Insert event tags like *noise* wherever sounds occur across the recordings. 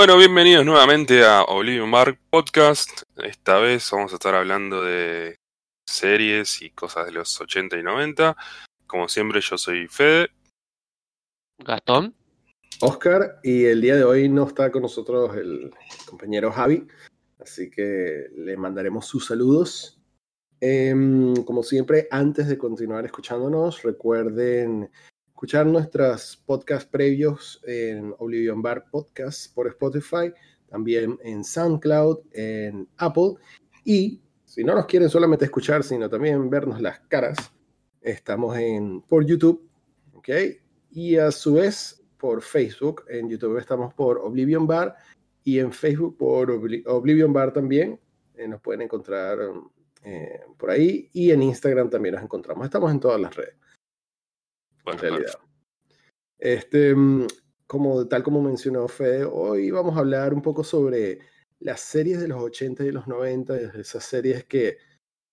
Bueno, bienvenidos nuevamente a Oblivion Bar Podcast. Esta vez vamos a estar hablando de series y cosas de los 80 y 90. Como siempre, yo soy Fede. Gastón. Oscar, y el día de hoy no está con nosotros el compañero Javi, así que le mandaremos sus saludos. Em, como siempre, antes de continuar escuchándonos, recuerden escuchar nuestros podcasts previos en Oblivion Bar Podcast por Spotify, también en SoundCloud, en Apple. Y si no nos quieren solamente escuchar, sino también vernos las caras, estamos en, por YouTube, ¿ok? Y a su vez por Facebook. En YouTube estamos por Oblivion Bar y en Facebook por Oblivion Bar también. Eh, nos pueden encontrar eh, por ahí y en Instagram también nos encontramos. Estamos en todas las redes en realidad. Este, mm, como, tal como mencionó Fede, hoy vamos a hablar un poco sobre las series de los 80 y los 90, esas series que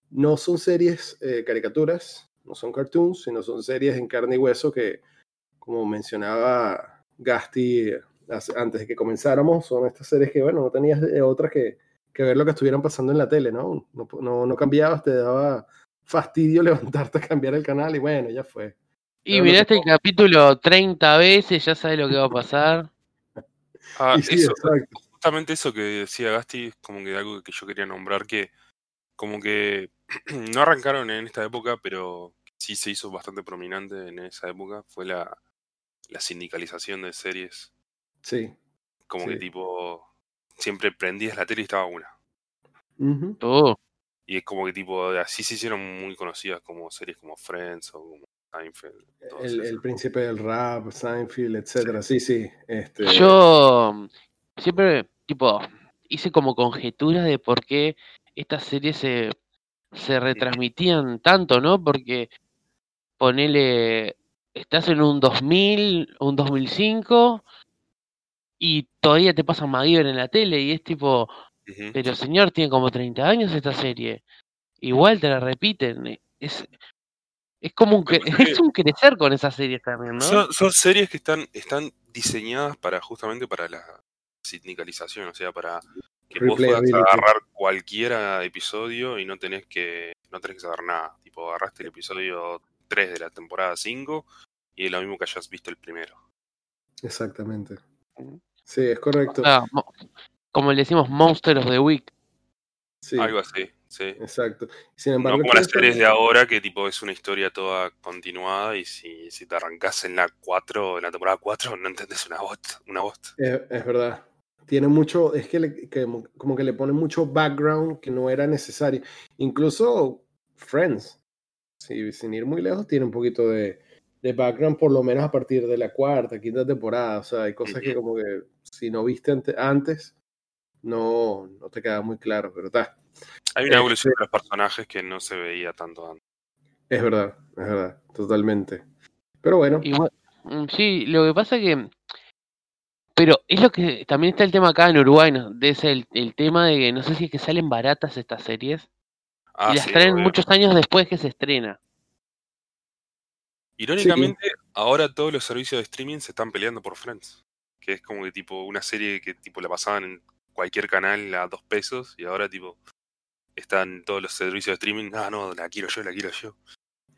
no son series eh, caricaturas, no son cartoons, sino son series en carne y hueso que, como mencionaba Gasti antes de que comenzáramos, son estas series que, bueno, no tenías otras que, que ver lo que estuvieran pasando en la tele, ¿no? No, no, no cambiabas, te daba fastidio *laughs* levantarte a cambiar el canal y bueno, ya fue. Y miraste el capítulo 30 veces, ya sabes lo que va a pasar. *laughs* Ah, eso, justamente eso que decía Gasti es como que algo que yo quería nombrar, que como que *clears throat* no arrancaron en esta época, pero sí se hizo bastante prominente en esa época, fue la, la sindicalización de series. Sí. Como que tipo, siempre prendías la tele y estaba una. Todo. Y es como que tipo, así se hicieron muy conocidas como series como Friends o como Seinfeld. El, príncipe del rap, Seinfeld, etcétera. Sí, sí. Este... Yo mm, siempre, tipo, hice como conjeturas de por qué estas series se, se retransmitían tanto, ¿no? Porque ponele, estás en un 2000, un 2005 y todavía te pasa MacGyver en la tele y es tipo, pero señor, tiene como 30 años esta serie. Igual te la repiten. Es, es como un, *laughs* es un crecer con esas series también, ¿no? Son, series que están, están diseñadas para justamente para la sindicalización, o sea, para que vos puedas agarrar cualquier episodio y no tenés que no tenés que saber nada. Tipo, agarraste el episodio 3 de la temporada 5 y es lo mismo que hayas visto el primero. Exactamente. Sí, es correcto. como le decimos Monster of the Week. Sí. Algo así. Sí. Exacto. Sin embargo, no como las series de ahora, que tipo es una historia toda continuada y si, si te arrancas en la 4, en la temporada 4, no entendés una bot. Una bot. Es, verdad. Tiene mucho, es que, como que le pone mucho background que no era necesario. Incluso Friends, sin ir muy lejos, tiene un poquito de, de background, por lo menos a partir de la cuarta, quinta temporada. O sea, hay cosas que como que si no viste antes, no, no te queda muy claro, pero está hay una evolución de los personajes que no se veía tanto antes. Es verdad, es verdad, totalmente. Pero bueno. Mm, sí, lo que pasa que. Pero es lo que. También está el tema acá en Uruguay, ¿no? De ese, el, tema de que no sé si es que salen baratas estas series. Ah, y las traen muchos años después que se estrena. Irónicamente, ahora todos los servicios de streaming se están peleando por Friends. Que es como que tipo una serie que tipo la pasaban en cualquier canal a dos pesos y ahora tipo están todos los servicios de streaming, ah, no, la quiero yo, la quiero yo.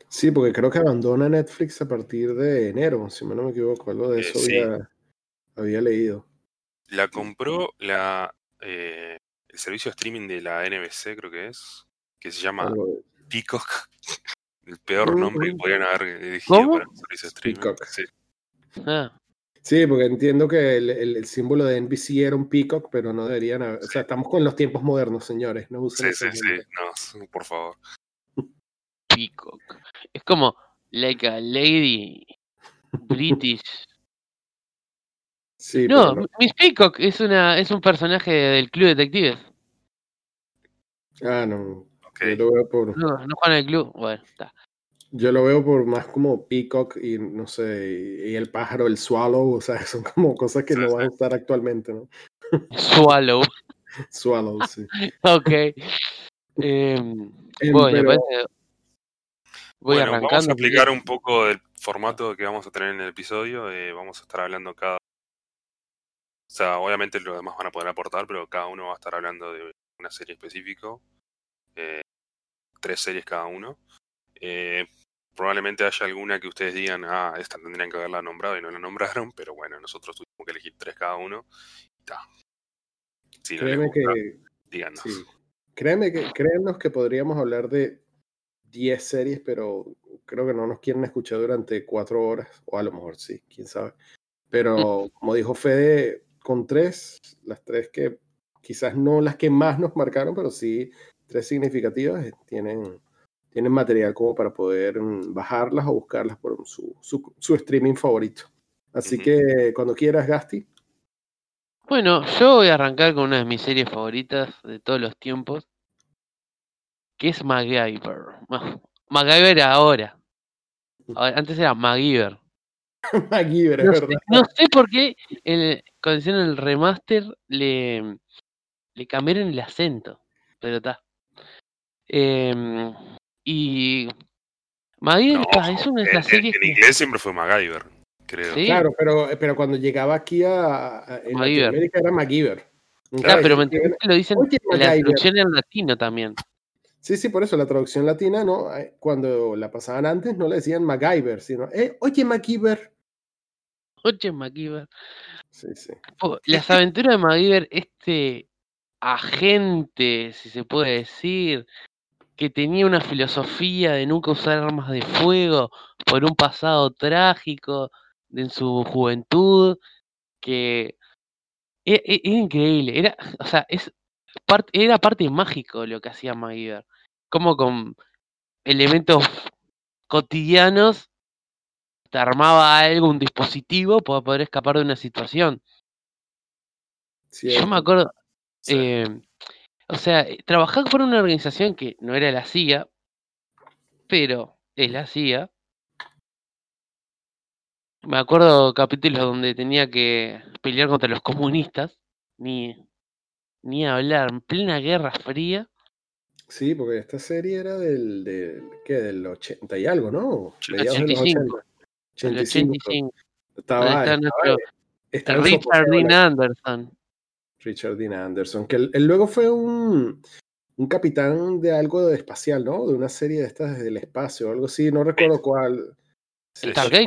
Sí, porque creo que abandona Netflix a partir de enero, si no me equivoco, algo de eh, eso había, leído. La compró la eh, el servicio de streaming de la NBC, creo que es, que se llama Peacock. *laughs* el peor nombre que podrían haber elegido para un servicio de streaming. Peacock. Sí. Ah. Sí, porque entiendo que el, símbolo de NBC era un peacock, pero no deberían haber. O sea, estamos con los tiempos modernos, señores. No sí, sí, sí. No, por favor. Peacock. Es como like a lady British. Sí, no, Miss Peacock es, una, es un personaje del Club de Detectives. Ah, no. Okay. Yo lo veo por... No, no juega en el club. Bueno, está. Yo lo veo por más como Peacock y no sé, y el pájaro, el swallow, o sea, *laughs* son como cosas que no van a estar actualmente, ¿no? Swallow. *laughs* swallow, *laughs* sí. ok. Em, bueno, voy arrancando. Vamos a explicar un poco del formato que vamos a tener en el episodio. Eh, vamos a estar hablando cada O sea, obviamente los demás van a poder aportar, pero cada uno va a estar hablando de una serie específico. Eh, tres series cada uno. Eh, probablemente haya alguna que ustedes digan, ah, esta tendrían que haberla nombrado y no la nombraron, *laughs* pero bueno, nosotros tuvimos que elegir tres cada uno. Si Créeme que, díganos. Créeme que, créanos que podríamos hablar de 10 series, pero creo que no nos quieren escuchar durante cuatro horas, o a lo mejor sí, quién sabe. Pero como dijo Fede, con tres, las tres que quizás no las que más nos marcaron, pero sí tres significativas, eh, tienen, tienen material como para poder mm, bajarlas o buscarlas por su, su, streaming favorito. Así que cuando quieras, Gasti. Bueno, yo voy a arrancar con una de mis series favoritas de todos los tiempos, que es MacGyver. MacGyver ahora. Antes era MacGyver. *laughs* MacGyver, es no verdad. Sé, no sé por qué el, cuando hicieron el remaster le, le cambiaron el acento, pero está. Em, y MacGyver es una de las series. En, inglés siempre fue MacGyver, creo. Claro, pero, pero cuando llegaba aquí a, en América era MacGyver. Claro, pero me que lo dicen la traducción en latino también. Sí, sí, por eso la traducción latina, ¿no? Cuando la pasaban antes no le decían MacGyver, sino, eh, oye MacGyver. Oye MacGyver. Sí, sí. Las aventuras de MacGyver, este agente, si se puede decir, que tenía una filosofía de nunca usar armas de fuego por un pasado trágico en su juventud, que era, e, increíble, era, o sea, es parte, era parte mágico lo que hacía MacGyver, como con elementos cotidianos te armaba algo, un dispositivo para poder escapar de una situación. Yo me acuerdo, eh, o sea, eh, trabajar por una organización que no era la CIA, pero es la CIA. Me acuerdo capítulos donde tenía que pelear contra los comunistas, ni, ni hablar, en plena guerra fría. Sí, porque esta serie era del, del, ¿qué? del 80 y algo, ¿no? 85. 85. Estaba, estaba, Richard Dean Anderson. Richard Dean Anderson, que él, luego fue un, un, capitán de algo de espacial, ¿no? De una serie de estas desde el espacio, o algo así, no recuerdo cuál. ¿Stargate?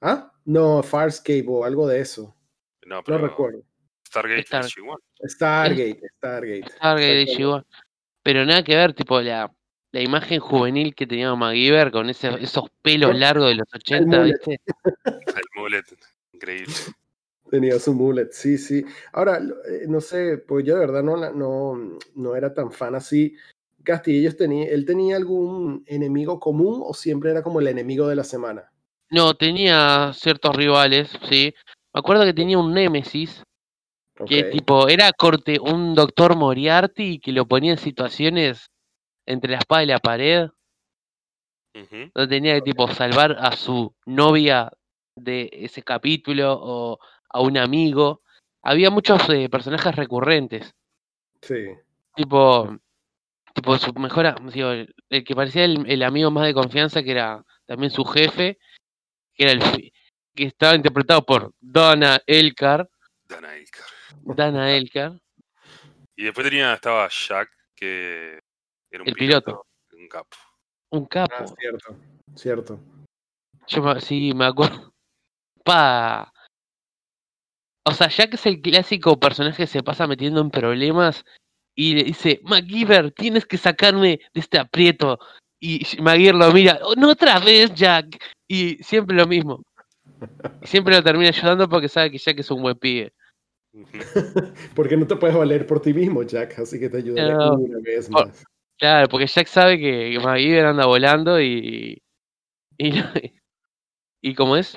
¿Ah? No, Farscape o algo de eso. No, pero... no recuerdo. Stargate Star... Stargate, Stargate. Stargate Pero nada que ver, tipo, la, la imagen juvenil que tenía MacGyver con ese, esos pelos *laughs* largos de los 80, ¿viste? El mullet, increíble. Tenía su mullet, sí, sí. Ahora, eh, no sé, pues yo de verdad no, no, no era tan fan así. Castillo, tenía, ¿él tenía algún enemigo común o siempre era como el enemigo de la semana? No, tenía ciertos rivales, sí. Me acuerdo que tenía un némesis, que tipo, era corte, un doctor Moriarty que lo ponía en situaciones entre la espada y la pared. No tenía que tipo salvar a su novia de ese capítulo o a un amigo. Había muchos eh, personajes recurrentes. Sí. Tipo, tipo su mejor, digo, el, que parecía el, amigo más de confianza, que era también su jefe, que era el que estaba interpretado por Dana Elkar. Dana Elkar. Dana Elkar. Y después tenía, estaba Jack, que era un el piloto, Un capo. Un capo. Ah, cierto, cierto. Yo sí me acuerdo. Pa, o sea, Jack es el clásico personaje que se pasa metiendo en problemas y le dice, MacGyver, tienes que sacarme de este aprieto. Y MacGyver lo mira, oh, no otra vez, Jack. Y siempre lo mismo. Y siempre lo termina ayudando porque sabe que Jack es un buen pibe. *laughs* porque no te puedes valer por ti mismo, Jack, así que te ayuda una vez más. Claro, porque Jack sabe que MacGyver anda volando y, y, *laughs* y como es,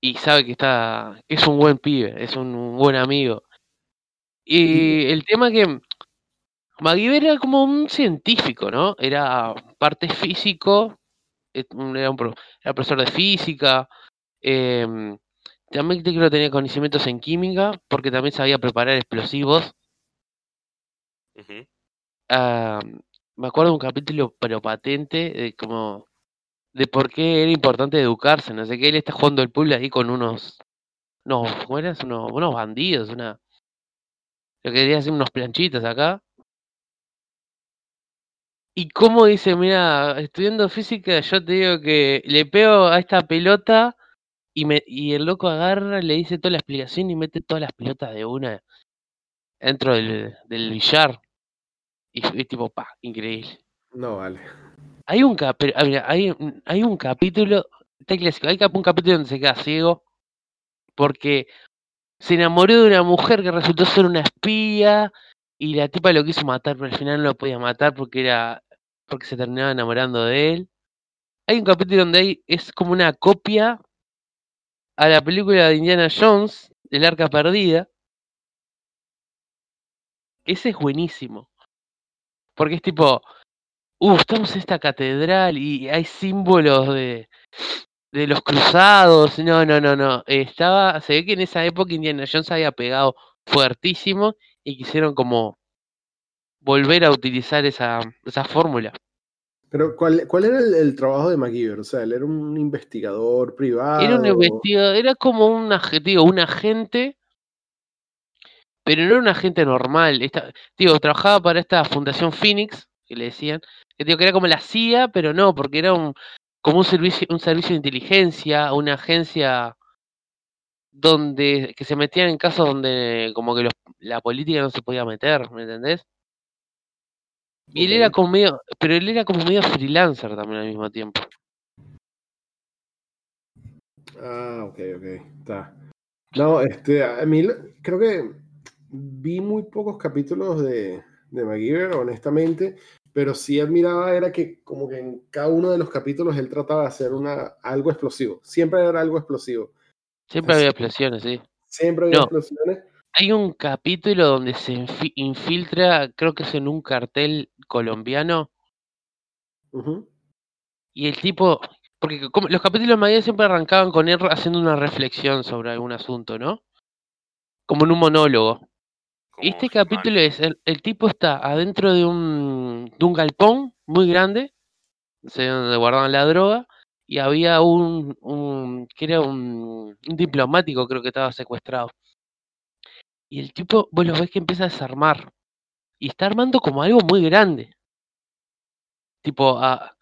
y sabe que está que es un buen pibe, es un buen amigo. Y el tema que MacGyver era como un científico, ¿no? Era parte físico, era, un, era profesor de física, eh, también creo que tenía conocimientos en química, porque también sabía preparar explosivos. Ah, me acuerdo de un capítulo pero patente de como de por qué era importante educarse, no sé qué, él está jugando el pool ahí con unos no, ¿cómo eras? Unos, unos bandidos, una. Lo que quería hacer unos planchitas acá. Y cómo dice, mira, estudiando física, yo te digo que le pego a esta pelota y, me, y el loco agarra, le dice toda la explicación y mete todas las pelotas de una dentro del, del billar. Y es tipo, pa, increíble. No vale. Hay un, cap hay, hay un capítulo, está clásico, hay un capítulo donde se queda ciego porque se enamoró de una mujer que resultó ser una espía y la tipa lo quiso matar, pero al final no lo podía matar porque era porque se terminaba enamorando de él. Hay un capítulo donde hay, es como una copia a la película de Indiana Jones, El Arca Perdida. Ese es buenísimo. Porque es tipo, uh, estamos en esta catedral y hay símbolos de, de los cruzados. No, no, no, no. Estaba, se ve que en esa época Indiana Jones había pegado fuertísimo y quisieron como volver a utilizar esa, esa fórmula. Pero, ¿cuál, cuál era el, trabajo de MacGyver? O sea, él era un investigador privado. Era un investigador, era como un, digo, un agente, pero no era un agente normal. Esta, digo, trabajaba para esta Fundación Phoenix, que le decían, digo, que era como la CIA, pero no, porque era un, como un servicio, un servicio de inteligencia, una agencia donde que se metían en casos donde como que la política no se podía meter, ¿me entendés? Y él era como medio, pero él era como medio freelancer también al mismo tiempo. Ah, ok, ok, está. No, este, a mí creo que vi muy pocos capítulos de, de MacGyver, honestamente, pero sí admiraba era que como que en cada uno de los capítulos él trataba de hacer una, algo explosivo, siempre era algo explosivo. Siempre había explosiones, sí. Siempre había explosiones. Hay un capítulo donde se infiltra, creo que es en un cartel colombiano. Y el tipo, porque los capítulos de siempre arrancaban con él haciendo una reflexión sobre algún asunto, ¿no? Como en un monólogo. Este capítulo es, el, tipo está adentro de un, de un galpón muy grande, donde guardaban la droga, y había un, un que era un, un diplomático creo que estaba secuestrado. Y el tipo, vos lo ves que empieza a desarmar. Y está armando como algo muy grande. Tipo, a,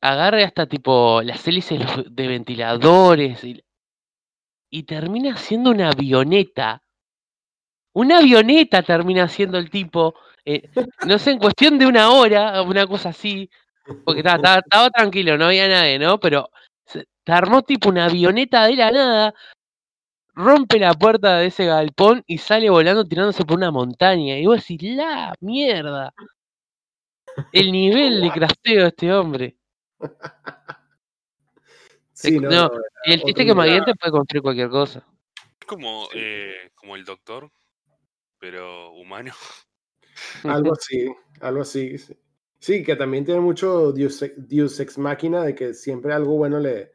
agarre hasta tipo las hélices de ventiladores y, y termina siendo una avioneta. Una avioneta termina siendo el tipo, eh, no sé, en cuestión de una hora, una cosa así, porque estaba, estaba, tranquilo, no había nadie, ¿no? Pero se, armó tipo una avioneta de la nada, rompe la puerta de ese galpón y sale volando tirándose por una montaña. Y vos decís, la mierda. El nivel de crafteo de este hombre. Sí, no, el chiste que Maguete puede construir cualquier cosa. Es como, eh, como el doctor, pero humano. *laughs* Algo así, algo así. Sí, que también tiene mucho Deus, Ex Máquina de que siempre algo bueno le,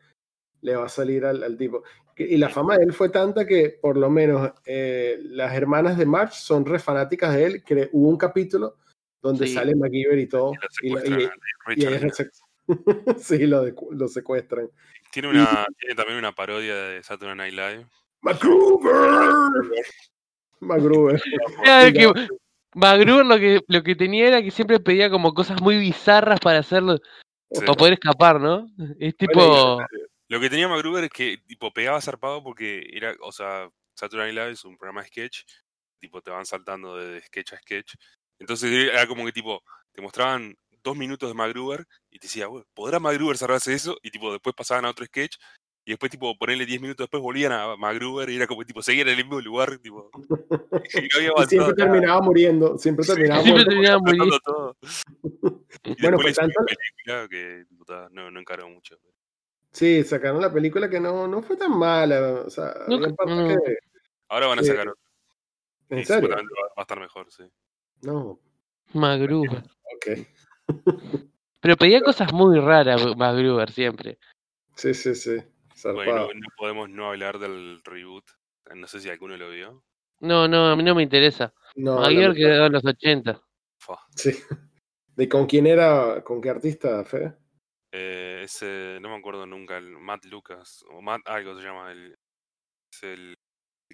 le va a salir al, al tipo. Y la fama de él fue tanta que, por lo menos, eh, las hermanas de March son re fanáticas de él. Que hubo un capítulo donde sale MacGyver y todo. Y, *laughs* sí, lo, lo, secuestran. Tiene, una, tiene también una parodia de Saturday Night Live. ¡MacGruber! *laughs* MacGruber. MacGruber lo que, lo que tenía era que siempre pedía como cosas muy bizarras para hacerlo, para poder escapar, ¿no? Es tipo... Lo que tenía MacGruber es que tipo pegaba zarpado porque era, o sea, Saturday Night Live es un programa de sketch, tipo te van saltando de sketch a sketch. Entonces era como que tipo, te mostraban dos minutos de MacGruber y te decía, ¿podrá MacGruber cerrarse eso? Y tipo, después pasaban a otro sketch y después tipo ponerle diez minutos después volvían a MacGruber y era como tipo seguir en el mismo lugar, tipo. *laughs* Y, siempre terminaba muriendo, siempre terminaba, siempre terminaba muriendo. Todo. *laughs* Y bueno, pues tanto... que no, no encaró mucho. Sí, sacaron la película que no, no fue tan mala. O sea, Ahora van a sacar otra. ¿En serio? Va, a estar mejor, sí. No. Magruber. Ok. Pero pedía cosas muy raras, Magruber, siempre. Sí, sí, sí. Bueno, no podemos no hablar del reboot. No sé si alguno lo vio. No, no, a mí no me interesa. No, Magruber quedó en los 80. Sí. *laughs* ¿De con quién era, con qué artista, Fede? Eh, ese, no me acuerdo nunca, el Matt Lucas, o Matt algo se llama, el, es el,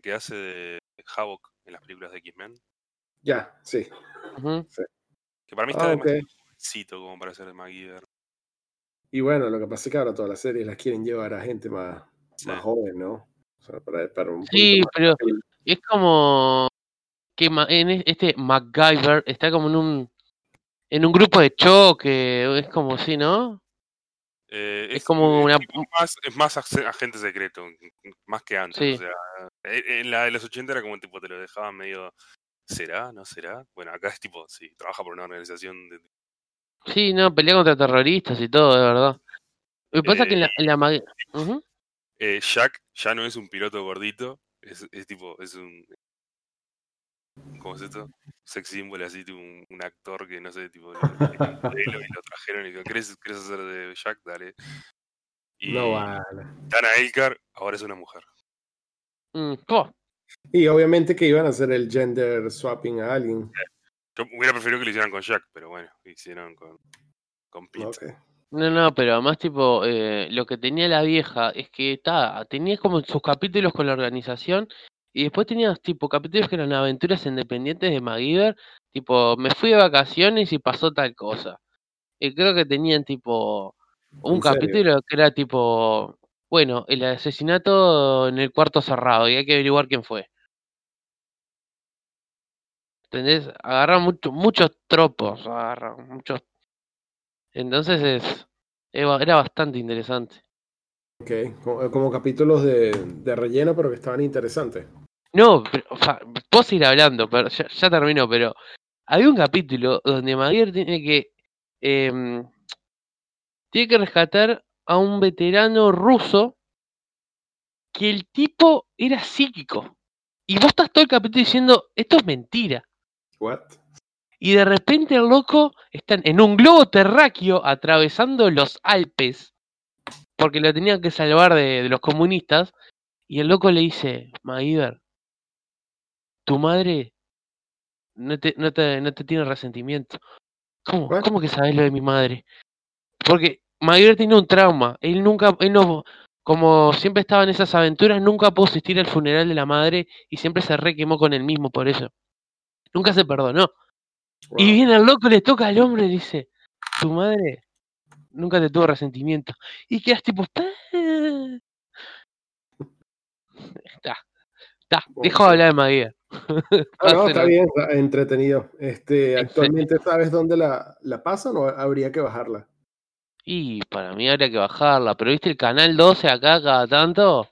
que hace de Havoc en las películas de X-Men. Ya, sí. Que para mí está ah, demasiado jovencito como para ser de MacGyver. Y bueno, lo que pasa es que ahora todas las series las quieren llevar a gente más, más joven, ¿no? sí, pero es como que en este MacGyver está como en un en un grupo de choque, es como si, ¿no? Eh, es, como una... más, es más agente secreto, más que antes. O sea, e, en la de los 80 era como tipo te lo dejaban medio... ¿Será? ¿No será? Bueno, acá es tipo, sí, trabaja por una organización de... Sí, no, pelea contra terroristas y todo, de verdad. Lo que pasa que en la... En la... eh, Jack ya no es un piloto gordito, es, es tipo, es un ¿Cómo es esto? Sex symbol, así, un, un actor que no sé, tipo, y lo trajeron y dijo, ¿querés, hacer de Jack? Dale. Y no vale. Dana Elkar ahora es una mujer. Mm, y obviamente que iban a hacer el gender swapping a alguien. Yo hubiera preferido que lo hicieran con Jack, pero bueno, hicieron con, con Pete. No, no, pero además, tipo, eh, lo que tenía la vieja es que ta, tenía como sus capítulos con la organización y después tenías tipo capítulos que eran aventuras independientes de MacGyver, tipo, me fui de vacaciones y pasó tal cosa. Y creo que tenían tipo un capítulo que era tipo, bueno, el asesinato en el cuarto cerrado y hay que averiguar quién fue. ¿Entendés? Agarran mucho, muchos tropos, agarran muchos. Entonces es, era bastante interesante. Ok, como, capítulos de, de, relleno, pero que estaban interesantes. No, pero, o sea, puedo ir hablando, pero ya, terminó, pero hay un capítulo donde Maguire tiene que em, tiene que rescatar a un veterano ruso que el tipo era psíquico. Y vos estás todo el capítulo diciendo, esto es mentira. What? Y de repente el loco está en un globo terráqueo atravesando los Alpes, porque lo tenían que salvar de, de los comunistas, y el loco le dice, Maguire, tu madre no te, no te, no te tiene resentimiento. ¿Cómo? ¿Cómo que sabes lo de mi madre? Porque Mayor tiene un trauma. Él nunca, él no, como siempre estaba en esas aventuras, nunca pudo asistir al funeral de la madre y siempre se requemó con él mismo por eso. Nunca se perdonó. Y viene el loco, le toca al hombre y dice, tu madre nunca te tuvo resentimiento. Y quedas tipo, está, está, dejo de hablar de Maguire. Ah, *laughs* no, está bien, entretenido. Este, ¿Actualmente sabes dónde la, la pasan o habría que bajarla? Y para mí habría que bajarla, pero viste el canal 12 acá cada tanto.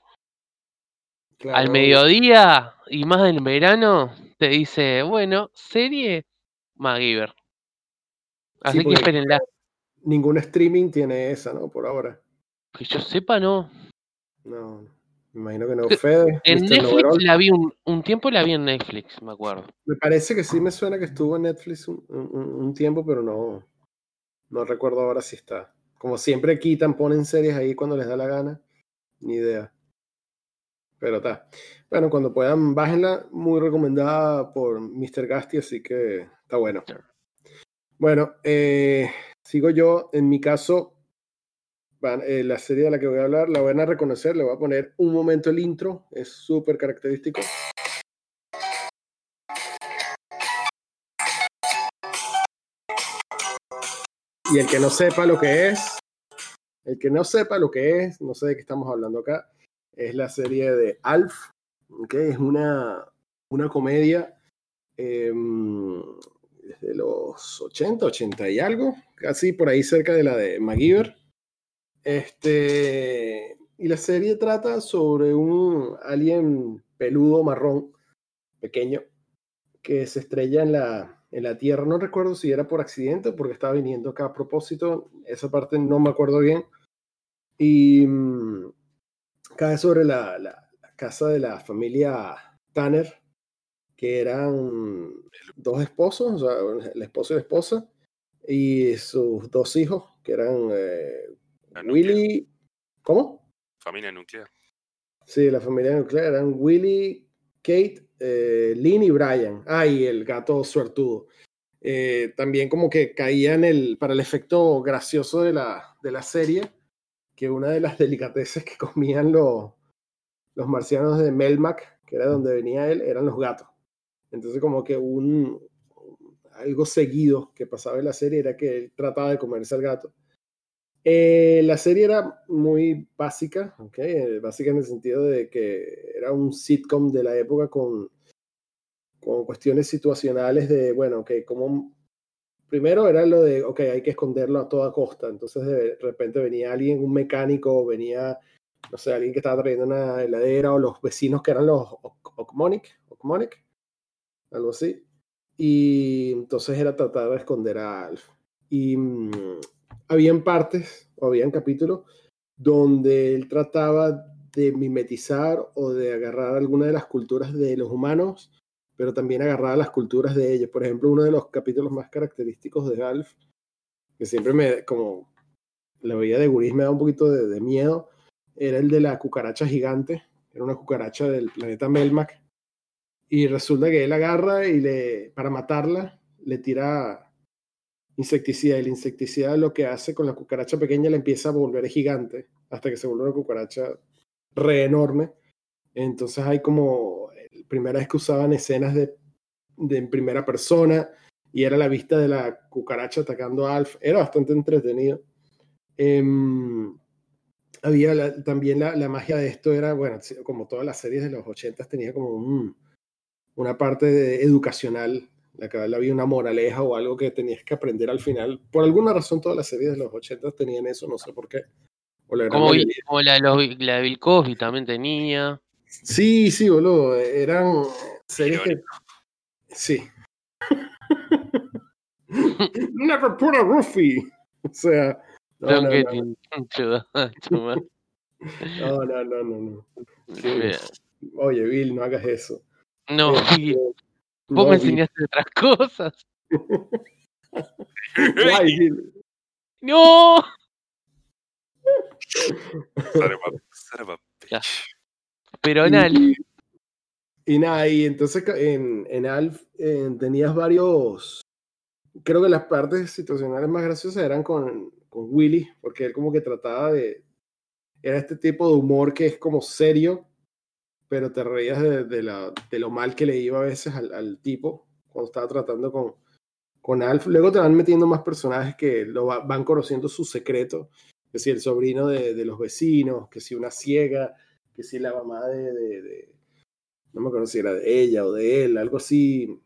Al mediodía y más en verano te dice, bueno, serie MacGyver. Así que espérenla. Ningún streaming tiene esa, ¿no? Por ahora. Que yo sepa, no. No. Me imagino que no. Fede. En Netflix la vi un, tiempo, la vi en Netflix, me acuerdo. Me parece que sí me suena que estuvo en Netflix un, tiempo, pero no, no recuerdo ahora si está. Como siempre quitan, ponen series ahí cuando les da la gana. Ni idea. Pero está. Bueno, cuando puedan, bájenla. Muy recomendada por Mr. Gasti, así que está bueno. Bueno, eh, sigo yo. En mi caso, eh, la serie de la que voy a hablar la van a reconocer, le voy a poner un momento el intro, es súper característico. Y el que no sepa lo que es, el que no sepa lo que es, no sé de qué estamos hablando acá, es la serie de Alf, que es una, una comedia em, desde los 80, 80 y algo, casi por ahí cerca de la de MacGyver. Este, y la serie trata sobre un alien peludo marrón, pequeño, que se estrella en la, en la Tierra. No recuerdo si era por accidente o porque estaba viniendo acá a propósito. Esa parte no me acuerdo bien. Y mm, cae sobre la, la, casa de la familia Tanner, que eran dos esposos, o sea, el esposo y la esposa, y sus dos hijos, que eran eh, Willy. ¿Cómo? Familia nuclear. Sí, la familia nuclear eran Willy, Kate, eh, Lynn y Brian. Ah, y el gato suertudo. Eh, también como que caía en el, para el efecto gracioso de la, de la serie, que una de las *laughs* delicateces que comían los, los marcianos de Melmac, que era donde venía él, eran los gatos. Entonces como que un algo seguido que pasaba en la serie era que él trataba de comerse al gato. Eh, la serie era muy básica, ¿okay? básica en el sentido de que era un sitcom de la época con, con cuestiones situacionales de, bueno, que como primero era lo de, ok, hay que esconderlo a toda costa. Entonces de repente venía alguien, un mecánico, venía, no sé, alguien que estaba trayendo una heladera o los vecinos que eran los Okmonic, Okmonic algo así. Y entonces era tratar de esconder a Alf. Y mm, habían partes o habían capítulos donde él trataba de mimetizar o de agarrar alguna de las culturas de los humanos pero también agarraba las culturas de ellos. Por ejemplo, uno de los capítulos más característicos de Alf, que siempre me, como la veía de guris me da un poquito de, miedo, era el de la cucaracha gigante, era una cucaracha del planeta Melmac, y resulta que él agarra y le, para matarla, le tira insecticida, y el insecticida lo que hace con la cucaracha pequeña le empieza a volver gigante, hasta que se vuelve una cucaracha re enorme. Entonces hay como primera vez que usaban escenas de, de, en primera persona y era la vista de la cucaracha atacando a Alf. Era bastante entretenido. Em, había también la, la, magia de esto, era, bueno, como todas las series de los 80 tenía como un, una parte educacional, la que había una moraleja o algo que tenías que aprender al final. Por alguna razón todas las series de los 80 tenían eso, no sé por qué. la como, la, la de Bill Cosby también tenía. Sí, sí, boludo. Eran series que. Sí. *laughs* Never put a roofie. O sea. No, no, no. no, no, no, Oye, Bill, no hagas eso. No, este, Bill. Vos me enseñaste otras cosas. *laughs* Bill? No. Pero en Alf. Y, nada, y entonces en, en Alf tenías varios. Creo que las partes situacionales más graciosas eran con, con Willy, porque él como que trataba de. Era este tipo de humor que es como serio, pero te reías de, de, la, de lo mal que le iba a veces al, al, tipo cuando estaba tratando con, con Alf. Luego te van metiendo más personajes que lo van conociendo su secreto, que si el sobrino de, de los vecinos, que si una ciega, que si la mamá de, de, no me acuerdo si era de ella o de él, algo así.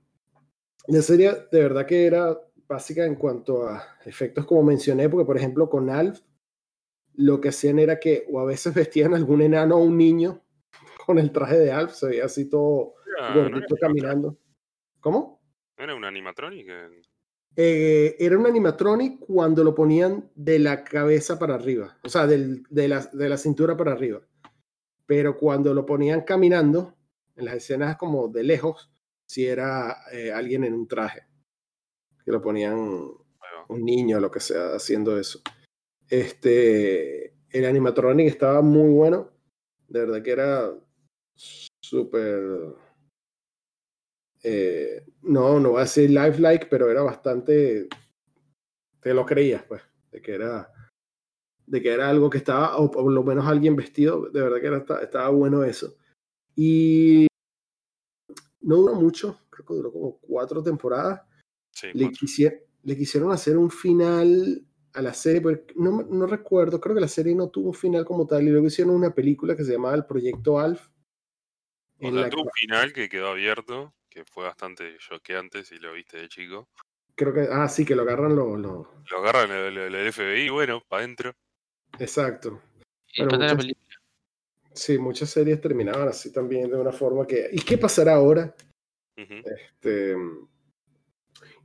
La serie de verdad que era básica en cuanto a efectos como mencioné, porque por ejemplo con Alf lo que hacían era que o a veces *laughs* vestían algún enano o un niño con el traje de Alf, se veía así todo gordito caminando. ¿Cómo? ¿Era un animatronic? Eh, era un animatronic cuando lo ponían de la cabeza para arriba, o sea, del, de, la, de la cintura para arriba pero cuando lo ponían caminando, en las escenas como de lejos, si era eh, alguien en un traje, que lo ponían un niño o lo que sea haciendo eso. Este, el animatronic estaba muy bueno, de verdad que era súper... Eh, no, no voy a decir lifelike, pero era bastante... Te lo creías, pues, de que era de que era algo que estaba, o por lo menos alguien vestido, de verdad que era, estaba bueno eso. Y no duró mucho, creo que duró como cuatro temporadas. le, le quisieron hacer un final a la serie, pero no, no recuerdo, creo que la serie no tuvo un final como tal, y luego hicieron una película que se llamaba El Proyecto Alf. En la tuvo un final que quedó abierto, que fue bastante choqueante si lo viste de chico. Creo que, ah, sí, que lo agarran lo... Lo, lo agarran el, el, FBI, bueno, para adentro. Exacto. sí, muchas series terminaban así también de una forma que. ¿Y qué pasará ahora? este,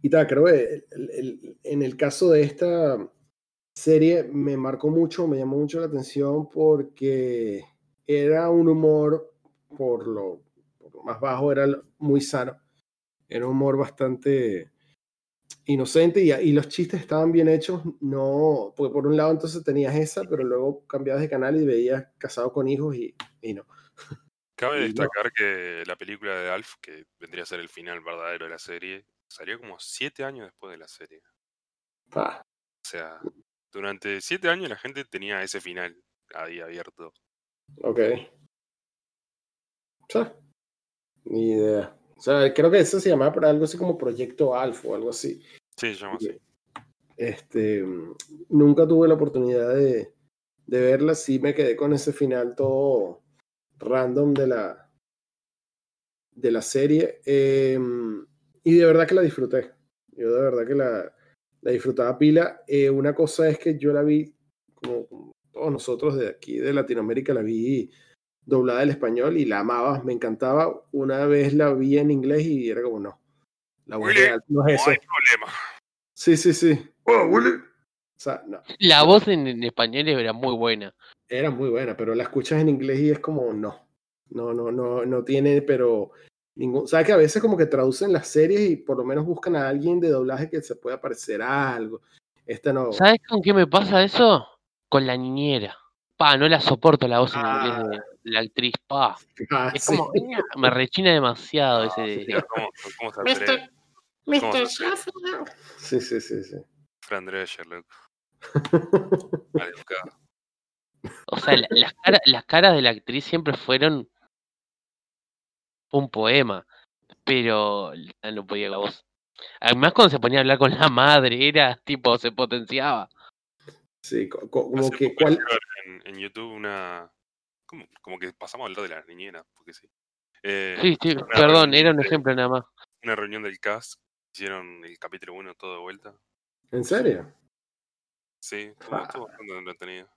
y tal, creo que en el caso de esta serie me marcó mucho, me llamó mucho la atención porque era un humor, por lo, por lo más bajo, era muy sano. Era un humor bastante inocente y, y, los chistes estaban bien hechos, no, porque por un lado entonces tenías esa, pero luego cambiabas de canal y veías casado con hijos y, y no. *laughs* Cabe destacar que la película de Alf, que vendría a ser el final verdadero de la serie, salió como siete años después de la serie. Ah. O sea, durante siete años la gente tenía ese final ahí abierto. Ok. O sea, ni idea. O sea, creo que eso se llamaba por algo así como Proyecto Alfa o algo así. Sí, se llama así. Este, nunca tuve la oportunidad de, de verla, sí me quedé con ese final todo random de la, de la serie. Em, y de verdad que la disfruté. Yo de verdad que la, la disfrutaba pila. Eh, una cosa es que yo la vi, como, todos nosotros de aquí de Latinoamérica, la vi doblada al español y la amaba, me encantaba. Una vez la vi en inglés y era como, no, la voz real no es eso. hay problema. Sí, sí, sí. O sea, no. La voz en, en, español era muy buena. Era muy buena, pero la escuchas en inglés y es como, no. No, no, no, no tiene, pero ningún. ¿Sabes que a veces como que traducen las series y por lo menos buscan a alguien de doblaje que se pueda parecer a algo? Esta no. ¿Sabes con qué me pasa eso? Con la niñera. Pa, no la soporto la voz en inglés de ah. la actriz, pa. Ah, es como, me rechina demasiado ese. ¿Cómo, cómo Mr. Mr. Sheffield. Sí, sí, sí, sí. Fran Drescher, loco. o sea, las, caras, las caras de la actriz siempre fueron un poema, pero no podía la voz. Además, cuando se ponía a hablar con la madre, era tipo, se potenciaba. Sí, como que. ¿cuál? En, YouTube una. Como, como, que pasamos al lado de las niñeras, porque sí. Eh, sí, sí, perdón, era un ejemplo nada más. Una reunión del cast, hicieron el capítulo 1 todo de vuelta. ¿En serio? Sí, estuvo, ah. bastante entretenido.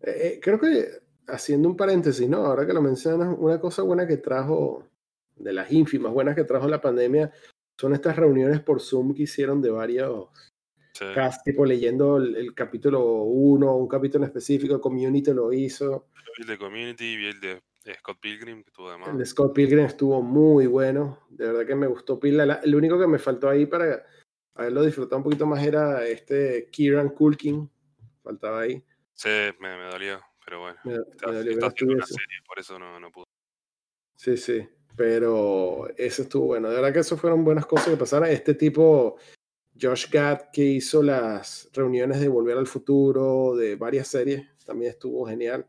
Eh, eh, creo que, haciendo un paréntesis, ¿no? Ahora que lo mencionas, una cosa buena que trajo de las ínfimas buenas que trajo la pandemia son estas reuniones por Zoom que hicieron de varios cast, tipo leyendo el, capítulo 1, un capítulo específico, Community lo hizo. El de Community y el de Scott Pilgrim, que El de Scott Pilgrim estuvo muy bueno, de verdad que me gustó pila. El único que me faltó ahí para haberlo disfrutado un poquito más era este Kieran Culkin, faltaba ahí. Sí, me, me dolió, pero bueno. Me, está, haciendo una serie, por eso no, no pude. Sí, sí. Pero eso estuvo bueno. De verdad que eso fueron buenas cosas que pasaron. Este tipo, Josh Gad, que hizo las reuniones de Volver al Futuro, de varias series, también estuvo genial.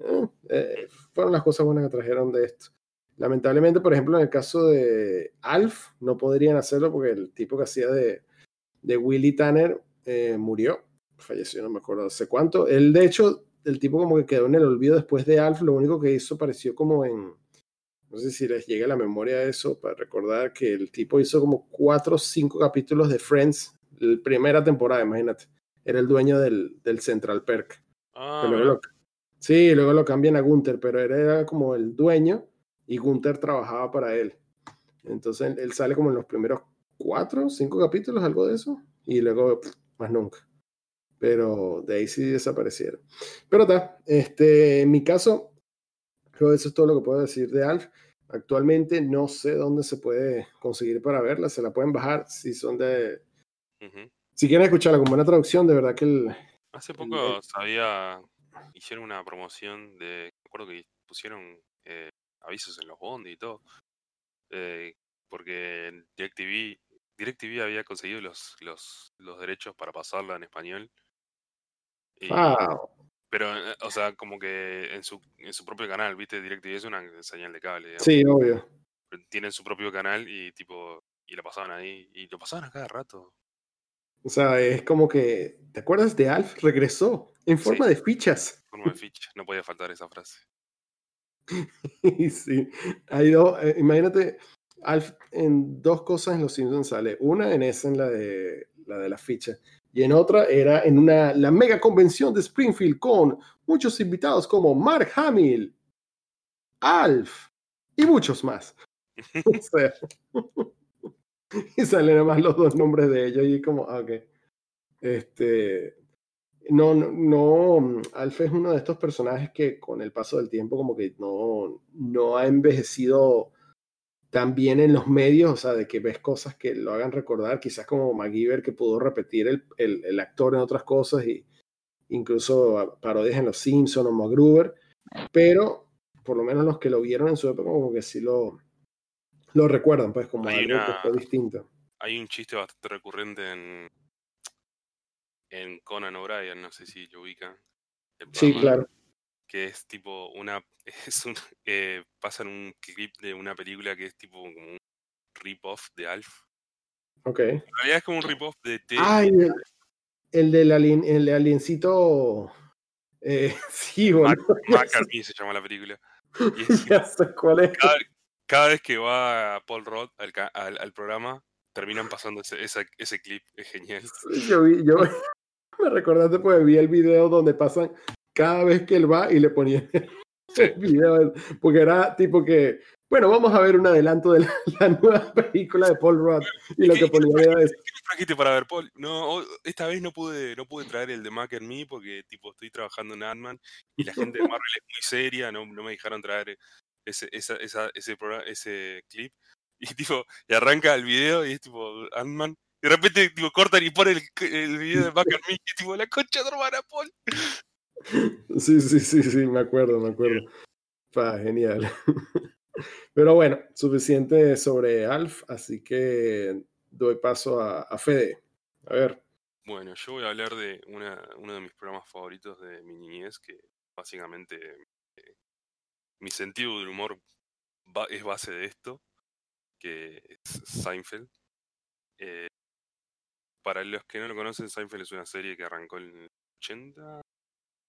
Eh, eh, fueron las cosas buenas que trajeron de esto. Lamentablemente, por ejemplo, en el caso de Alf, no podrían hacerlo porque el tipo que hacía de, de Willy Tanner eh, murió, falleció, no me acuerdo hace cuánto. Él, de hecho, el tipo como que quedó en el olvido después de Alf, lo único que hizo pareció como en no sé si les llega a la memoria eso, para recordar que el tipo hizo como cuatro o cinco capítulos de Friends, la primera temporada, imagínate. Era el dueño del, del Central Perk. Ah, luego sí, luego lo cambian a Gunther, pero era como el dueño y Gunther trabajaba para él. Entonces él sale como en los primeros cuatro, cinco capítulos, algo de eso, y luego más nunca. Pero de ahí sí desaparecieron. Pero está, este, en mi caso, Creo que eso es todo lo que puedo decir de Alf. Actualmente no sé dónde se puede conseguir para verla. Se la pueden bajar si son de. Si quieren escucharla con buena traducción, de verdad que el. Hace poco sabía. Hicieron una promoción de. Me acuerdo que pusieron eh, avisos en los bondes y todo. Eh, porque DirecTV, DirecTV había conseguido los, los, los derechos para pasarla en español. Pero, eh, o sea, como que en su, en su propio canal, ¿viste? DirecTV es una señal de cable. Sí, obvio. Tienen su propio canal y tipo, y lo pasaban ahí, y lo pasaban a cada rato. O sea, es como que, ¿te acuerdas de Alf? Regresó en forma de fichas. En forma de fichas, no podía faltar esa frase. *laughs* sí, hay dos, eh, imagínate, Alf en dos cosas en Los Simpsons sale. Una en esa, en la de la de las fichas y en otra era en una, la mega convención de Springfield con muchos invitados como Mark Hamill, Alf y muchos más. *laughs* *laughs* *laughs* y salen más los dos nombres de ellos y como, ah, ok. Este, no, no, no, Alf es uno de estos personajes que con el paso del tiempo como que no, no ha envejecido también en los medios, o sea, de que ves cosas que lo hagan recordar, quizás como MacGyver que pudo repetir el, el, actor en otras cosas y incluso parodias en Los Simpsons o MacGruber, pero por lo menos los que lo vieron en su época como que sí lo, lo recuerdan, pues como algo que fue distinto. Hay un chiste bastante recurrente en, en Conan O'Brien, no sé si lo ubican. Sí, claro. que es tipo una. *laughs* Es un, eh, pasan un clip de una película que es tipo como un rip-off de Alf. Ok. En realidad es como un rip-off de T. Ah, el, el del alien, el aliencito. Eh, *laughs* sí, Mac, *laughs* boludo. McCartney se llama la película. Y es Ya sé cuál es. cada, cada vez que va Paul Roth al, al, al programa, terminan pasando ese, clip. Es genial. Yo, vi- yo *laughs* me recordaste porque vi el video donde pasan cada vez que él va y le ponían *laughs* el video, porque era tipo que, bueno, vamos a ver un adelanto de la, *laughs* la nueva película de Paul Rudd y lo que ponía era eso. ¿Qué trajiste para ver, Paul? No, esta vez no pude, no pude traer el de Mac and Me porque tipo estoy trabajando en Ant-Man y la gente de Marvel es muy seria, no, no me dejaron traer ese, esa, esa- ese, programa, ese clip. *laughs* Y tipo, y arranca el video y es tipo Ant-Man. Y de repente tipo cortan y ponen el, el video de and Me y tipo la concha de hermana, Paul. *laughs* Sí, sí, sí, sí, me acuerdo, me acuerdo. Pa, genial. *laughs* Pero bueno, suficiente sobre Alf, así que doy paso a, a Fede. A ver, Bueno, yo voy a hablar de una, uno de mis programas favoritos de mi niñez, que básicamente eh, mi sentido del humor es base de esto, que es Seinfeld. Eh, para los que no lo conocen, Seinfeld es una serie que arrancó en el 80,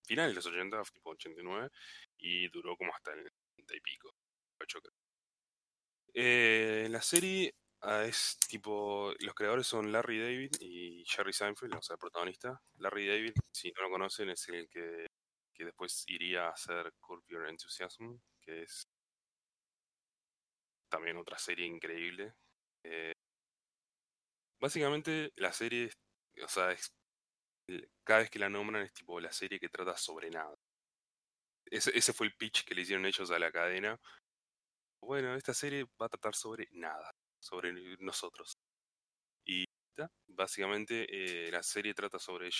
finales de los 80, tipo 89, y duró como hasta el 90 y pico. 8 creo. Eh, la serie ah, es tipo, los creadores son Larry David y Jerry Seinfeld, o sea, el protagonista. Larry David, si no lo conocen, es el que, que después iría a hacer Curb Your Enthusiasm, que es también otra serie increíble. Eh, básicamente la serie, o sea, es, el- cada vez que la nombran es tipo la serie que trata sobre nada. Ese, fue el pitch que le hicieron ellos a la cadena. Bueno, esta serie va a tratar sobre nada, sobre nosotros. Y básicamente eh, la serie trata sobre el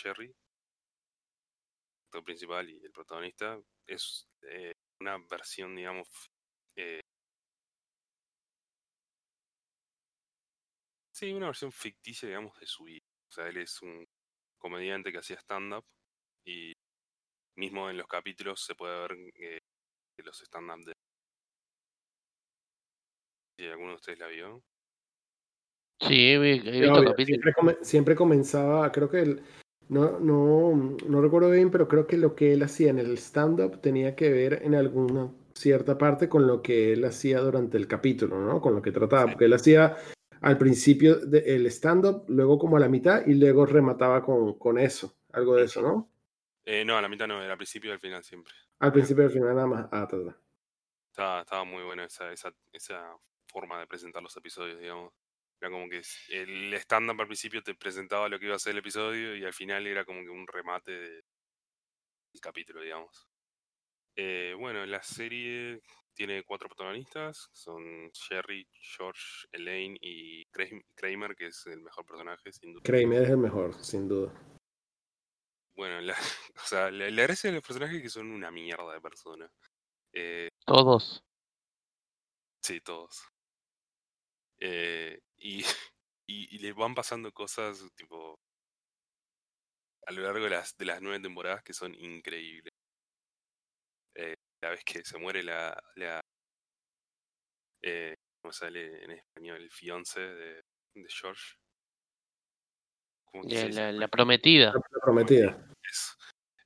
actor principal y el protagonista. Es eh, una versión, digamos, eh, sí, una versión ficticia, digamos, de su vida. O sea, él es un comediante que hacía stand-up y mismo en los capítulos se puede ver eh, que los stand-up de... Si alguno de ustedes la vio. Sí, he, he visto capítulos. siempre, come- siempre comenzaba, creo que el- no, no, no recuerdo bien, pero creo que lo que él hacía en el stand-up tenía que ver en alguna cierta parte con lo que él hacía durante el capítulo, ¿no? Con lo que trataba, porque él hacía al principio del stand-up, luego como a la mitad y luego remataba con, con eso, algo de eso, ¿no? Eh, no, a la mitad no, era al principio y al final siempre. Al principio y al final nada más. Ah, ta, ta. Estaba, estaba muy buena esa, esa, esa forma de presentar los episodios, digamos. Era como que el stand-up al principio te presentaba lo que iba a ser el episodio y al final era como que un remate de- del capítulo, digamos. Eh, bueno, la serie tiene cuatro protagonistas, son Jerry, George, Elaine y Kramer- Kramer, que es el mejor personaje, sin duda. Kramer es el mejor, sin duda. Bueno, la, *laughs* o sea, la, la gracia de los personajes es que son una mierda de personas. Eh, Todos. Sí, todos. Eh, y, *laughs* y, y les van pasando cosas tipo a lo largo de las, de las nueve temporadas que son increíbles. Eh, la vez que se muere la, la eh, ¿cómo sale en español? El fiance de, de George. ¿Cómo que La, prometida. La prometida.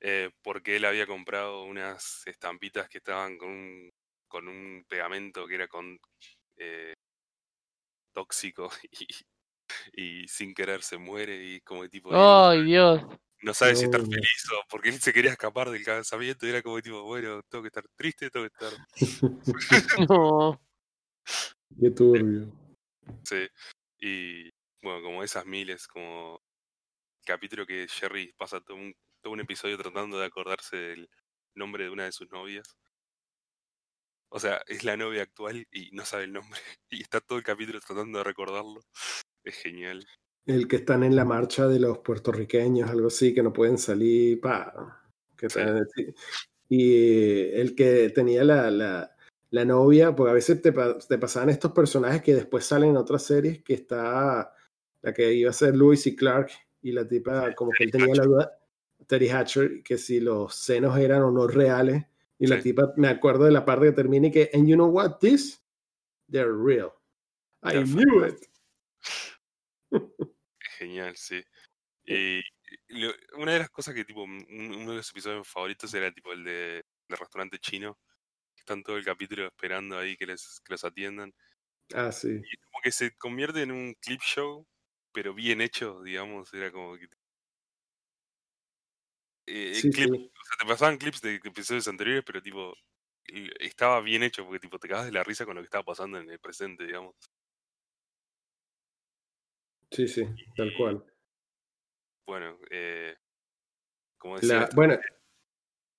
Eh, porque él había comprado unas estampitas que estaban con un, con un pegamento que era con eh, tóxico *laughs* y, y sin querer se muere y como que tipo ¡Ay, Dios! no sabe si estar feliz o porque él se quería escapar del casamiento y era como tipo bueno tengo que estar triste tengo que estar *laughs* *laughs* No. Qué turbio. sí y bueno como esas miles como el capítulo que Jerry pasa todo un, todo un episodio tratando de acordarse del nombre de una de sus novias o sea es la novia actual y no sabe el nombre *laughs* y está todo el capítulo tratando de recordarlo. Es genial. El que están en la marcha de los puertorriqueños, algo así, que no pueden salir, pa, que Sí. Y el que tenía la, la, la novia, porque a veces te, te pasaban estos personajes que después salen en otras series, que está la que iba a ser Louis y Clark, y la tipa como que él tenía la duda, Terry Hatcher, que si los senos eran o no reales, Y la tipa, me acuerdo de la parte que termina y que, and you know what, this, they're real. I knew it. *laughs* Genial, sí. Y una de las cosas que, tipo, uno de los episodios favoritos era, tipo, el de, del restaurante chino. Están todo el capítulo esperando ahí que, les, que los atiendan. Ah, sí. Y como que se convierte en un clip show, pero bien hecho, digamos. Era como que eh, sí, clip, O sea, te pasaban clips de episodios anteriores, pero tipo, estaba bien hecho porque tipo te cagas de la risa con lo que estaba pasando en el presente, digamos. Sí, sí, tal cual. Bueno, eh, como decía. bueno,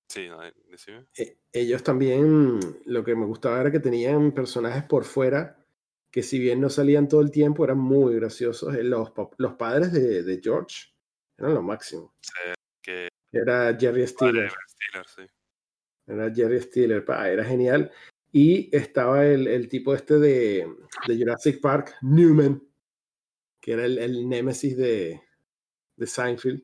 sí, decime. E, ellos también, lo que me gustaba era que tenían personajes por fuera que si bien no salían todo el tiempo, eran muy graciosos. Eh, los, los padres de, de George eran lo máximo. Sí, que era Jerry Stiller. Era Jerry Stiller, era genial. Y estaba el, el tipo este de, de, Jurassic Park, Newman, que era el, el némesis de, de Seinfeld.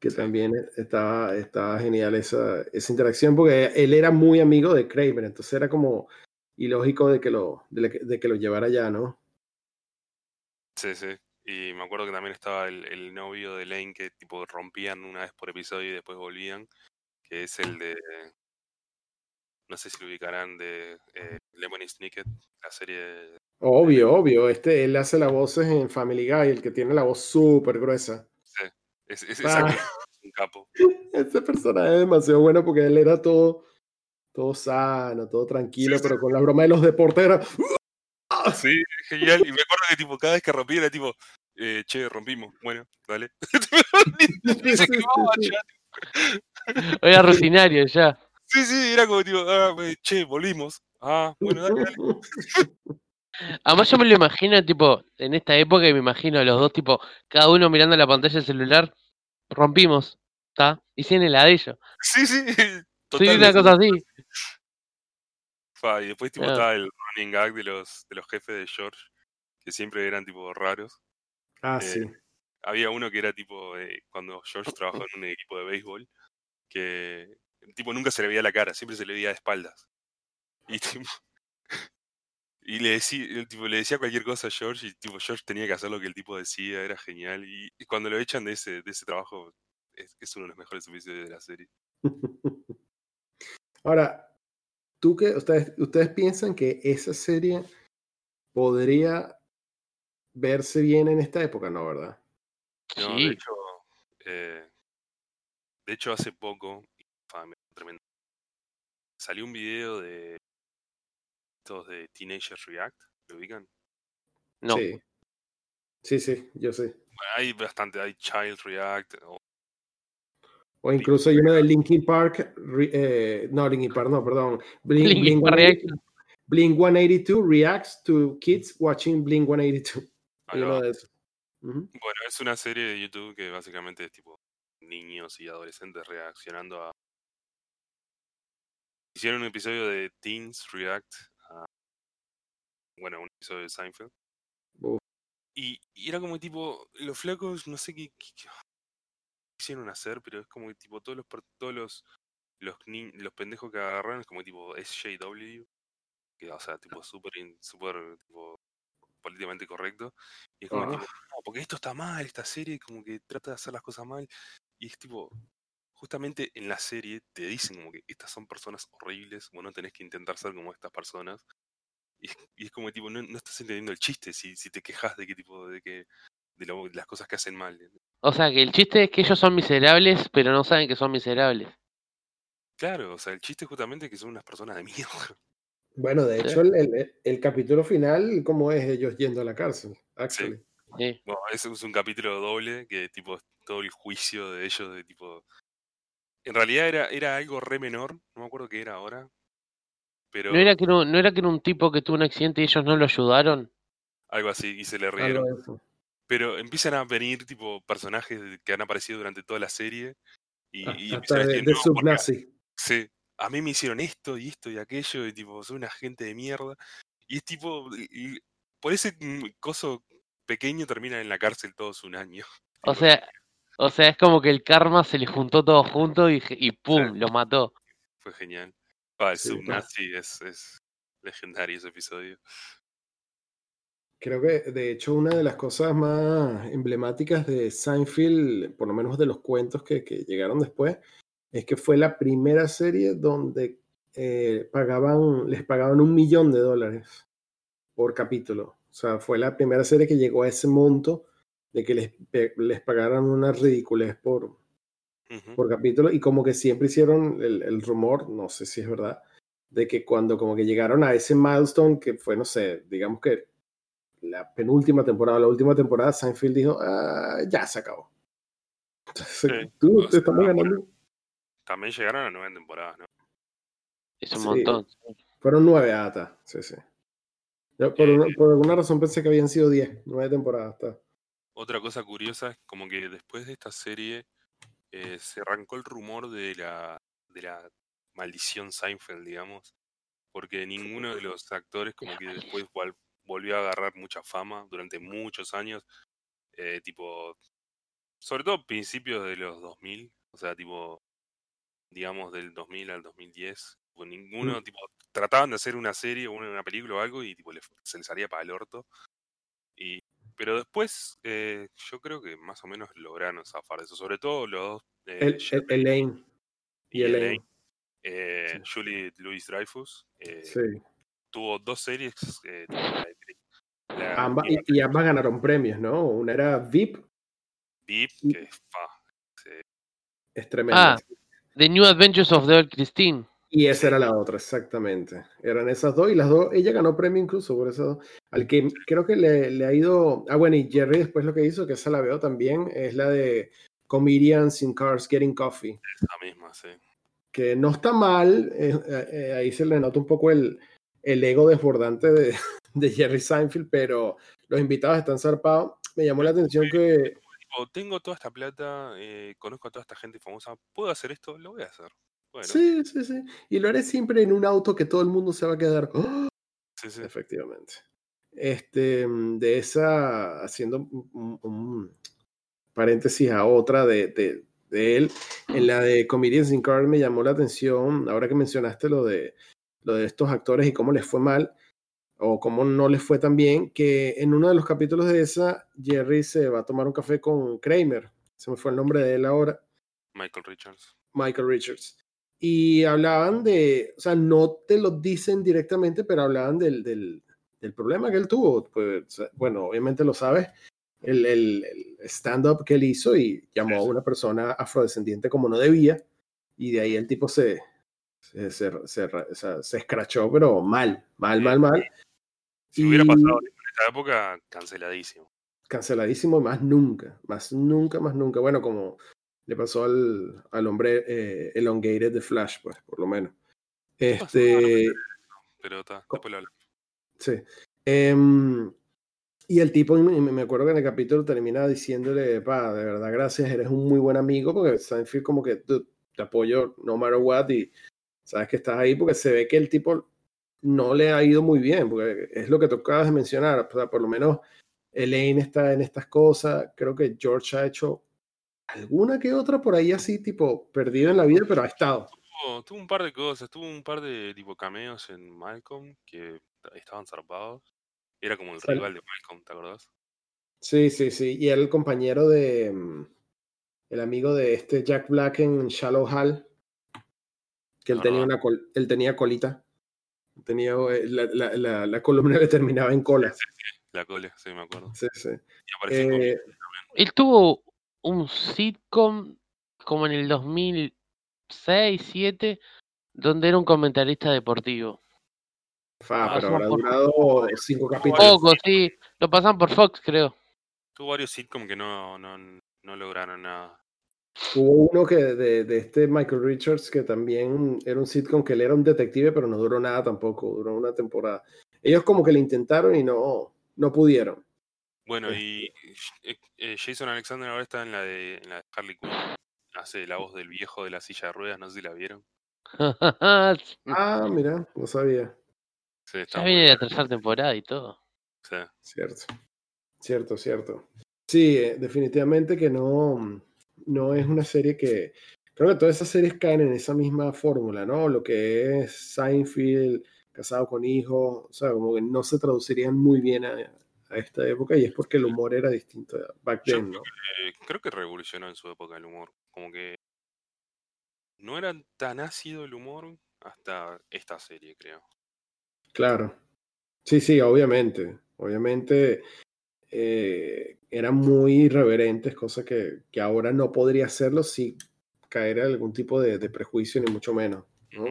Que también estaba, estaba genial esa, esa interacción, porque él era muy amigo de Kramer, entonces era como ilógico de que lo, de, de que lo llevara allá, ¿no? Sí, sí. Y me acuerdo que también estaba el, el, novio de Lane que tipo rompían una vez por episodio y después volvían, que es el de, no sé si lo ubicarán, de eh, Lemony Snicket, la serie... Obvio, obvio, este, él hace las voces en Family Guy, el que tiene la voz súper gruesa. Sí, es, es, ah. un capo. *laughs* Ese personaje es demasiado bueno porque él era todo, todo sano, todo tranquilo, pero con la broma de los deportes era... *laughs* Sí, genial. Y me acuerdo que tipo, cada vez que rompía era tipo, eh, che, rompimos. Bueno, dale. *laughs* se Era rutinario ya. Sí, sí, era como tipo, ah, che, volvimos. Ah, bueno, dale, dale. *laughs* Además yo me lo imagino, tipo, en esta época y me imagino a los dos, tipo, cada uno mirando la pantalla del celular, rompimos, ¿está? La de ellos. Sí, sí. Sí, una cosa así. y después tipo estaba el running gag de los, de los jefes de George, que siempre eran tipo raros. Ah, sí. Eh, había uno que era tipo, eh, cuando George trabajó en un equipo de béisbol, que tipo nunca se le veía la cara, siempre se le veía de espaldas. Y *laughs* tipo, y le decía, tipo, le decía cualquier cosa a George y tipo George tenía que hacer lo que el tipo decía, era genial. Y, cuando lo echan de ese, de ese trabajo, es, es uno de los mejores episodios de la serie. *laughs* Ahora, ¿Tú que ustedes, ustedes piensan que esa serie podría verse bien en esta época, ¿no? ¿Verdad? No, de hecho, eh, de hecho hace poco, tremendo, salió un video de todos de Teenagers React, ¿lo ubican? No. Sí. Sí, sí, yo sé. hay bastante, hay Child React, o incluso hay uno de Linkin Park, eh, no, Linkin Park, no, perdón. Blink, Blink, 182 reacts to kids watching Blink 182. Hay uno de esos. Bueno, es una serie de YouTube que básicamente es tipo niños y adolescentes reaccionando a. Hicieron un episodio de Teens React a. Bueno, un episodio de Seinfeld. Y, era como tipo, los flacos, no sé qué, quisieron hacer, pero es como tipo todos los todos los los, los pendejos que agarraron es como tipo SJW, que o sea, tipo súper super, tipo políticamente correcto. Y es como tipo, no, porque esto está mal, esta serie como que trata de hacer las cosas mal. Y es tipo, justamente en la serie te dicen como que estas son personas horribles, bueno, tenés que intentar ser como estas personas. Y, es como tipo, no, no, estás entendiendo el chiste si, si te quejas de qué tipo, de que de, las cosas que hacen mal. O sea, que el chiste es que ellos son miserables, pero no saben que son miserables. Claro, o sea, el chiste es justamente que son unas personas de miedo. *laughs* Bueno, de hecho, el, el, capítulo final, ¿cómo es ellos yendo a la cárcel? Sí. Bueno, ese es un capítulo doble que tipo todo el juicio de ellos de tipo en realidad era, era algo re menor, no me acuerdo qué era ahora. Pero... ¿No era, que no, ¿No era que era un tipo que tuvo un accidente y ellos no lo ayudaron? Algo así, y se le rieron. Pero empiezan a venir tipo personajes que han aparecido durante toda la serie. Y, ah, y empiezan a decir, de, Sí, a mí me hicieron esto y esto y aquello, y tipo, soy una gente de mierda. Y es tipo, por ese mm, coso pequeño terminan en la cárcel todos un año. *laughs* O sea, o sea, es como que el karma se le juntó todo junto y, y ¡pum! lo mató. fue genial. Ah, el subnazi es, es legendario ese episodio. Creo que, de hecho, una de las cosas más emblemáticas de Seinfeld, por lo menos de los cuentos que, llegaron después, es que fue la primera serie donde eh, pagaban, les pagaban un millón de dólares por capítulo. O sea, fue la primera serie que llegó a ese monto de que les, les pagaran una ridiculez por, por capítulo. Y como que siempre hicieron el, el rumor, no sé si es verdad, de que cuando como que llegaron a ese milestone, que fue, no sé, digamos que la penúltima temporada, la última temporada, Seinfeld dijo, ah, ya se acabó. Tú te estás ganando. También llegaron a nueve temporadas, ¿no? Es un montón. Fueron nueve hasta, sí, sí. Yo por, eh, por, alguna razón pensé que habían sido diez, nueve temporadas. Hasta. Otra cosa curiosa es como que después de esta serie eh, se arrancó el rumor de la, de la maldición Seinfeld, digamos, porque ninguno de los actores como que después volvió a agarrar mucha fama durante muchos años, eh, tipo, sobre todo principios de los 2000, o sea, tipo, digamos del 2000 al 2010, pues ninguno, tipo, trataban de hacer una serie o una, película o algo y tipo se les salía para el orto. Y, pero después eh, yo creo que más o menos lograron zafar eso, sobre todo los... Eh, el, Elaine. Y Elaine. Eh, Julie Louis Dreyfus. Eh, tuvo dos series. Eh, y, ambas ganaron premios, ¿no? Una era VIP. VIP, que es tremendo. Ah, The New Adventures of the Old Christine. Y esa era la otra, exactamente. Eran esas dos y las dos, ella ganó premio incluso por eso. Al que creo que le, le, ha ido. Ah, bueno, y Jerry después lo que hizo, que esa la veo también, es la de Comedians in Cars Getting Coffee. Esa misma, sí que no está mal, eh, eh, ahí se le nota un poco el, el ego desbordante de, *laughs* de, Jerry Seinfeld, pero los invitados están zarpados. Me llamó la atención que... Tengo toda esta plata, eh, conozco a toda esta gente famosa, ¿puedo hacer esto? Lo voy a hacer. Sí, sí, sí. Y lo haré siempre en un auto que todo el mundo se va a quedar. ¡Oh! *gasps* Sí, sí. Efectivamente. Este, de esa, haciendo un, paréntesis a otra de, de de él. En la de Comedians in Cars me llamó la atención, ahora que mencionaste lo de, lo de estos actores y cómo les fue mal, o cómo no les fue tan bien, que en uno de los capítulos de esa, Jerry se va a tomar un café con Kramer. Se me fue el nombre de él ahora. Michael Richards. Michael Richards. Y hablaban de, o sea, no te lo dicen directamente, pero hablaban del, del, del problema que él tuvo. Pues, bueno, obviamente lo sabes, el, el, stand-up que él hizo y llamó a una persona afrodescendiente como no debía, y de ahí el tipo se, se, se, se, escrachó, pero mal, mal, mal, mal. Si hubiera pasado en esta época, canceladísimo. Canceladísimo, más nunca, más nunca, más nunca. Bueno, como le pasó al, al hombre eh, elongated de Flash, pues, por lo menos. Este. Pero está, Sí. Eh, y el tipo, me acuerdo que en el capítulo termina diciéndole, pa, de verdad, gracias, eres un muy buen amigo, porque Seinfeld como que te apoyo no matter what y sabes que estás ahí porque se ve que el tipo no le ha ido muy bien, porque es lo que tú acabas de mencionar, o sea, por lo menos Elaine está en estas cosas, creo que George ha hecho alguna que otra por ahí así, tipo, perdido en la vida, pero ha estado. Tuvo, un par de cosas, tuvo un par de tipo cameos en Malcolm que estaban zarpados. Era como el rival de Malcolm, ¿te acordás? Sí, sí, sí. Y era el compañero de. Mm, el amigo de este Jack Black en Shallow Hall. Que él, tenía, una él tenía colita. Tenía, eh, la, la, la, columna *laughs* le terminaba en cola. Sí, sí, la cola, sí, me acuerdo. Sí, sí. Eh, él tuvo un sitcom como en el 2006, 2007, donde era un comentarista deportivo. Fa, pero habrá durado cinco capítulos. Poco, sí. Lo pasan por Fox, creo. Tuvo varios sitcoms que no, no, no lograron nada. Hubo uno que de, de, este Michael Richards que también era un sitcom que él era un detective, pero no duró nada tampoco, duró una temporada. Ellos como que le intentaron y no, no pudieron. Bueno, y eh, eh, Jason Alexander ahora está en la de, en la de Harley Quinn. Hace la voz del viejo de la silla de ruedas, no sé si la vieron. *laughs* ah, mira, no sabía ya viene la tercera temporada y todo. Sí. Cierto. Cierto, cierto. Sí, eh, definitivamente que no, no es una serie que, creo que todas esas series caen en esa misma fórmula, ¿no? Lo que es Seinfeld, casado con hijos, o sea, como que no se traducirían muy bien a, esta época y es porque el humor era distinto back then, ¿no? creo que revolucionó en su época el humor, como que no era tan ácido el humor hasta esta serie, creo. Claro. Sí, sí, obviamente. Obviamente eh, eran muy irreverentes, cosa que, que, ahora no podría hacerlo si caer algún tipo de, prejuicio, ni mucho menos. ¿no?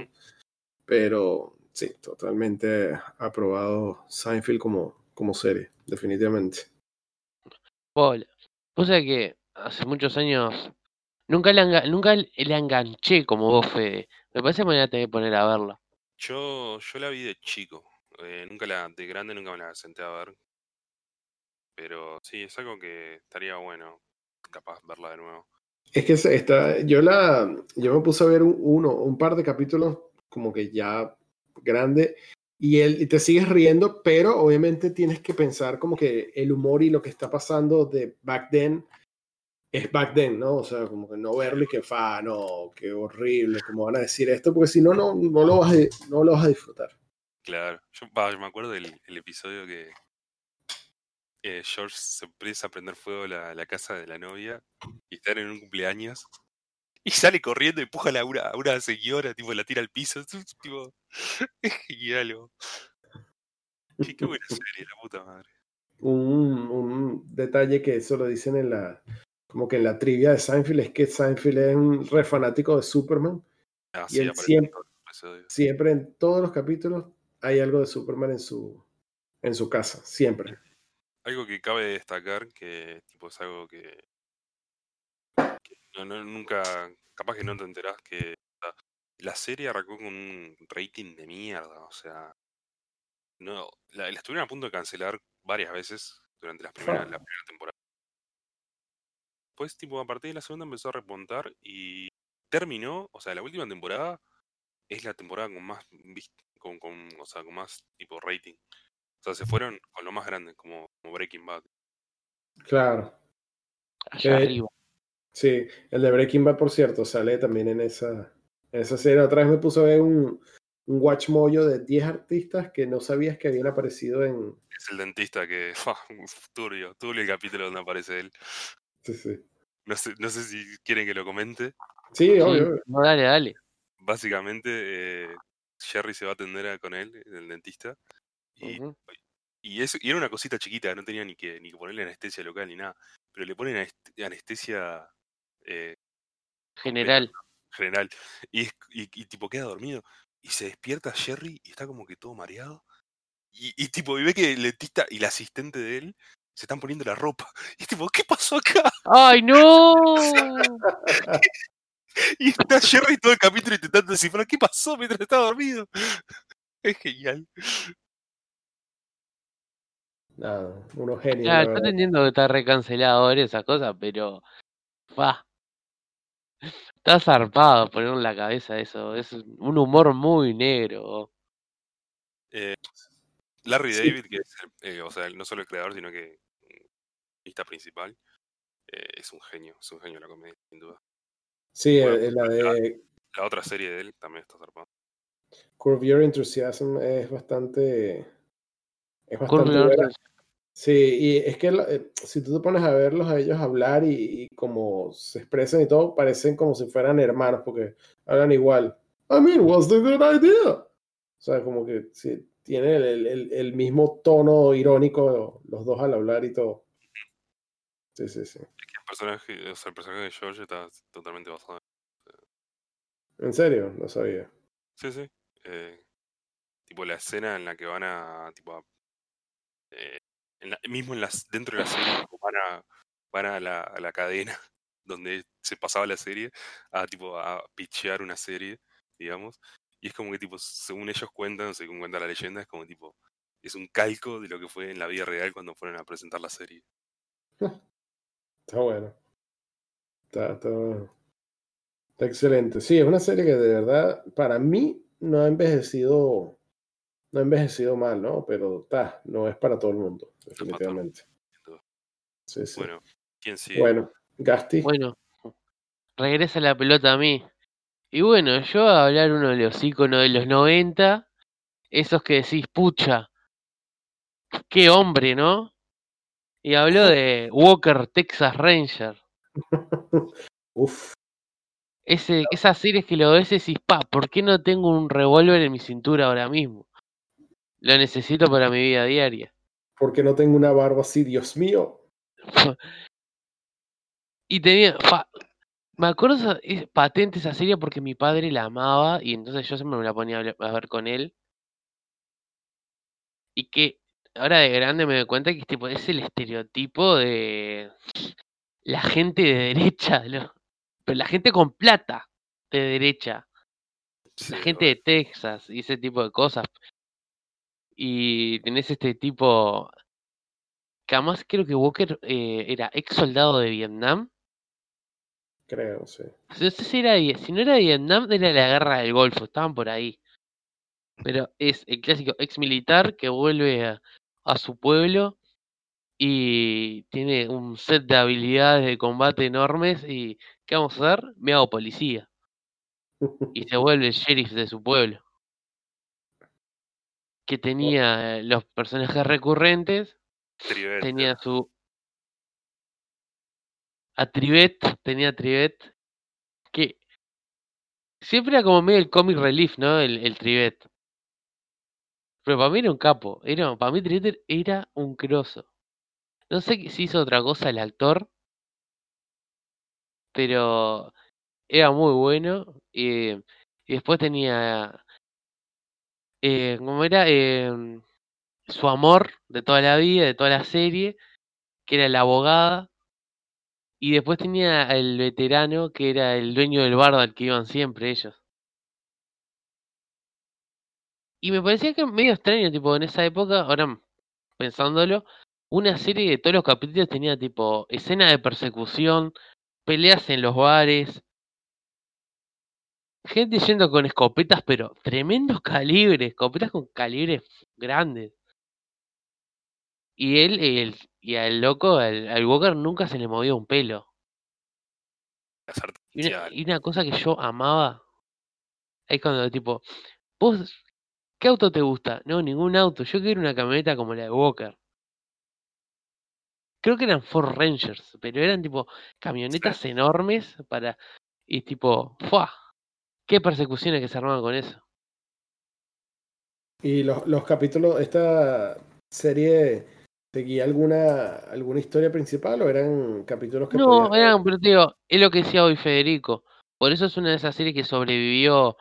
Pero sí, totalmente aprobado Seinfeld como, como serie, definitivamente. O sea que hace muchos años nunca le, nunca le enganché como vos, Fede. Me parece que me voy a tener que poner a verla. Yo, yo la vi de chico. Eh, nunca la, de grande nunca me la senté a ver. Pero sí, es algo que estaría bueno, capaz verla de nuevo. Es que está, yo la, yo me puse a ver un, uno, un par de capítulos como que ya grande y, él, y te sigues riendo, pero obviamente tienes que pensar como que el humor y lo que está pasando de back then es back then, ¿no? O sea, como que no verlo y que fa, no, qué horrible, como van a decir esto, porque si no, no, no, lo, vas a, no lo vas a disfrutar. Claro, yo, me acuerdo del episodio que eh, George se empieza a prender fuego la, la casa de la novia y están en un cumpleaños y sale corriendo y empuja a una, a una señora, tipo, la tira al piso. Tipo, *laughs* es genial. Qué, qué buena *laughs* serie, la puta madre. Un, un, detalle que eso lo dicen en la, como que en la trivia de Seinfeld es que Seinfeld es un re fanático de Superman. Ah, y él siempre, siempre en todos los capítulos hay algo de Superman en su, en su casa, siempre. Algo que cabe destacar, que tipo es algo que, no, nunca, capaz que no te enterás que la serie arrancó con un rating de mierda, o sea, no, la, estuvieron a punto de cancelar varias veces durante las primeras, la primera temporada. Después, tipo, a partir de la segunda empezó a repuntar y terminó, o sea, la última temporada es la temporada con más con, con, o sea, con más tipo rating. O sea, se fueron con lo más grande, como, Breaking Bad. Claro. Allá arriba. Sí, el de Breaking Bad, por cierto, sale también en esa, en esa serie. Otra vez me puso a ver un, un watch moyo de 10 artistas que no sabías que habían aparecido en. Es el dentista que. *laughs* turbio, turbio el capítulo donde aparece él. Sí, sí. No sé, no sé si quieren que lo comente. Sí, obvio. No, dale, dale. Básicamente, eh, Jerry se va a atender con él, el dentista, y, y, eso, y era una cosita chiquita, no tenía ni que, ni que ponerle anestesia local ni nada, pero le ponen anestesia eh, general. General. Y, y, tipo queda dormido. Y se despierta Jerry y está como que todo mareado. Y, y tipo, y ve que el dentista y la asistente de él se están poniendo la ropa. *laughs* Y tipo, ¿qué pasó acá? ¡Ay, no! *laughs* y está Jerry todo el capítulo intentando descifrar qué pasó mientras estaba dormido. Es genial. Nada, unos genios. Ya, entendiendo que está recancelado esas cosas, pero. Va. Está zarpado poner en la cabeza eso. Es un humor muy negro. Eh, Larry David, que es eh, o sea, no solo el creador, sino que lista principal, eh, es un genio, es un genio la comedia, sin duda. Sí, eh, la de. La, otra serie de él también está zarpado. Curve Your Enthusiasm es bastante. Es bastante. Sí, y es que eh, si tú te pones a verlos a ellos hablar y, como se expresan y todo, parecen como si fueran hermanos, porque hablan igual. I mean, what's the good idea? O sea, como que sí, tiene el, el, el mismo tono irónico los dos al hablar y todo. Sí, sí, sí. el personaje, o sea, el personaje de George está totalmente basado en. ¿En serio? No sabía. Sí, sí. Eh, tipo la escena en la que van a. Tipo, eh, mismo en las, dentro de la serie, van a, van a la, la cadena *laughs* donde se pasaba la serie a tipo a pitchear una serie, digamos. Y es como que tipo, según ellos cuentan, según cuenta la leyenda, es como tipo, es un calco de lo que fue en la vida real cuando fueron a presentar la serie. Está bueno. Está, está, excelente. Sí, es una serie que de verdad, para mí, no ha envejecido, no ha envejecido mal, ¿no? Pero está, no es para todo el mundo, definitivamente. Sí, sí. Bueno, ¿quién sigue? Bueno, Gasti. Bueno, regresa la pelota a mí. Y bueno, yo a hablar uno de los íconos de los 90, esos que decís, pucha, qué hombre, ¿no? Y habló de Walker Texas Ranger. *laughs* Uf. Ese, esas series que lo ves y decís, pa, ¿por qué no tengo un revólver en mi cintura ahora mismo? Lo necesito para mi vida diaria. ¿Por qué no tengo una barba así, Dios mío? *laughs* y tenía, fa, me acuerdo es patente esa serie porque mi padre la amaba y entonces yo siempre me la ponía a ver con él. Y que ahora de grande me doy cuenta que tipo, es el estereotipo de la gente de derecha, pero la gente con plata de derecha. la gente de Texas y ese tipo de cosas. Y tenés este tipo. Que además creo que Walker eh, era ex soldado de Vietnam Creo, sí. No sé si era si no era Vietnam, era la guerra del Golfo, estaban por ahí. Pero es el clásico ex militar que vuelve a, su pueblo y tiene un set de habilidades de combate enormes y ¿qué vamos a hacer? Me hago policía. *laughs* Y se vuelve el sheriff de su pueblo. Que tenía los personajes recurrentes. Tenía su a Trivet, tenía Trivet, que siempre era como medio el comic relief, ¿no? El, el Trivet. Pero para mí era un capo, era, para mí Trivet era un croso. No sé si hizo otra cosa el actor, pero era muy bueno. y después tenía, eh, ¿cómo era? Eh, su amor de toda la vida, de toda la serie, que era la abogada, y después tenía el veterano que era el dueño del bar al que iban siempre ellos. Y me parecía que medio extraño, tipo, en esa época, ahora pensándolo, una serie de todos los capítulos tenía tipo escena de persecución, peleas en los bares, gente yendo con escopetas, pero tremendos calibres, escopetas con calibres grandes. Y él, el, y al loco, al, Walker, nunca se le movió un pelo. Y una, cosa que yo amaba es cuando, tipo, vos, ¿qué auto te gusta? No, ningún auto. Yo quiero una camioneta como la de Walker. Creo que eran Ford Rangers, pero eran tipo camionetas enormes para. Y tipo, ¡fua! ¿Qué persecuciones que se armaban con eso? Y los, los capítulos, esta serie ¿Seguía alguna, alguna historia principal o eran capítulos que No, eran, pero digo, es lo que decía hoy Federico. Por eso es una de esas series que sobrevivió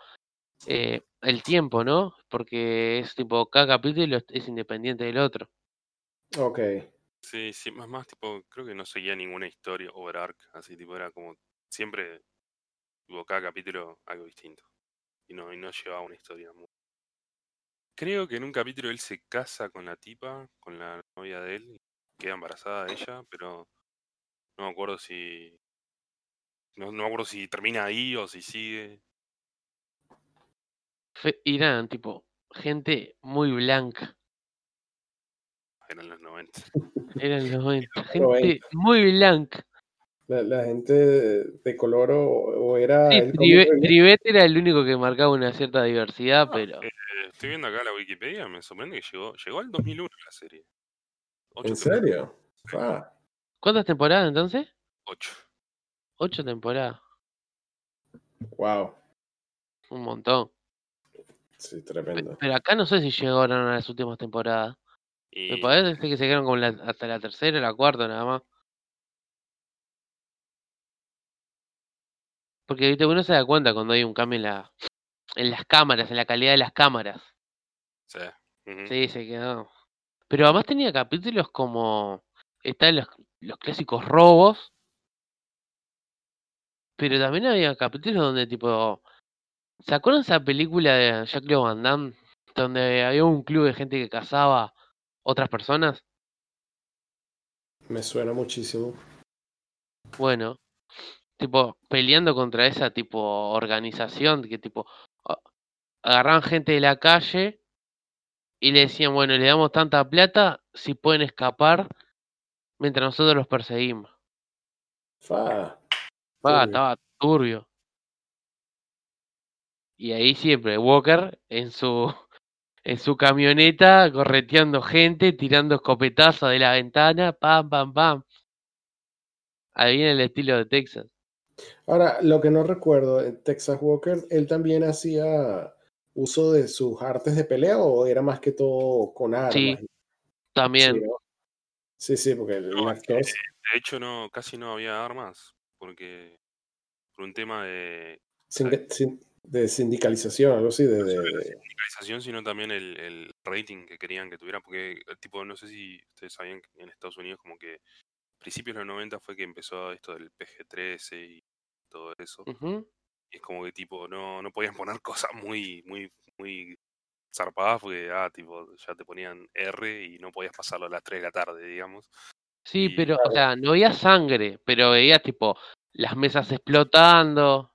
eh, el tiempo, ¿no? Porque es tipo, cada capítulo es independiente del otro. Ok. Sí, sí, más más tipo, creo que no seguía ninguna historia arc, así tipo, era como siempre, cada capítulo algo distinto. Y no, y no llevaba una historia muy Creo que en un capítulo él se casa con la tipa, con la novia de él, queda embarazada de ella, pero no me acuerdo si. No, no me acuerdo si termina ahí o si sigue. Irán, tipo, gente muy blanca. Eran los 90. Eran los 90. *laughs* Gente muy blanca. La, gente de, color o, era. Sí, Trivet era el único que marcaba una cierta diversidad, pero. Eh, estoy viendo acá la Wikipedia, me sorprende que llegó, llegó al 2001 la serie. ¿En serio? Ah. ¿Cuántas temporadas entonces? Ocho. Ocho temporadas. Wow. Un montón. Sí, tremendo. Pero acá no sé si llegaron a las últimas temporadas. Me parece que se quedaron como hasta la tercera o la cuarta nada más. Porque ¿viste? uno se da cuenta cuando hay un cambio en la en las cámaras, en la calidad de las cámaras. Sí. Sí, se quedó. Pero además tenía capítulos como. Están los, los clásicos robos. Pero también había capítulos donde, tipo. ¿Se acuerdan esa película de Jacques Van Damme? Donde había un club de gente que cazaba otras personas. Me suena muchísimo. Bueno, tipo, peleando contra esa tipo organización que tipo agarraban gente de la calle y le decían, bueno, le damos tanta plata si pueden escapar mientras nosotros los perseguimos. Fa. estaba turbio. Y ahí siempre Walker en su *laughs* en su camioneta correteando gente, tirando escopetazos de la ventana, pam, pam, pam. Ahí viene el estilo de Texas. Ahora, lo que no recuerdo, en Texas Walker, él también hacía uso de sus artes de pelea o era más que todo con armas. Sí, también. Sí, sí, porque el actor... de, hecho, no, casi no había armas, porque por un tema de. de sindicalización, algo así. De, no solo de sindicalización, sino también el, el, rating que querían que tuviera, porque, tipo, no sé si ustedes sabían que en Estados Unidos, como que principios de los 90 fue que empezó esto del PG-13 y todo eso. Y es como que, tipo, no, no podían poner *laughs* cosas muy, muy, muy zarpadas porque, ah, tipo, ya te ponían R y no podías pasarlo a las 3 de la tarde, digamos. Sí, pero, o sea, no veía sangre, pero veía, tipo, las mesas explotando.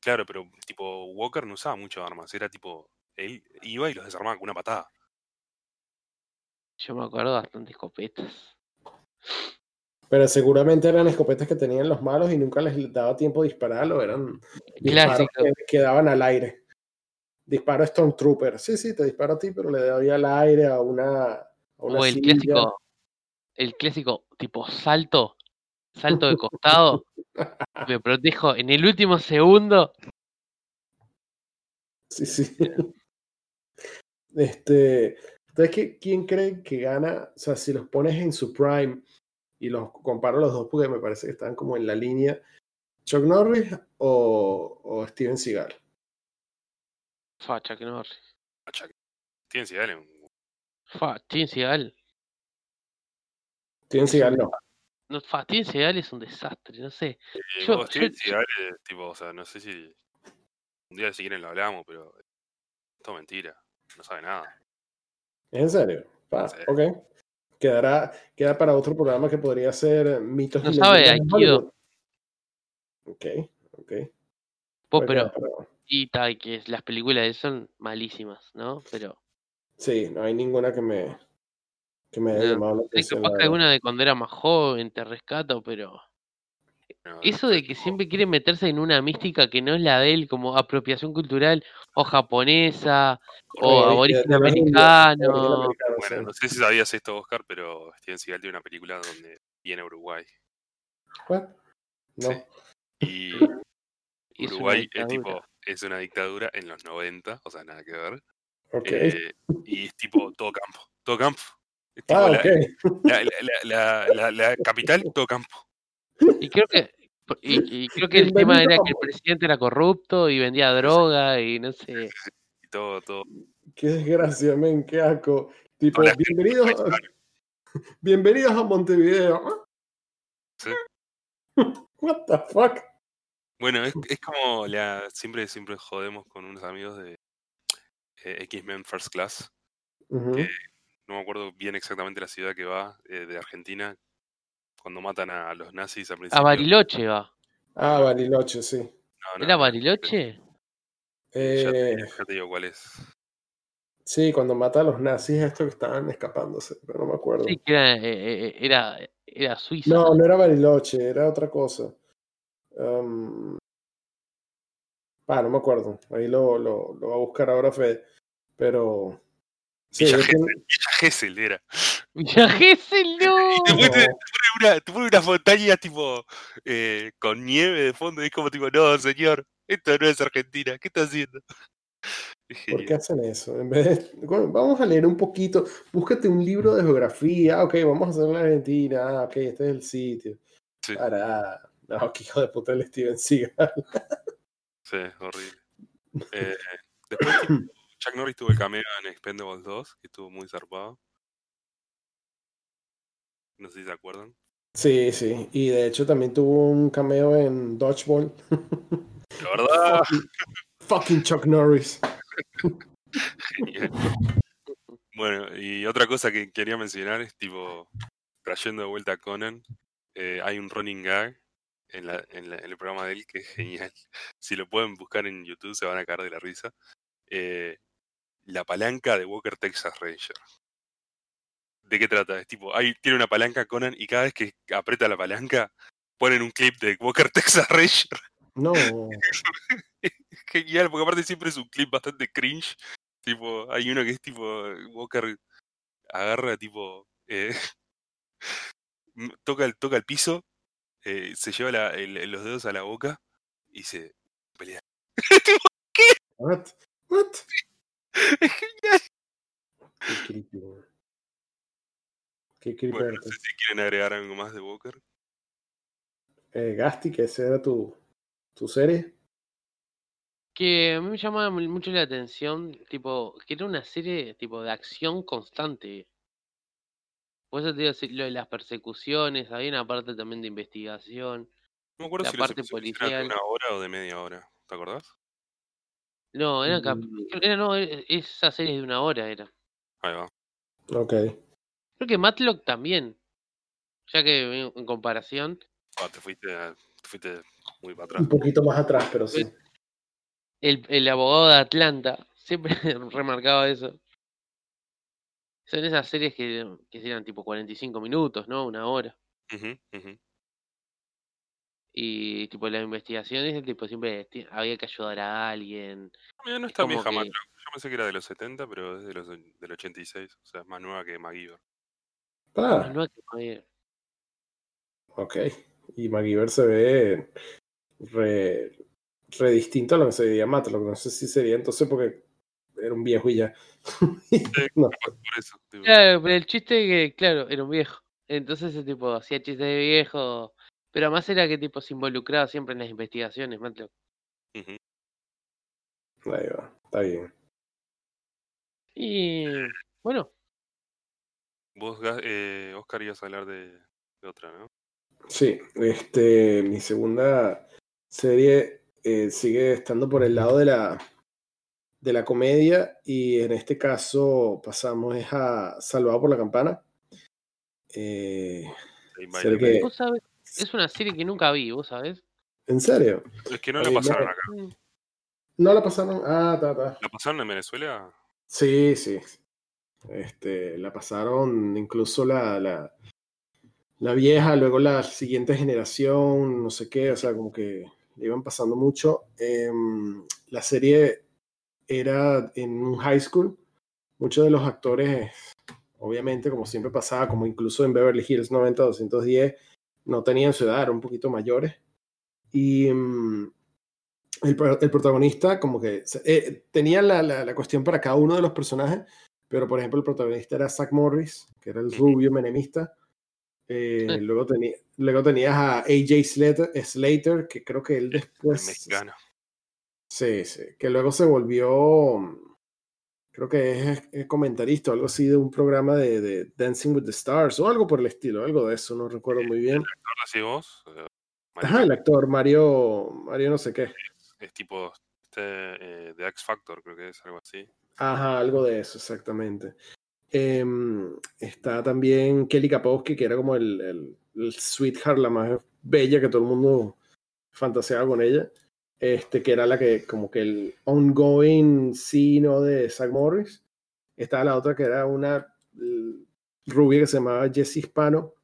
Claro, pero, tipo, Walker no usaba mucho armas, era tipo, él iba y los desarmaba con una patada. Yo me acuerdo bastante escopetas. Pero seguramente eran escopetas que tenían los malos y nunca les daba tiempo de dispararlo, eran disparos que quedaban al aire disparo Stormtrooper. Sí, sí, te disparo a ti, pero le doy al aire a una. o el clásico. El clásico tipo salto. Salto de costado. *laughs* me protejo en el último segundo. Sí, sí. Este. Entonces, ¿quién cree que gana? O sea, si los pones en su prime y los comparo los dos porque me parece que están como en la línea, ¿Chuck Norris o, o Steven Seagal? Fa, Chuck Norris. Steven Seagal Fa, Steven Seagal. Steven Seagal no. No, fa, Steven Seagal es un desastre, no sé. Eh, yo, Steven Seagal, es, tipo, o sea, no sé si un día si quieren lo hablamos, pero esto es mentira. No sabe nada. ¿En serio? Fa, ok. Quedará, queda para otro programa que podría ser mitos no sabe Aikido. Ok, ok. Pues, pero, y tal, que las películas son malísimas, ¿no? Pero. Sí, no hay ninguna que me. que me haya llamado la atención. Capaz que alguna de cuando era más joven te rescato, pero. Eso de que siempre quiere meterse en una mística que no es la de él, como apropiación cultural, o japonesa, o aborigen americano. Bueno, no sé si sabías esto, Oscar, pero Steven Seagal tiene una película donde viene Uruguay. ¿What? No. Y *laughs* Uruguay es tipo es una dictadura en los 90, o sea, nada que ver. Eh, y es tipo todo campo, todo campo. ah, la, la, capital, todo campo. Y creo que y, creo que el tema era que el presidente era corrupto y vendía droga y no sé. *laughs* Y todo, todo. Qué desgracia, men, qué asco. Tipo, bienvenidos, *laughs* a, *laughs* bienvenidos a Montevideo. Sí. What the fuck? Bueno, es, es como la. Siempre, siempre jodemos con unos amigos de eh, X-Men First Class. que no me acuerdo bien exactamente la ciudad que va eh, de Argentina. Cuando matan a los nazis al principio. A Bariloche va. Ah, Bariloche, sí. No, ¿Era Bariloche? Eh, ya, te, ya, te, digo cuál es. Sí, cuando mata a los nazis, esto que estaban escapándose, pero no me acuerdo. Sí, que era, era, era Suiza. No, no era Bariloche, era otra cosa. Um, ah, no me acuerdo. Ahí lo, lo, lo, va a buscar ahora Fede. Pero. Sí, Villa, Gesell, era. Villa Gesell, no. Y *laughs* después te, una, te pone una montaña tipo eh, con nieve de fondo y es como tipo, no, señor, esto no es Argentina, ¿qué está haciendo? *laughs* ¿Por qué hacen eso? En vez de, vamos a leer un poquito, búscate un libro de geografía, ok, vamos a hacer la Argentina, ah, ok, este es el sitio. Sí. Para, no, qué hijo de puta el Steven Seagal. sí, horrible. *laughs* Eh, después Chuck Norris tuvo el cameo en Expendables 2, que estuvo muy zarpado. No sé si se acuerdan. Sí, sí. Y de hecho también tuvo un cameo en Dodgeball. ¿De verdad? fucking, Chuck Norris. Genial. *laughs* Bueno, y otra cosa que quería mencionar es tipo, trayendo de vuelta a Conan, eh, hay un running gag en, la, en, la, en, el programa de él que es genial. Si lo pueden buscar en YouTube se van a caer de la risa. Eh, la palanca de Walker Texas Ranger. ¿De qué trata? Es tipo, ahí tiene una palanca Conan y cada vez que aprieta la palanca ponen un clip de Walker *laughs* Texas Ranger. No. *laughs* Genial, porque aparte siempre es un clip bastante cringe. Tipo, hay uno que es tipo, Walker agarra tipo, eh, *laughs* toca, el, toca el piso, eh, se lleva la, el, los dedos a la boca y se pelea. ¿Qué? What? What? Es genial. Qué. Qué creepy. Bueno, no sé si quieren agregar algo más de Walker. Eh, Gasti, que esa era tu, tu serie. Que a mí me llamaba mu- mucho la atención, tipo, que era una serie tipo de acción constante. Por eso te digo, lo de las persecuciones, había una parte también de investigación. No me acuerdo La si los parte episodios eran de policial. una hora o de media hora. ¿Te acordás? No, era, Mm. creo- era no, e- esa serie de una hora era. Ahí va. Ok. Creo que Matlock también. Ya que en, comparación, Ah, te fuiste, te fuiste muy para atrás. Un poquito más atrás, pero sí. el, el abogado de Atlanta *laughs* siempre remarcaba eso. Son esas series que, que eran tipo 45 minutos, ¿no? Una hora. Ujú, ujú. Y tipo las investigaciones, tipo siempre había que ayudar a alguien. Mira, no Es está como vieja que- Matlock. Yo pensé que era de los 70, pero es de los, del 86. O sea, es más nueva que MacGyver. Ah, ok. Y MacGyver se ve re, re distinto a lo que se veía Matlock. No sé si sería entonces porque era un viejo y ya. *laughs* no. Por eso. tipo, Claro, pero el chiste que, claro, era un viejo. Entonces ese tipo hacía chistes de viejo. Pero además era que tipo se involucraba siempre en las investigaciones, Matlock. ujú. Ahí va. Está bien. Y bueno, Vos, eh, Oscar, ibas a hablar de, de otra, ¿no? Sí, este, mi segunda serie eh, sigue estando por el lado de la, de la comedia y en este caso pasamos es a Salvado por la Campana. Eh, que- vos sabés, es una serie que nunca vi, vos sabés. ¿En serio? Es que no la pasaron acá. Mm, ¿No la pasaron? Ah, ta, ta. ¿La pasaron en Venezuela? Sí, sí. Este, la pasaron incluso la, la, vieja, luego la siguiente generación, no sé qué, o sea, como que le iban pasando mucho. Em, la serie era en un high school. Muchos de los actores, obviamente, como siempre pasaba, como incluso en Beverly Hills 90-210, no tenían su edad, eran un poquito mayores. Y mm, el, el protagonista como que eh, tenía la- la cuestión para cada uno de los personajes, pero por ejemplo el protagonista era Zach Morris, que era el rubio menemista. Eh, Sí. luego, teni- luego tenías a AJ Slater, Slater, que creo que él El después... mexicano. Sí, sí, que luego se volvió, creo que es, es comentarista o algo así de un programa de, de Dancing with the Stars o algo por el estilo, algo de eso, no recuerdo muy bien. ¿Ahora sí vos? Eh, Mario Ajá, el actor Mario, Mario no sé qué. Es tipo este, eh, de X Factor, creo que es algo así. Ajá, algo de eso, exactamente. Em, está también Kelly Kapowski, que era como el, el, el sweetheart, la más bella que todo el mundo fantaseaba con ella. Este, que era la que, como que el ongoing sino de Zach Morris. Estaba la otra que era una rubia que se llamaba Jessie Hispano,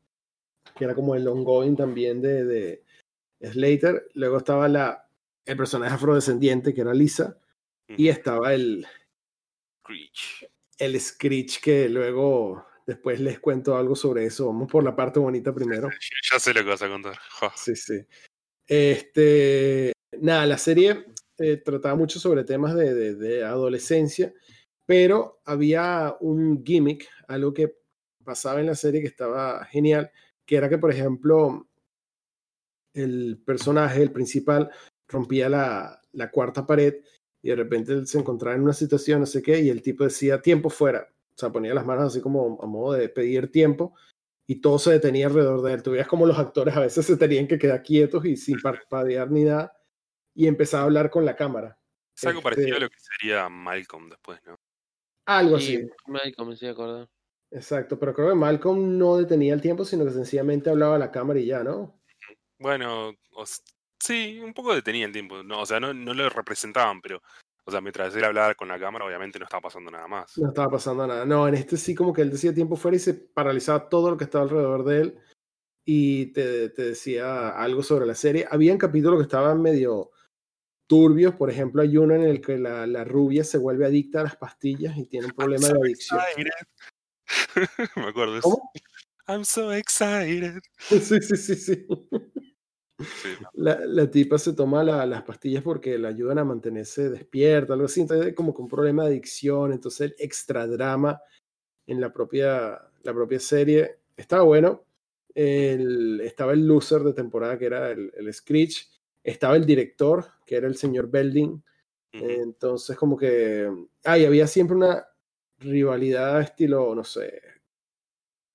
que era como el ongoing también de, de Slater. Luego estaba la, el personaje afrodescendiente, que era Lisa. Y estaba el, Screech. el Screech que luego después les cuento algo sobre eso. Vamos por la parte bonita primero. *laughs* Ya, sé lo que vas a contar. Sí, sí. Este, nada, la serie eh, trataba mucho sobre temas de, de- de adolescencia, pero había un gimmick, algo que pasaba en la serie que estaba genial, que era que, por ejemplo, el personaje, el principal, rompía la, la cuarta pared y de repente él se encontraba en una situación, no sé qué, y el tipo decía tiempo fuera. O sea, ponía las manos así como a modo de pedir tiempo y todo se detenía alrededor de él. Tú veías como los actores a veces se tenían que quedar quietos y sin parpadear ni nada y empezaba a hablar con la cámara. Es algo Este- parecido a lo que sería Malcolm después, ¿no? Algo Sí, así. me comencé a acordar. Exacto, pero creo que Malcolm no detenía el tiempo, sino que sencillamente hablaba a la cámara y ya, ¿no? Bueno, o s- sí, un poco detenía el tiempo. No, o sea, no, no lo representaban, pero, o sea, mientras él hablaba con la cámara, obviamente no estaba pasando nada más. No estaba pasando nada. No, en este sí como que él decía tiempo fuera y se paralizaba todo lo que estaba alrededor de él y te, te, decía algo sobre la serie. Habían capítulos que estaban medio turbios, por ejemplo, hay uno en el que la, la rubia se vuelve adicta a las pastillas y tiene un problema de adicción. *laughs* Me acuerdo eso. I'm so excited. *laughs* Sí, sí, sí, sí. La, la, tipa se toma la, las pastillas porque la ayudan a mantenerse despierta, algo así. Entonces, como con un problema de adicción. Entonces, el extra drama en la propia, la propia serie estaba bueno. El, estaba el loser de temporada que era el, el Screech. Estaba el director, que era el señor Belding. Entonces, como que. Ah, había siempre una rivalidad estilo, no sé.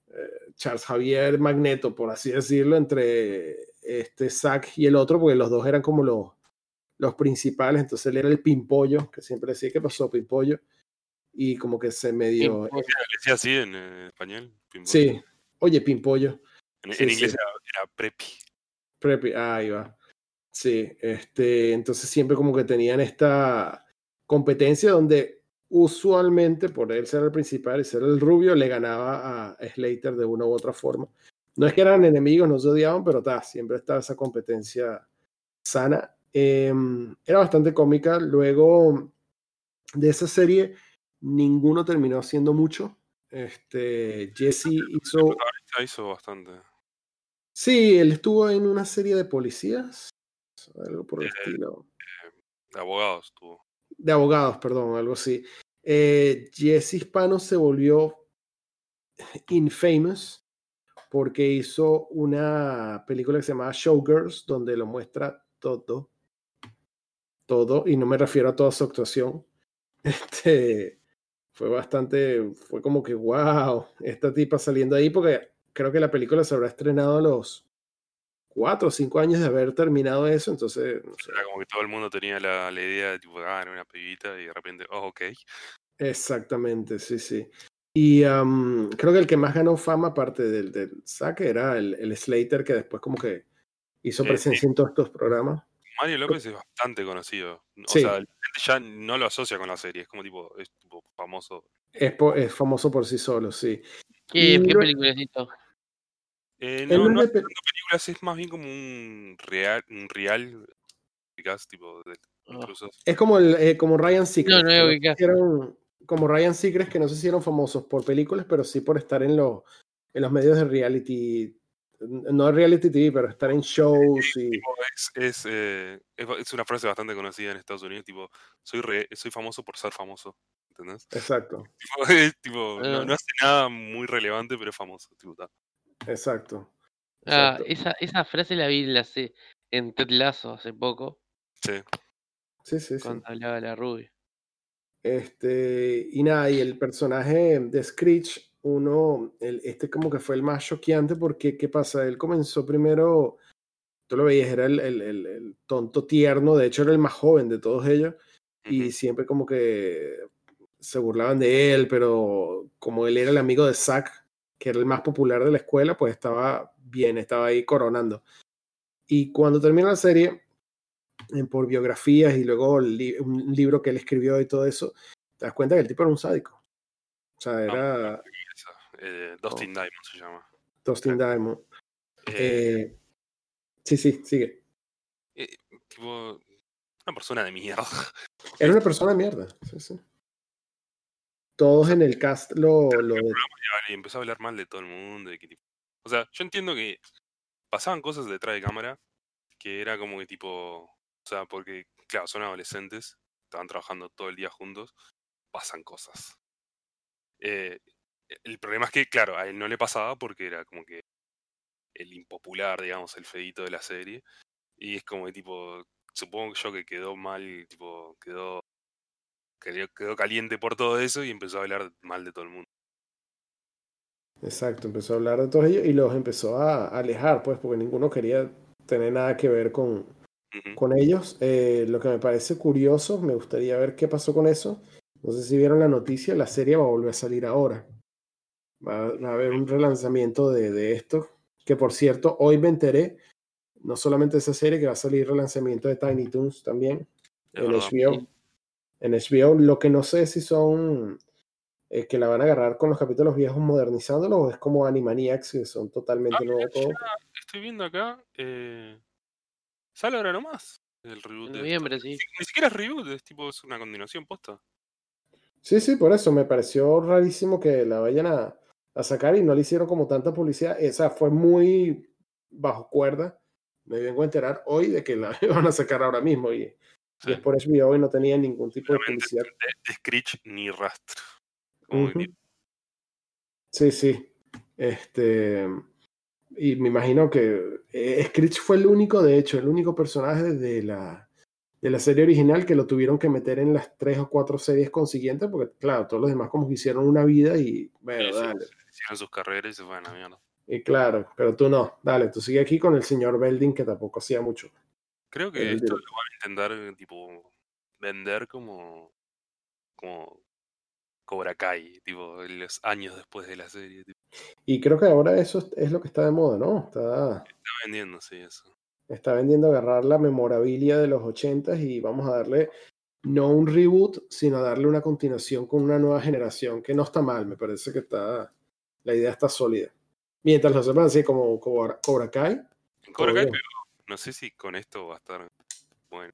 Eh, Charles Javier Magneto, por así decirlo, entre este Zack y el otro, porque los dos eran como los, los principales. Entonces él era el pimpollo, que siempre decía que pasó pimpollo. Y como que se medio. ¿Le decía así en eh, español? Pimpollo. Sí, oye, pimpollo. En, en inglés Era, era, preppy. Preppy, ah, ahí va. Sí, este, entonces siempre como que tenían esta competencia donde usualmente por él ser el principal y ser el rubio le ganaba a Slater de una u otra forma. No es que eran enemigos, no se odiaban, pero ta, siempre estaba esa competencia sana. Eh, era bastante cómica. Luego de esa serie, ninguno terminó haciendo mucho. Este, Jesse hizo... hizo bastante. Sí, él estuvo en una serie de policías algo por el estilo. de abogados tuvo. De abogados, perdón, algo así. Eh, Jesse Hispano se volvió *laughs* infamous porque hizo una película que se llama Showgirls, donde lo muestra todo. Todo, y no me refiero a toda su actuación. *laughs* Este fue bastante, fue como que, wow, esta tipa saliendo ahí, porque creo que la película se habrá estrenado a los cuatro o cinco años de haber terminado eso, entonces... Era como que todo el mundo tenía la, la idea de tipo, ah, era una pibita y de repente, oh, ok. Exactamente, sí, sí. Y um, creo que el que más ganó fama, aparte del, del saque, era el, el, Slater, que después como que hizo presencia en todos estos programas. Mario López es bastante conocido. O sea, la gente ya no lo asocia con la serie, es como tipo, es tipo famoso. Es, es famoso por sí solo, sí. ¿Qué, ¿qué película es esto? Eh, no, no es películas, es más bien como un real, un real tipo de, oh. Es como el, eh, como Ryan Seacrest. No, no hicieron, como Ryan Seacrest, que no se hicieron famosos por películas, pero sí por estar en los, en los medios de reality. No de reality TV, pero estar en shows y. Es, es, eh, es, una frase bastante conocida en Estados Unidos, tipo, soy, re, soy famoso por ser famoso. ¿Entendés? Exacto. *laughs* Tipo, tipo no, no, hace nada muy relevante, pero es famoso. Tipo, Exacto. Ah, esa, esa frase la vi en, la, en Ted Lasso hace poco. Sí. Sí, sí, Cuando hablaba la rubia. Este, y nada, y el personaje de Screech, uno, el, este como que fue el más choqueante porque, ¿qué pasa? Él comenzó primero, tú lo veías, era el, el, el tonto tierno, de hecho era el más joven de todos ellos, y siempre como que se burlaban de él, pero como él era el amigo de Zack, que era el más popular de la escuela, pues estaba bien, estaba ahí coronando. Y cuando termina la serie, por biografías y luego un libro que él escribió y todo eso, te das cuenta que el tipo era un sádico. O sea, era... Eh, Dustin Diamond se llama. Dustin Diamond. Eh, sí, sí, sigue. Eh, tipo, una persona de mierda. *laughs* Era una persona de mierda, sí, sí todos en el cast lo... lo y empezó a hablar mal de todo el mundo. o sea, yo entiendo que pasaban cosas detrás de cámara que era como que tipo... O sea, porque, claro, son adolescentes, estaban trabajando todo el día juntos, pasan cosas. Eh, el problema es que, claro, a él no le pasaba porque era como que el impopular, digamos, el feito de la serie. Y es como que tipo, supongo yo que quedó mal, tipo, quedó quedó caliente por todo eso y empezó a hablar mal de todo el mundo. Exacto, empezó a hablar de todos ellos y los empezó a alejar, pues, porque ninguno quería tener nada que ver con, con ellos. Eh, lo que me parece curioso, me gustaría ver qué pasó con eso. No sé si vieron la noticia, la serie va a volver a salir ahora. Va, a haber un relanzamiento de, de, esto, que por cierto, hoy me enteré, no solamente esa serie, que va a salir relanzamiento de Tiny Toons también, en HBO en HBO. Lo que no sé si son eh, que la van a agarrar con los capítulos viejos modernizándolos o es como Animaniacs que son totalmente Ah, nuevos estoy viendo acá. Eh, sale ahora nomás el reboot. En de noviembre, sí. Ni, ni siquiera es reboot, es tipo es una continuación posta. Sí, sí, por eso me pareció rarísimo que la vayan a, a sacar y no le hicieron como tanta publicidad. Esa fue muy bajo cuerda. Me vengo a enterar hoy de que la *laughs* van a sacar ahora mismo y, es por HBO y no tenía ningún tipo de publicidad. de, de Screech ni rastro. Ujú. diría. Sí, sí. Este, y me imagino que eh, Screech fue el único, de hecho, el único personaje de la, de la serie original que lo tuvieron que meter en las tres o cuatro series consiguientes, porque claro, todos los demás como que hicieron una vida y bueno, Sí, sí, dale. hicieron sus carreras y se fueron a la mierda. Y claro, pero tú no, dale, tú sigue aquí con el señor Belding que tampoco hacía mucho. Creo que El esto lo van a intentar tipo vender como como Cobra Kai, tipo los años después de la serie. Tipo. Y creo que ahora eso es, lo que está de moda, ¿no? Está, Está vendiendo, sí, eso. está vendiendo agarrar la memorabilia de los ochentas y vamos a darle no un reboot, sino darle una continuación con una nueva generación, que no está mal, me parece que está, la idea está sólida. Mientras lo sepan así como Cobra, Cobra Kai. Cobra Kai pegó. No sé si con esto va a estar bueno.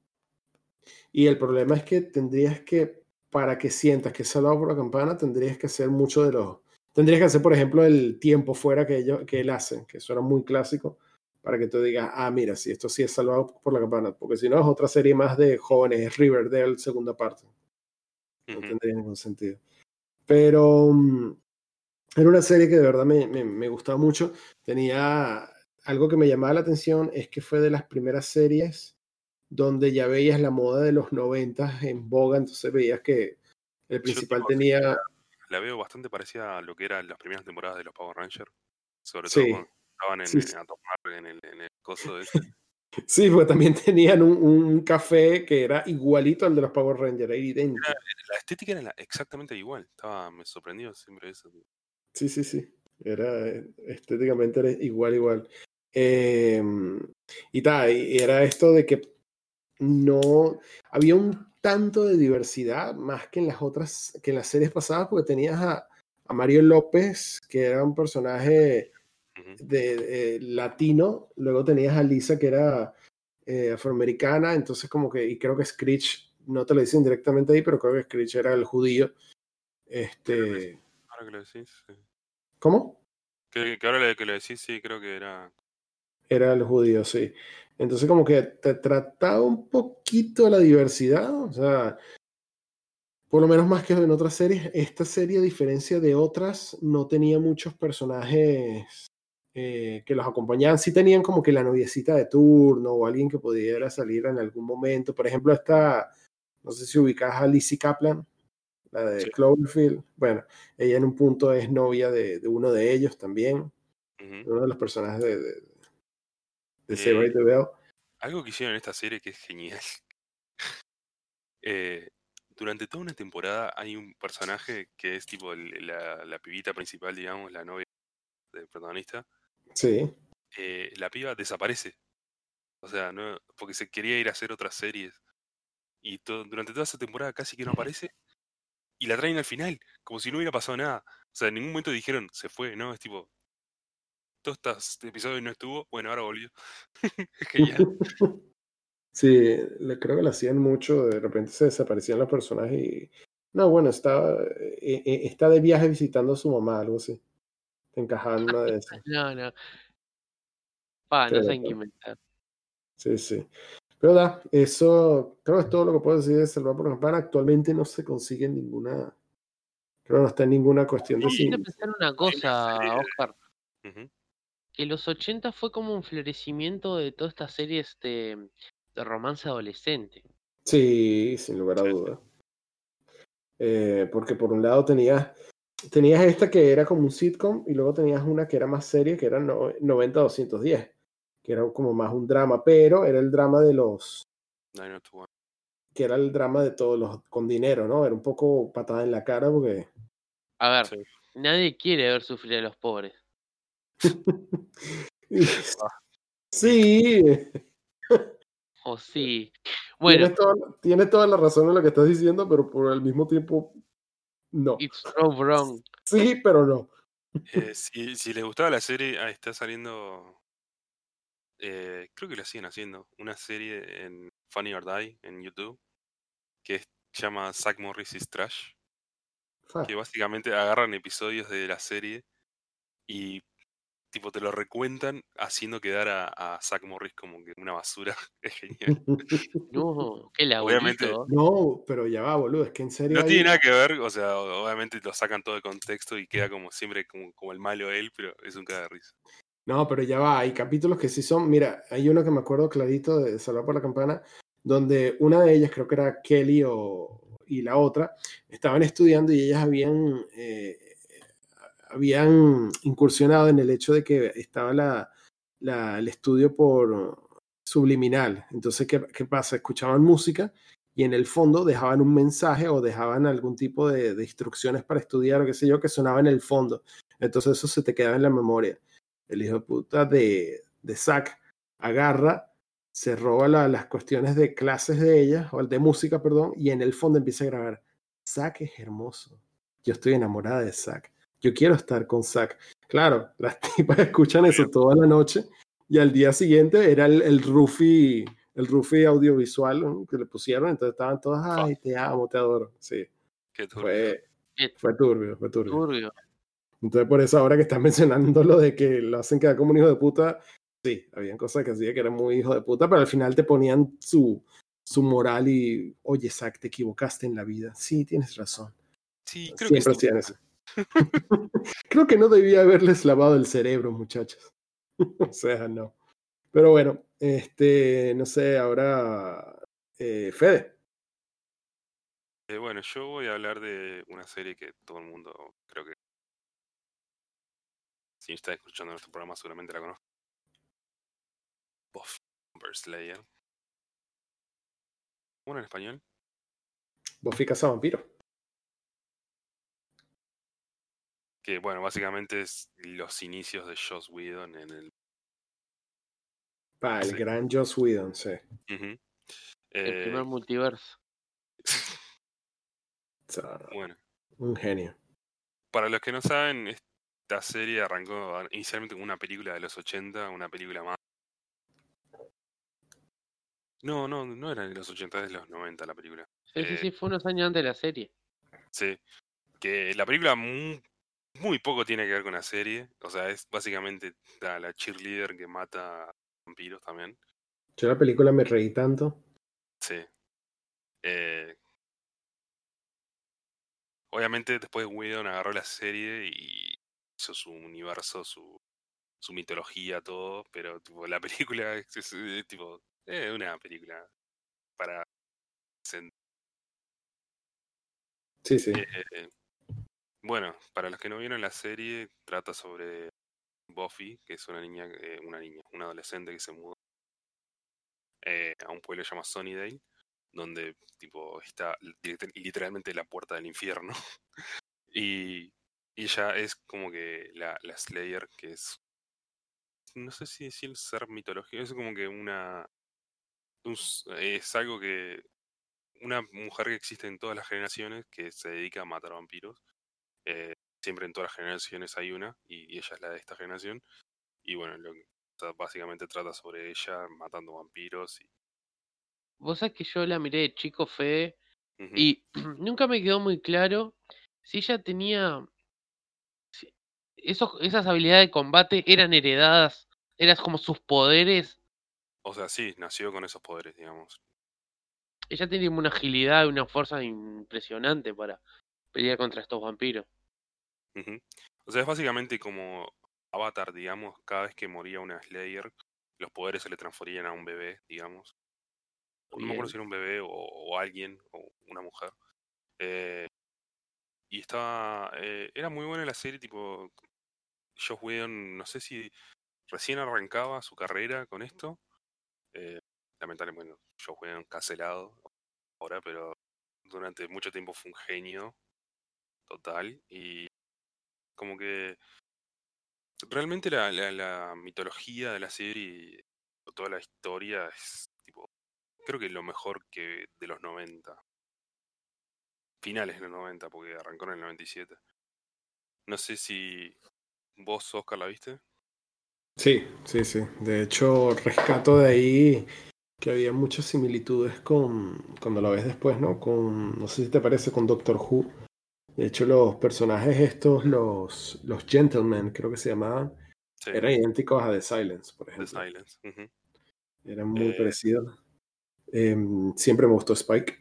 Y el problema es que tendrías que, para que sientas que es salvado por la campana, tendrías que hacer mucho de los... Tendrías que hacer, por ejemplo, el tiempo fuera que, ellos, que él hace, que eso era muy clásico, para que tú digas, ah, mira, sí, esto sí es salvado por la campana, porque si no es otra serie más de jóvenes, es Riverdale, segunda parte. No tendría ningún sentido. Pero mm, era una serie que de verdad me, me, me gustaba mucho. Tenía algo que me llamaba la atención, es que fue de las primeras series donde ya veías la moda de los 90 en boga, entonces veías que el principal tenía... La veo bastante parecida a lo que eran las primeras temporadas de los Power Rangers. Sobre Sí. todo cuando estaban en, Sí, sí. a tomar en el, en el coso ese. *laughs* Sí, porque también tenían un, un café que era igualito al de los Power Rangers, era idéntico. La estética era la- exactamente igual. Estaba, me sorprendió siempre eso. tío. Sí, sí, sí. Era estéticamente era igual, igual. Eh, y tal, y era esto de que no había un tanto de diversidad más que en las otras, que en las series pasadas, porque tenías a, a Mario López, que era un personaje de, eh, latino, luego tenías a Lisa, que era eh, afroamericana, entonces como que, y creo que Screech, no te lo dicen directamente ahí, pero creo que Screech era el judío. Este, Ahora que lo decís. sí. ¿cómo? Que, que ahora que lo decís, sí, creo que era. Era el judío, sí. Entonces como que te trataba un poquito la diversidad, o sea, por lo menos más que en otras series, esta serie a diferencia de otras no tenía muchos personajes eh, que los acompañaban, sí tenían como que la noviecita de turno o alguien que pudiera salir en algún momento, por ejemplo esta, no sé si ubicas a Lizzie Kaplan, la de Sí. Cloverfield, bueno, ella en un punto es novia de, de uno de ellos también, Ujú. uno de los personajes de, de, de Eh, the Bell. Algo que hicieron en esta serie que es genial. *laughs* Eh, durante toda una temporada hay un personaje que es tipo el- la, la pibita principal, digamos, la novia del protagonista. Sí, eh, la piba desaparece. O sea, no, porque se quería ir a hacer otras series. Y to- durante toda esa temporada casi que no aparece. Y la traen al final, como si no hubiera pasado nada. O sea, en ningún momento dijeron, se fue, ¿no? Es tipo, todos estos episodios no estuvo, bueno, ahora volvió. *laughs* genial. *laughs* sí, le- creo que lo hacían mucho, de repente se desaparecían los personajes y... No, bueno, está, eh, eh, está de viaje visitando a su mamá, algo así. Te encajaba en una de esas. *laughs* No, no. Pa, no saben qué inventar. Sí, sí. Pero da, eso creo que es todo lo que puedo decir de Salvar por Campana. Actualmente no se consigue en ninguna... Creo que no está en ninguna cuestión de... Quiero sin- pensar una cosa, serie de- Oscar. Que los 80 fue como un florecimiento de todas estas series de, de romance adolescente. Sí, sin lugar a dudas. Eh, porque por un lado tenías, tenías esta que era como un sitcom y luego tenías una que era más seria, que era no- 90-210, que era como más un drama, pero era el drama de los, oh que era el drama de todos los con dinero, ¿no? Era un poco patada en la cara porque... A ver, Sí. nadie quiere ver sufrir a los pobres. *laughs* Sí, *laughs* O sí. Bueno, tienes toda, tienes toda la razón en lo que estás diciendo, pero por el mismo tiempo no. It's so wrong. *laughs* Sí, pero no. Eh, si, si les gustaba la serie, ah, está saliendo. eh, creo que la siguen haciendo. Una serie en Funny or Die en YouTube. Que es- se llama Zack Morris is Trash. Fa. Que básicamente agarran episodios de la serie y tipo te lo recuentan haciendo quedar a, a Zack Morris como que una basura. *laughs* Es genial. *laughs* No, qué Obviamente- laburito. No, pero ya va, boludo. Es que en serio. No hay- tiene nada que ver, o sea, obviamente lo sacan todo de contexto y queda como siempre como, como el malo él, pero es un caga de risa. No, pero ya va, hay capítulos que sí son, mira, hay uno que me acuerdo clarito de Salvar por la Campana, donde una de ellas, creo que era Kelly o, y la otra, estaban estudiando y ellas habían, eh, habían incursionado en el hecho de que estaba la, el estudio por subliminal. Entonces, ¿qué, qué pasa? Escuchaban música y en el fondo dejaban un mensaje o dejaban algún tipo de, de instrucciones para estudiar o qué sé yo, que sonaba en el fondo. Entonces eso se te quedaba en la memoria el hijo de puta de, de Zack agarra, se roba la- las cuestiones de clases de ella, o de música, perdón, y en el fondo empieza a grabar. Zack es hermoso. Yo estoy enamorada de Zack. Yo quiero estar con Zack. Claro, *laughs* las tipas escuchan eso toda la noche y al día siguiente era el, el Rufi, el Rufi audiovisual ¿no? que le pusieron, entonces estaban todas, ay, te amo, te adoro. Sí, Qué turbio. fue, turbio, fue turbio. turbio. Entonces, por eso ahora que estás *laughs* mencionando lo de que lo hacen quedar como un hijo de puta, sí, habían cosas que hacía que eran muy hijo de puta, pero al final te ponían su, su moral y, oye, Zack, te equivocaste en la vida. Sí, tienes razón. Sí, creo que Siempre estuvo- hacían eso. *laughs* Creo que no debía haberles lavado el cerebro, muchachos. *laughs* o sea, no. Pero bueno, este, no sé, ahora, eh, Fede. Eh, bueno, yo voy a hablar de una serie que todo el mundo creo que si está escuchando nuestro programa seguramente la conozco. Vampire Slayer. ¿Cómo en español? Buffy Cazavampiro. Que bueno, básicamente es los inicios de Joss Whedon en el... Pa, el Sí. gran Joss Whedon, sí. El Eh, primer multiverso. *laughs* O sea, bueno, un genio. para los que no saben, esta serie arrancó inicialmente como una película de los 80, una película más... No, no, no era de los 80, es de los 90 la película. Sí, sí, eh, sí, fue unos años antes de la serie. Sí. Que la película mu- muy, poco tiene que ver con la serie. O sea, es básicamente la, la cheerleader que mata vampiros también. Yo la película me reí tanto. Sí. Eh, obviamente después Whedon agarró la serie y hizo su universo, su, su mitología, todo. Pero tipo, la *laughs* película es, es- es tipo eh, una película para... Sí, sí. Eh, bueno, para los que no vieron la serie, trata sobre Buffy, que es una niña, eh, una niña, una adolescente que se mudó eh, a un pueblo llamado Sunnydale, donde tipo está literalmente la puerta del infierno. *laughs* y, ella es como que la, la Slayer, que es no sé si decir ser mitológico, es como que una un es algo que una mujer que existe en todas las generaciones que se dedica a matar vampiros. Eh, siempre en todas las generaciones hay una, y, y ella es la de esta generación. Y bueno, lo que o sea, básicamente trata sobre ella matando vampiros. Y, Vos sabés que yo la miré de chico, Ujú. y *clears throat* nunca me quedó muy claro si ella tenía. si esos, esas habilidades de combate eran heredadas, eran como sus poderes. O sea, sí, nació con esos poderes, digamos. Ella tenía como una agilidad y una fuerza impresionante para pelear contra estos vampiros. O sea, es básicamente como Avatar, digamos, cada vez que moría una Slayer, los poderes se le transferían a un bebé, digamos. No me acuerdo si era un bebé o, o alguien, o una mujer. Eh, y estaba. eh, era muy buena la serie, tipo. Joss Whedon, no sé si recién arrancaba su carrera con esto. Eh, lamentablemente, Joss Whedon cancelado ahora, pero durante mucho tiempo fue un genio total. Y como que. Realmente la, la, la mitología de la serie, toda la historia, es tipo. Creo que lo mejor que de los 90. finales de los 90, porque arrancó en el 97. No sé si vos, Oscar, la viste. Sí, sí, sí. De hecho, rescato de ahí que había muchas similitudes con, cuando lo ves después, ¿no? Con, no sé si te parece, con Doctor Who. De hecho, los personajes estos, los, los gentlemen, creo que se llamaban, eran idénticos a The Silence, por ejemplo. The Silence. Eran muy eh, parecidos. Em, siempre me gustó Spike.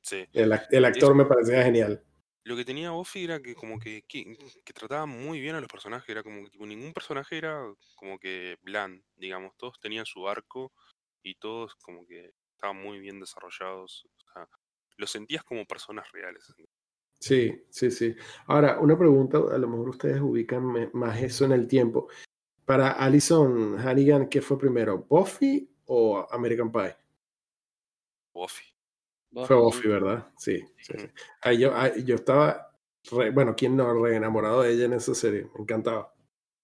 Sí. El, actor me parecía genial. Lo que tenía Buffy era que como que, que, trataba muy bien a los personajes, era como que tipo, ningún personaje era como que bland, digamos, todos tenían su arco y todos como que estaban muy bien desarrollados, o sea, los sentías como personas reales. Sí, sí, sí. Ahora, una pregunta, a lo mejor ustedes ubican más eso en el tiempo. Para Alison Hannigan, ¿qué fue primero, Buffy o American Pie? Buffy. Fue Buffy, ¿verdad? Sí. sí, yo, yo estaba, bueno, ¿quién no re enamorado de ella en esa serie? Me encantaba.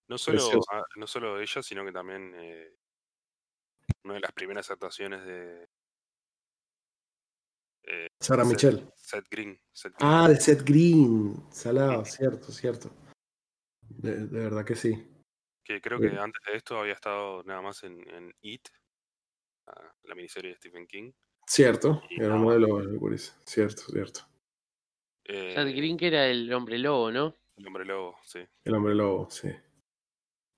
No solo, no solo ella, sino que también eh, una de las primeras actuaciones de eh, Sarah Michelle. Seth Green, Ah, de Seth Green. Salado, cierto, cierto. De, verdad que sí. Que creo que antes de esto había estado nada más en, en It, la miniserie de Stephen King. Cierto, era uno de los Cierto, cierto. Eh, Seth Green que era el hombre lobo, ¿no? El hombre lobo, sí. El hombre lobo, sí.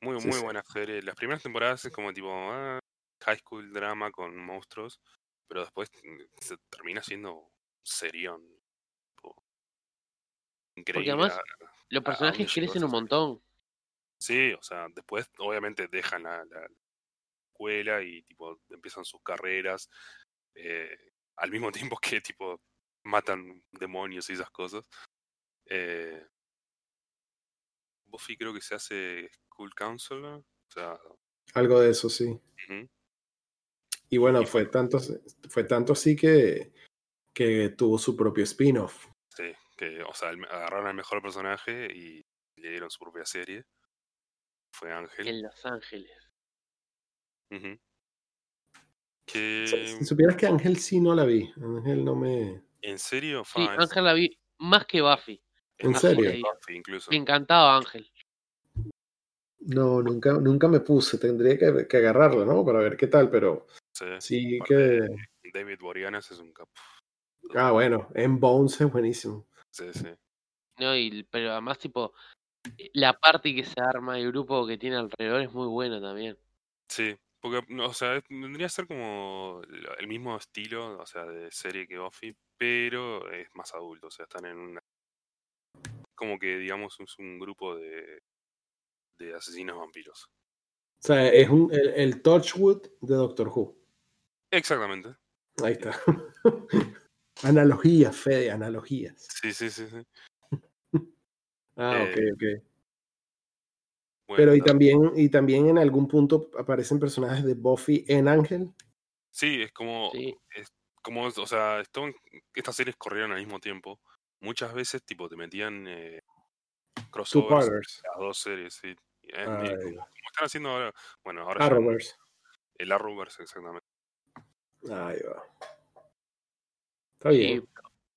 Muy, muy buena serie. Las primeras temporadas es como tipo ah, high school drama con monstruos pero después mm, se termina siendo serión. Increíble. Porque además los personajes crecen un montón. Sí, o sea, después obviamente dejan la, escuela y tipo empiezan sus carreras eh, al mismo *laughs* tiempo que tipo matan demonios y esas cosas. Eh, Buffy creo que se hace School Counselor, o sea, algo de eso sí. Y bueno, fue tanto, fue tanto así que, que tuvo su propio spin-off. Sí, que, o sea, agarraron al mejor personaje y le dieron su propia serie. Fue Ángel. En Los Ángeles. que... Si, supieras que Ángel sí no la vi. Ángel no me. ¿En serio? Sí, Ángel la vi más que Buffy. ¿En serio? Buffy, incluso. Me encantaba Ángel. No, nunca, nunca me puse. Tendría que, que agarrarla, ¿no? Para ver qué tal, pero Sí, que. David Boreanaz es un capo. Ah, bueno, en Bones es buenísimo. Sí, sí. No, y, pero además, tipo, eh, la parte que se arma, el grupo que tiene alrededor es muy bueno también. Sí, porque, o sea, tendría que ser como el mismo estilo, o sea, de serie que Buffy, pero es más adulto, o sea, están en una. Como que, digamos, es un grupo de, de asesinos vampiros. O sea, es un, el, el Torchwood de Doctor Who. Exactamente. Ahí está. *laughs* analogías, Fede, analogías. Sí, sí, sí, sí. ah, ok, eh, ok. Pero y también, y también en algún punto aparecen personajes de Buffy en Ángel. Sí, es como, Es como, o sea, estas series corrieron al mismo tiempo. Muchas veces, tipo, te metían eh, crossovers las dos series, sí. como, están haciendo ahora, bueno, ahora Arrowverse. El Arrowverse, exactamente. Ahí va. Está bien.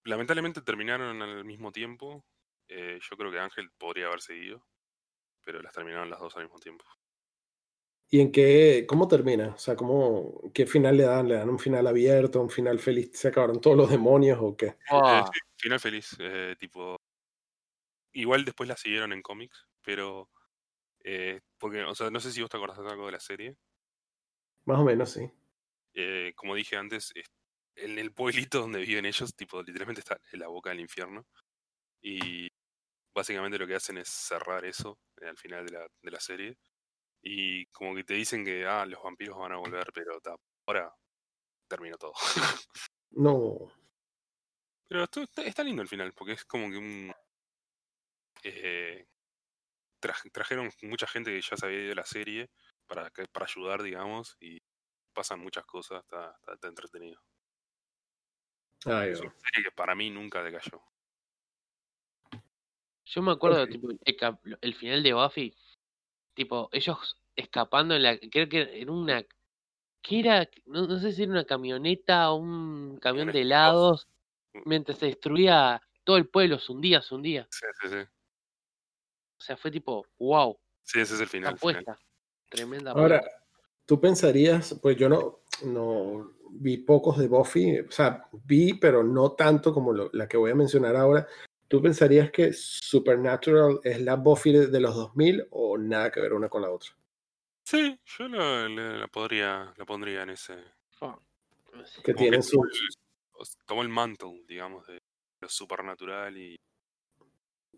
lamentablemente terminaron al mismo tiempo. Eh, yo creo que Ángel podría haber seguido, pero las terminaron las dos al mismo tiempo. ¿Y en qué, cómo termina? O sea, ¿cómo, ¿qué final le dan? ¿Le dan un final abierto, un final feliz? ¿Se acabaron todos los demonios o qué? Ah. final feliz, eh, tipo... Igual después la siguieron en cómics, pero... Eh, porque, o sea, no sé si vos te acordás de algo de la serie. Más o menos, sí. Eh, como dije antes, en el pueblito donde viven ellos, tipo, literalmente está en la boca del infierno. Y básicamente lo que hacen es cerrar eso eh, al final de la, de la serie. Y como que te dicen que, ah, los vampiros van a volver, pero ahora terminó todo. *laughs* no. Pero está, lindo el final, porque es como que un... Eh, trajeron mucha gente que ya sabía de la serie para, para ayudar, digamos, y pasan muchas cosas, está, está, entretenido. es una serie que para mí nunca decayó. Yo me acuerdo, tipo, el, final de Buffy, tipo, ellos escapando en la, creo que en una, ¿qué era? No, sé si era una camioneta o un camión de helados. mientras se destruía todo el pueblo, se hundía, se hundía. Sí, sí, sí. O sea, fue tipo, wow. Sí, ese es el final. Apuesta. Tremenda Ahora, tú pensarías, pues yo no, no vi pocos de Buffy, o sea, vi, pero no tanto como la que voy a mencionar ahora. ¿Tú pensarías que Supernatural es la Buffy de, los 2000 o nada que ver una con la otra? Sí, yo la, podría, la pondría en ese. que tiene su. Como el mantle, digamos, de lo supernatural y.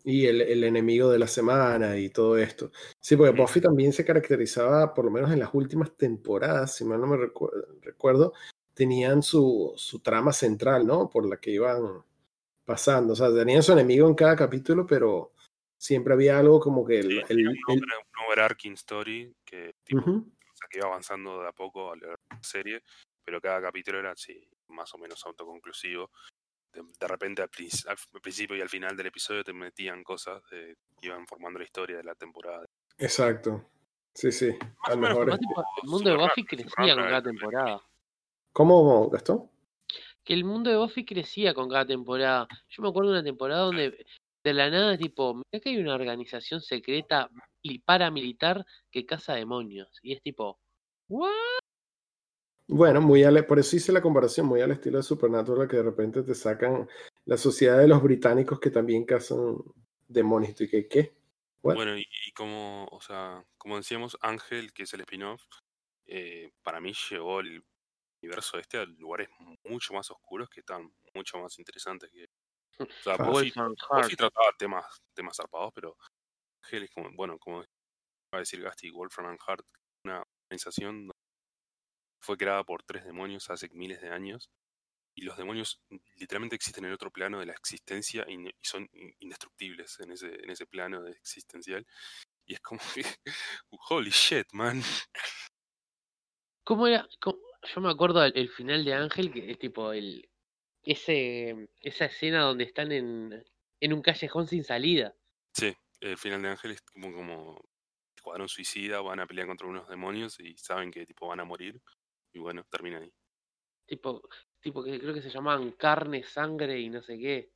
Y el, el, enemigo de la semana y todo esto. Sí, porque Buffy también se caracterizaba, por lo menos en las últimas temporadas, si mal no me recuerdo, tenían su, su trama central, ¿no? Por la que iban pasando. O sea, tenían su enemigo en cada capítulo, pero siempre había algo como que el... el, un, overarching story que, tipo, que iba avanzando de a poco a la serie, pero cada capítulo era así, más o menos autoconclusivo. De, repente al, principio y al final del episodio te metían cosas que iban formando la historia de la temporada. Exacto. Sí, sí. el mundo de Buffy crecía con cada temporada. ¿Cómo, Gastón? Que el mundo de Buffy crecía con cada temporada. Yo me acuerdo de una temporada donde de la nada, tipo, mira que hay una organización secreta y paramilitar que caza demonios. Y es tipo, ¿what? Bueno, muy por eso hice la comparación, muy al estilo de Supernatural, que de repente te sacan la sociedad de los británicos que también cazan demonios. ¿Y que qué? Bueno, y, como, o sea, como decíamos, Ángel, que es el spin-off, eh, para mí llegó el universo este a lugares mucho más oscuros que están mucho más interesantes que. O sea, Buffy, trataba temas, temas zarpados, pero Ángel como, bueno, como va a decir Gasti, Wolfram and Hart, una organización fue creada por tres demonios hace miles de años y los demonios literalmente existen en otro plano de la existencia y, son indestructibles en ese, en ese plano de existencial. Y es como que, *laughs* holy shit, man. ¿Cómo era? yo me acuerdo el, final de Ángel, que es tipo el ese esa escena donde están en, en un callejón sin salida. Sí, el final de Ángel es como, como escuadrón suicida, van a pelear contra unos demonios y saben que tipo van a morir. Y bueno, termina ahí. Tipo, tipo que creo que se llamaban carne, sangre y no sé qué.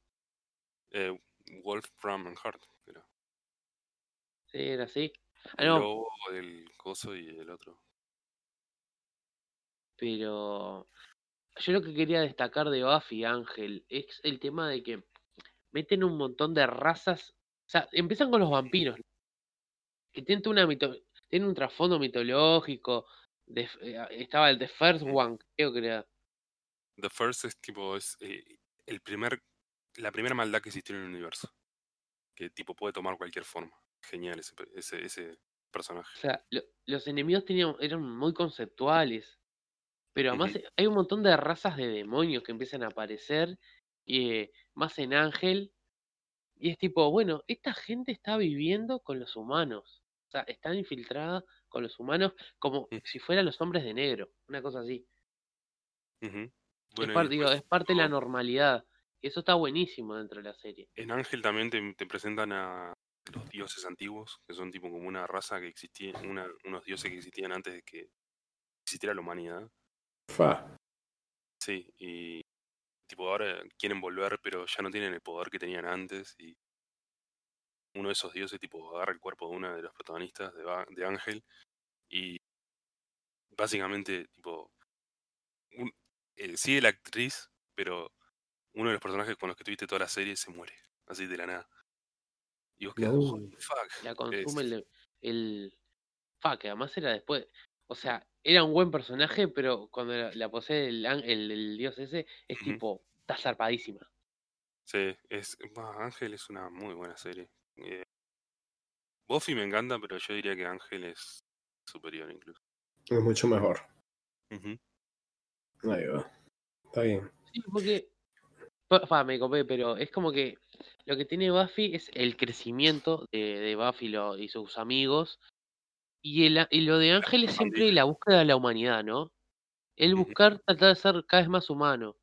Eh, Wolfram and Heart, era. Sí, era así. Ah, no. el coso y el otro. Pero yo lo que quería destacar de Buffy Ángel es el tema de que meten un montón de razas. O sea, empiezan con los vampiros. Que tienen, una mito tienen un trasfondo mitológico. De, eh, estaba el The First One, creo que era. The First es tipo, es eh, el primer, la primera maldad que existió en el universo. Que tipo puede tomar cualquier forma. Genial ese, ese, ese personaje. O sea, los enemigos tenían, eran muy conceptuales. Pero además hay un montón de razas de demonios que empiezan a aparecer, eh, más en Ángel. Y es tipo, bueno, esta gente está viviendo con los humanos. O sea, están infiltrada con los humanos como mm. si fueran los hombres de negro. Una cosa así. es, parte de la normalidad. Y eso está buenísimo dentro de la serie. En Ángel también te, presentan a los dioses antiguos, que son tipo como una raza que existía, unos dioses que existían antes de que existiera la humanidad. Fa. Sí, y tipo ahora quieren volver, pero ya no tienen el poder que tenían antes y uno de esos dioses tipo agarra el cuerpo de una de los protagonistas de, de Ángel y básicamente tipo eh, sigue la actriz, pero uno de los personajes con los que tuviste toda la serie se muere, así de la nada. Y vos quedas, fuck. La consume el, el... Fuck, además era después. O sea, era un buen personaje, pero cuando la, posee el, el, dios ese, es tipo, está zarpadísima. Sí, es, Ángel es una muy buena serie. Eh, Buffy me encanta, pero yo diría que Ángel es superior incluso. Es mucho mejor. Ahí va. Está bien. Sí, porque. me copé, pero es como que lo que tiene Buffy es el crecimiento de, de Buffy y sus amigos y, el, y lo de Ángel es siempre la búsqueda de la humanidad, ¿no? El buscar tratar de ser cada vez más humano,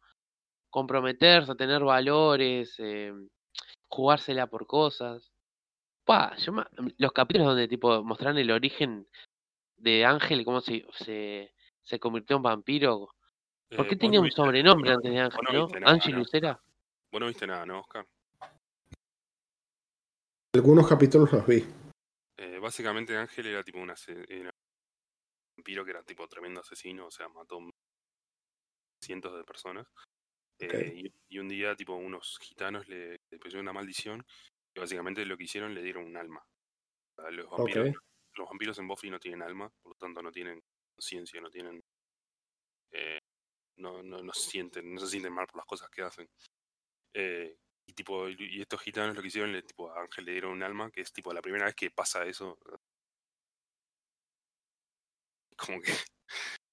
comprometerse, tener valores, eh, jugársela por cosas. Pa, yo los capítulos donde tipo mostraron el origen de Ángel, cómo se, se, se convirtió en vampiro. ¿Por qué eh, tenía un sobrenombre antes de Ángel, no? Ángel Lucera. Vos no viste nada, ¿no, Oscar? Algunos capítulos los vi. Eh, básicamente Ángel era tipo una, era un vampiro que era tipo tremendo asesino, o sea, mató cientos de personas. Eh, y, y, un día, tipo, unos gitanos le, le pusieron una maldición básicamente lo que hicieron le dieron un alma. A los vampiros, los vampiros en Buffy no tienen alma, por lo tanto no tienen conciencia, no tienen. Eh, no, no, no, sienten, no se sienten mal por las cosas que hacen. Eh, y tipo, y estos gitanos lo que hicieron, le, tipo, a Ángel le dieron un alma, que es tipo la primera vez que pasa eso. *laughs* Como que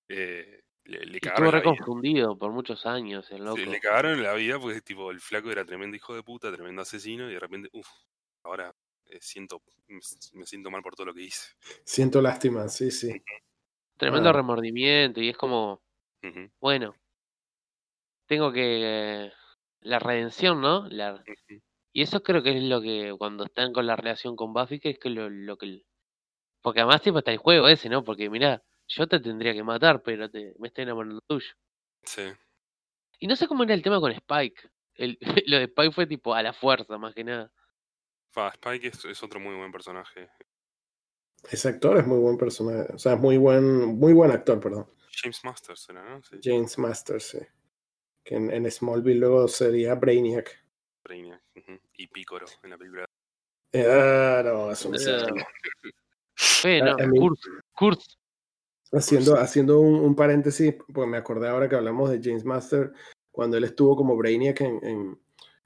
eh, le, le cagaron. Estuvo reconfundido por muchos años el loco. Sí, le cagaron en la vida porque tipo el flaco era tremendo hijo de puta, tremendo asesino, y de repente, uff, ahora eh, siento, me siento mal por todo lo que hice. Siento lástima, sí, sí. Tremendo ah. remordimiento, y es como, uh -huh. bueno, tengo que. La redención, ¿no? La, uh -huh. Y eso creo que es lo que cuando están con la relación con Buffy, que es que lo, lo que. Porque además, tipo, está el juego ese, ¿no? Porque mirá, yo te tendría que matar, pero te, me estoy enamorando tuyo. Sí. Y no sé cómo era el tema con Spike. El, *laughs* lo de Spike fue tipo a la fuerza, más que nada. Fa, Spike es, es, otro muy buen personaje. Ese actor es muy buen personaje. O sea, es muy buen, muy buen actor, perdón. James Masters era, ¿no? Sí. James Masters, sí. Que en, en, Smallville luego sería Brainiac. Brainiac. Uh -huh. Y Picoro en la película. Ah, no, eso. Bueno, Kurt, Kurt, Haciendo, haciendo un, un, paréntesis, porque me acordé ahora que hablamos de James Master, cuando él estuvo como Brainiac en, en,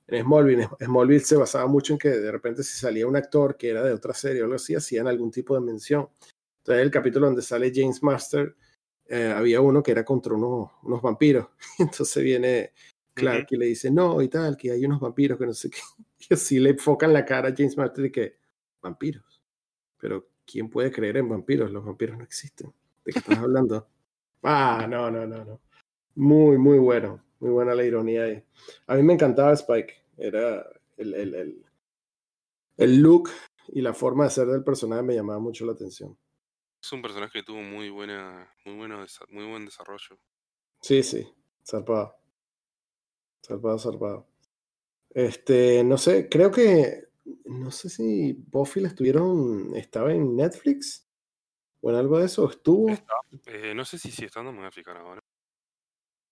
en, Smallville. Smallville se basaba mucho en que de repente si salía un actor que era de otra serie o algo así, hacían algún tipo de mención. Entonces el capítulo donde sale James Master, eh, había uno que era contra unos, unos vampiros. *laughs* Entonces viene Clark uh -huh. y le dice, no, y tal, que hay unos vampiros que no sé qué. *laughs* Y así le enfocan la cara a James Master y que, vampiros. Pero ¿quién puede creer en vampiros? Los vampiros no existen. ¿De qué estás hablando? Ah, no, no, no, no. Muy, muy bueno. Muy buena la ironía ahí. A mí me encantaba Spike. Era el, el, el, el look y la forma de ser del personaje me llamaba mucho la atención. Es un personaje que tuvo muy buena, muy bueno, muy buen desarrollo. Sí, sí, zarpado. Zarpado, zarpado. Este, no sé, creo que, no sé si Buffy la estuvieron, estaba en Netflix o en algo de eso, estuvo. Está, eh, no sé si sigue estando en Netflix ahora.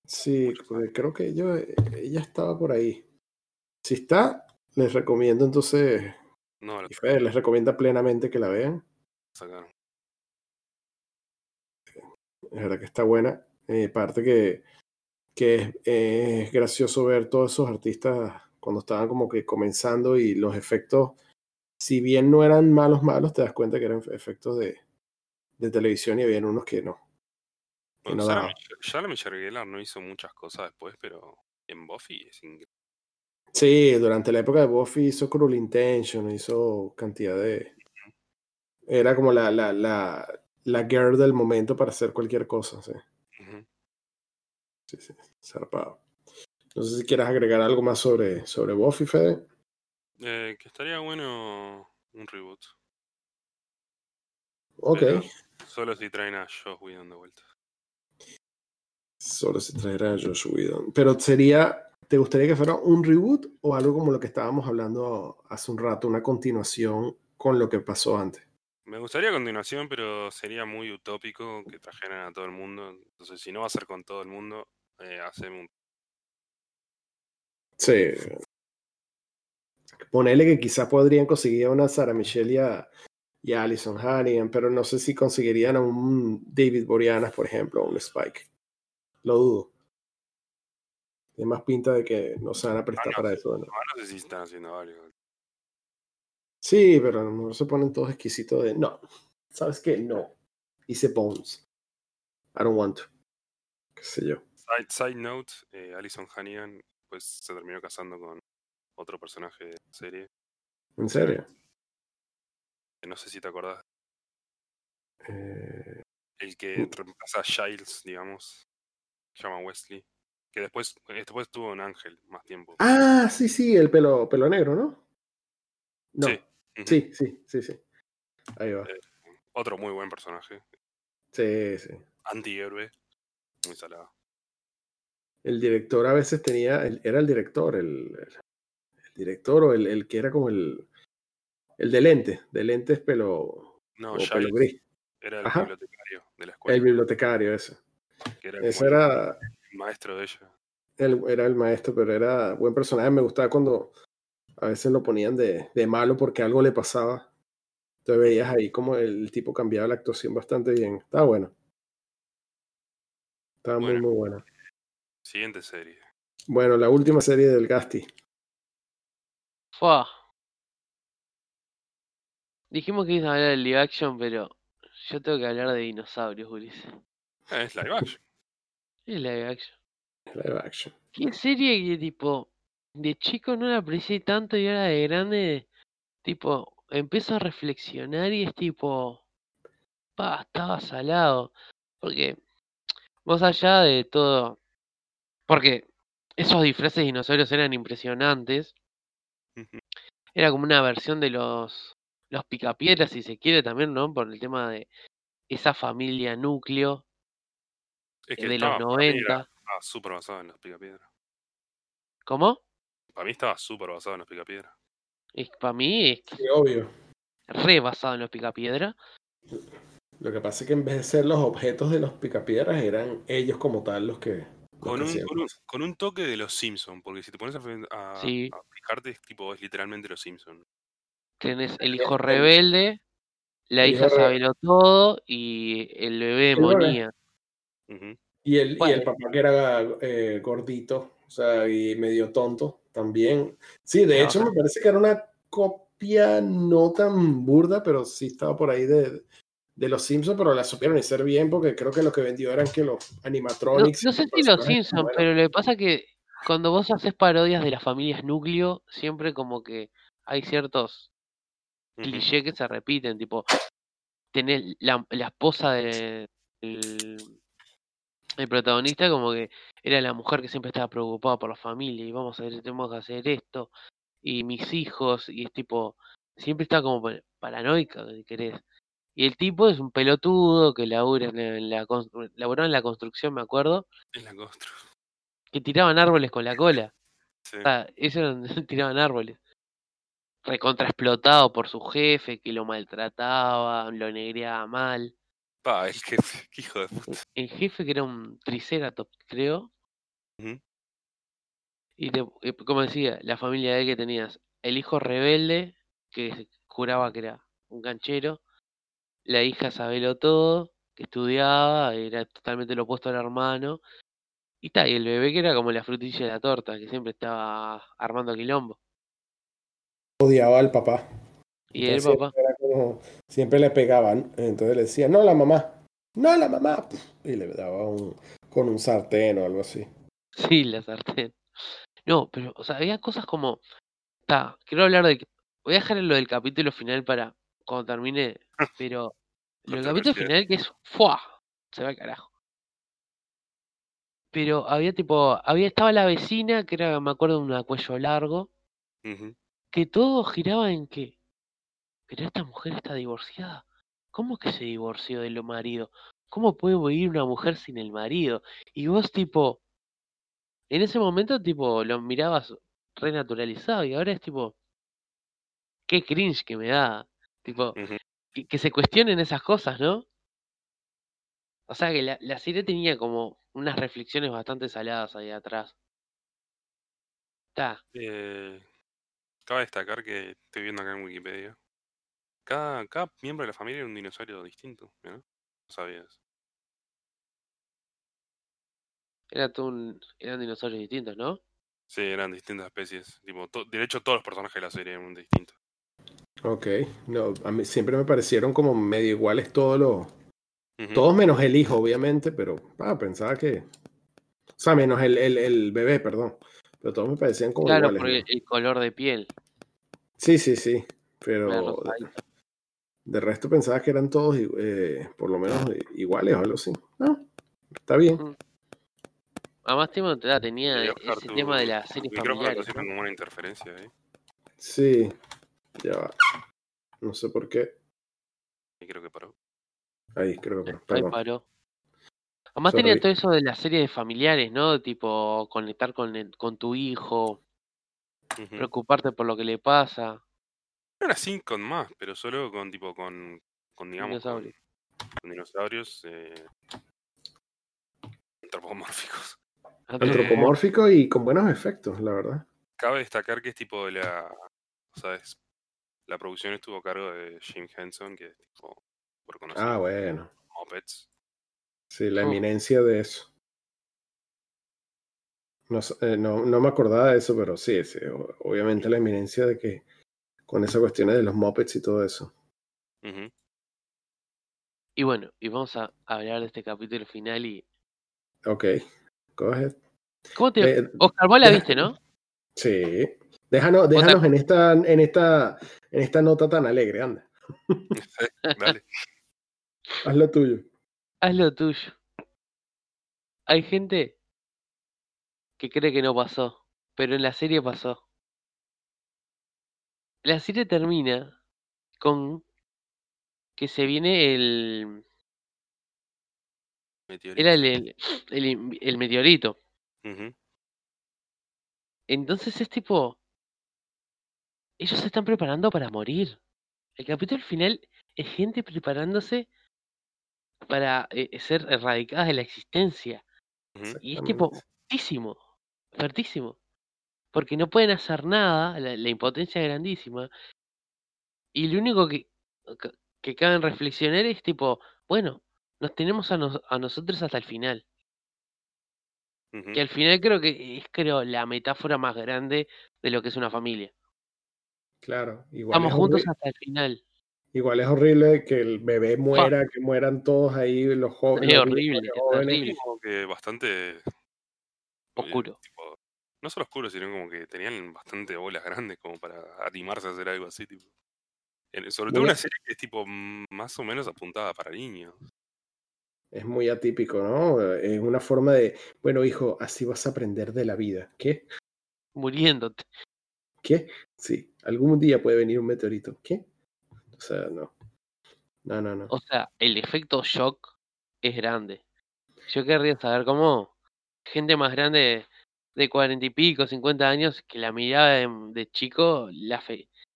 Sí, pues creo que yo, ella estaba por ahí. Si está, les recomiendo entonces. No, Fede les recomienda plenamente que la vean. Sacaron. Es verdad que está buena. Eh, parte que, que es, eh, es, gracioso ver todos esos artistas cuando estaban como que comenzando y los efectos, si bien no eran malos, malos, te das cuenta que eran efectos de, de televisión y habían unos que no. Que no Sarah, Michelle, Michelle Gellar no hizo muchas cosas después, pero en Buffy es increíble. Sí, durante la época de Buffy hizo Cruel Intention, hizo cantidad de... Era como la, la, la, la girl del momento para hacer cualquier cosa, sí. Uh -huh. Sí, sí, zarpado. No sé si quieres agregar algo más sobre, sobre Buffy, Fede. Eh, que estaría bueno un reboot. Ok. Pero solo si traen a Josh Whedon de vuelta. Solo si traerá a Josh Whedon. Pero sería, ¿te gustaría que fuera un reboot o algo como lo que estábamos hablando hace un rato, una continuación con lo que pasó antes? Me gustaría a continuación, pero sería muy utópico que trajeran a todo el mundo. Entonces, si no va a ser con todo el mundo, eh, hacemos un. Sí. Ponele que quizás podrían conseguir a una Sarah Michelle y a, y a Alison Hannigan, pero no sé si conseguirían a un David Boreanaz, por ejemplo, o un Spike. Lo dudo. Tiene más pinta de que no se van a prestar ah, no, para eso. ¿no? no sé si están haciendo algo. Sí, pero mejor se ponen todos exquisitos de no. ¿Sabes qué? No. Hice Bones. I don't want to. ¿Qué sé yo? Side, side note, eh, Alison Hannigan pues se terminó casando con otro personaje de la serie. ¿En serio? No sé si te acordás. Eh... El que reemplaza a Giles, digamos. Se llama Wesley. Que después, después tuvo un ángel más tiempo. Ah, sí, sí, el pelo, pelo negro, ¿no? No. Sí. Sí, sí, sí, sí. Ahí va. Eh, otro muy buen personaje. Sí, sí. Antihéroe. Muy salado. el director a veces tenía, era el director, el, director o el, que era como el, el de lentes, de lentes pelo, no, pelo gris. Era el bibliotecario de la escuela. El bibliotecario, ese. ese era el maestro de ella. Él era el maestro, pero era buen personaje. Me gustaba cuando a veces lo ponían de, de malo porque algo le pasaba. Entonces veías ahí como el tipo cambiaba la actuación bastante bien. Estaba bueno. Estaba muy, muy buena. Siguiente serie. Bueno, la última serie del Gasti. Fua. Dijimos que iba a hablar de live action, pero yo tengo que hablar de dinosaurios, Ulises. Es live action. Es live action. Live action. ¿Qué serie que tipo de chico no la aprecié tanto y ahora de grande tipo empiezo a reflexionar y es tipo pa, estaba salado. Porque más allá de todo porque esos disfraces de dinosaurios eran impresionantes. Era como una versión de los los picapiedras, si se quiere también, ¿no? Por el tema de esa familia núcleo de los 90. Estaba súper basado en los picapiedras. ¿Cómo? Para mí estaba súper basado en los picapiedras. para mí es sí, obvio. re basado en los picapiedras. Lo que pasa es que en vez de ser los objetos de los picapiedras, eran ellos como tal los que. Con un, con, un, toque de los Simpsons, porque si te pones a, a, fijarte, es, tipo, es literalmente los Simpsons. Tienes el hijo rebelde, la hija sabelo todo y el bebé monía. y, el, y el papá que era eh, gordito, o sea, y medio tonto también. Sí, de hecho me parece que era una copia no tan burda, pero sí estaba por ahí de, de los Simpsons, pero la supieron hacer bien porque creo que lo que vendió eran que los animatronics. No, sé si los Simpsons, pero lo que pasa que cuando vos haces parodias de las familias núcleo, siempre como que hay ciertos clichés que se repiten, tipo, tenés la, la esposa del el protagonista como que era la mujer que siempre estaba preocupada por la familia y vamos a ver, tenemos que hacer esto y mis hijos y es tipo, siempre está como paranoica, querés. Y el tipo es un pelotudo que labura en la, laburó en la construcción, me acuerdo. En la construcción. Que tiraban árboles con la cola. Sí. eso *laughs* tiraban árboles. Recontra explotado por su jefe, que lo maltrataba, lo negreaba mal. Pa, el jefe, *laughs* qué hijo de puta. El jefe que era un triceratops, creo. Y eh, como decía, la familia de él que tenías el hijo rebelde, que juraba que era un canchero, la hija sabelo todo, que estudiaba, era totalmente lo opuesto al hermano. Y está, y el bebé que era como la frutilla de la torta, que siempre estaba armando quilombo. Odiaba al papá. Y el papá. siempre le pegaban, entonces le decía, no la mamá, no la mamá. Y le daba un, con un sartén o algo así. Sí, la sartén. No, pero, o sea, había cosas como. Quiero hablar de. Voy a dejar lo del capítulo final para cuando termine, *laughs* pero el capítulo final que es ¡fua! Se va al carajo. Pero había tipo, había estaba la vecina, que era, me acuerdo, un cuello largo, que todo giraba en que, pero esta mujer está divorciada. ¿Cómo que se divorció de lo marido? ¿Cómo puede vivir una mujer sin el marido? Y vos tipo, en ese momento tipo lo mirabas renaturalizado y ahora es tipo, qué cringe que me da. Tipo, que, se cuestionen esas cosas, ¿no? O sea que la, la serie tenía como unas reflexiones bastante saladas ahí atrás. Está. Eh, cabe destacar que estoy viendo acá en Wikipedia. Cada, cada miembro de la familia era un dinosaurio distinto, ¿no? No sabías. Era un, eran dinosaurios distintos, ¿no? Sí, eran distintas especies. Tipo, de hecho, todos los personajes de la serie eran distintos. Ok, no, a mí siempre me parecieron como medio iguales todos los... Todos menos el hijo, obviamente, pero ah, pensaba que... O sea, menos el, el, el bebé, perdón. Pero todos me parecían como claro, iguales. Claro, el color de piel. Sí, sí, sí. Pero de, resto pensaba que eran todos eh, por lo menos iguales o algo así. No, está bien. Además, tenía ese tema de la serie familiar. ¿no? como una interferencia ahí. Sí, ya va. No sé por qué. Y creo que paró. Ahí, creo que paró. Ahí paró. Además tenía todo eso de la serie de familiares, ¿no? Tipo, conectar con, con tu hijo, preocuparte por lo que le pasa. Era con más, pero solo con tipo con, con digamos, dinosaurios, con, dinosaurios eh, antropomórficos. Antropomórficos y con buenos efectos, la verdad. Cabe destacar que es tipo de la, ¿sabes? La producción estuvo a cargo de Jim Henson, que es tipo por conocer. Ah, bueno. Muppets. Sí, la oh. eminencia de eso. Eh, no, no, me acordaba de eso, pero sí, sí, obviamente la eminencia de que con esas cuestiones de los Muppets y todo eso. Y bueno, y vamos a hablar de este capítulo final y... Ok, go ahead. ¿Cómo te... Eh, Oscar, vos la viste, ¿no? Sí. Déjanos, déjanos en, esta, en, esta, en esta nota tan alegre, anda. *laughs* Dale. Haz lo tuyo. Haz lo tuyo. Hay gente que cree que no pasó, pero en la serie pasó. La serie termina con que se viene el... Meteorito. Era el, el, meteorito. Entonces es tipo... Ellos se están preparando para morir. El capítulo final es gente preparándose para eh, ser erradicadas de la existencia. Y es tipo, fuertísimo, fuertísimo. Porque no pueden hacer nada, la, impotencia es grandísima. Y lo único que, que, cabe reflexionar es tipo, bueno, nos tenemos a, a nosotros hasta el final. Que al final creo que es creo la metáfora más grande de lo que es una familia. Claro, igual. Estamos juntos hasta el final. Igual es horrible que el bebé muera, que mueran todos ahí los jóvenes. Es horrible, es como que bastante eh, oscuro. no solo oscuro, sino como que tenían bastante bolas grandes como para animarse a hacer algo así. Tipo. Sobre todo una serie que es tipo más o menos apuntada para niños. Es muy atípico, ¿no? Es una forma de, bueno, hijo, así vas a aprender de la vida. ¿Qué? Muriéndote. ¿Qué? Sí, algún día puede venir un meteorito. ¿Qué? O sea, no. No, no, no. O sea, el efecto shock es grande. Yo querría saber cómo gente más grande de cuarenta y pico, cincuenta años, que la mirada de, chico,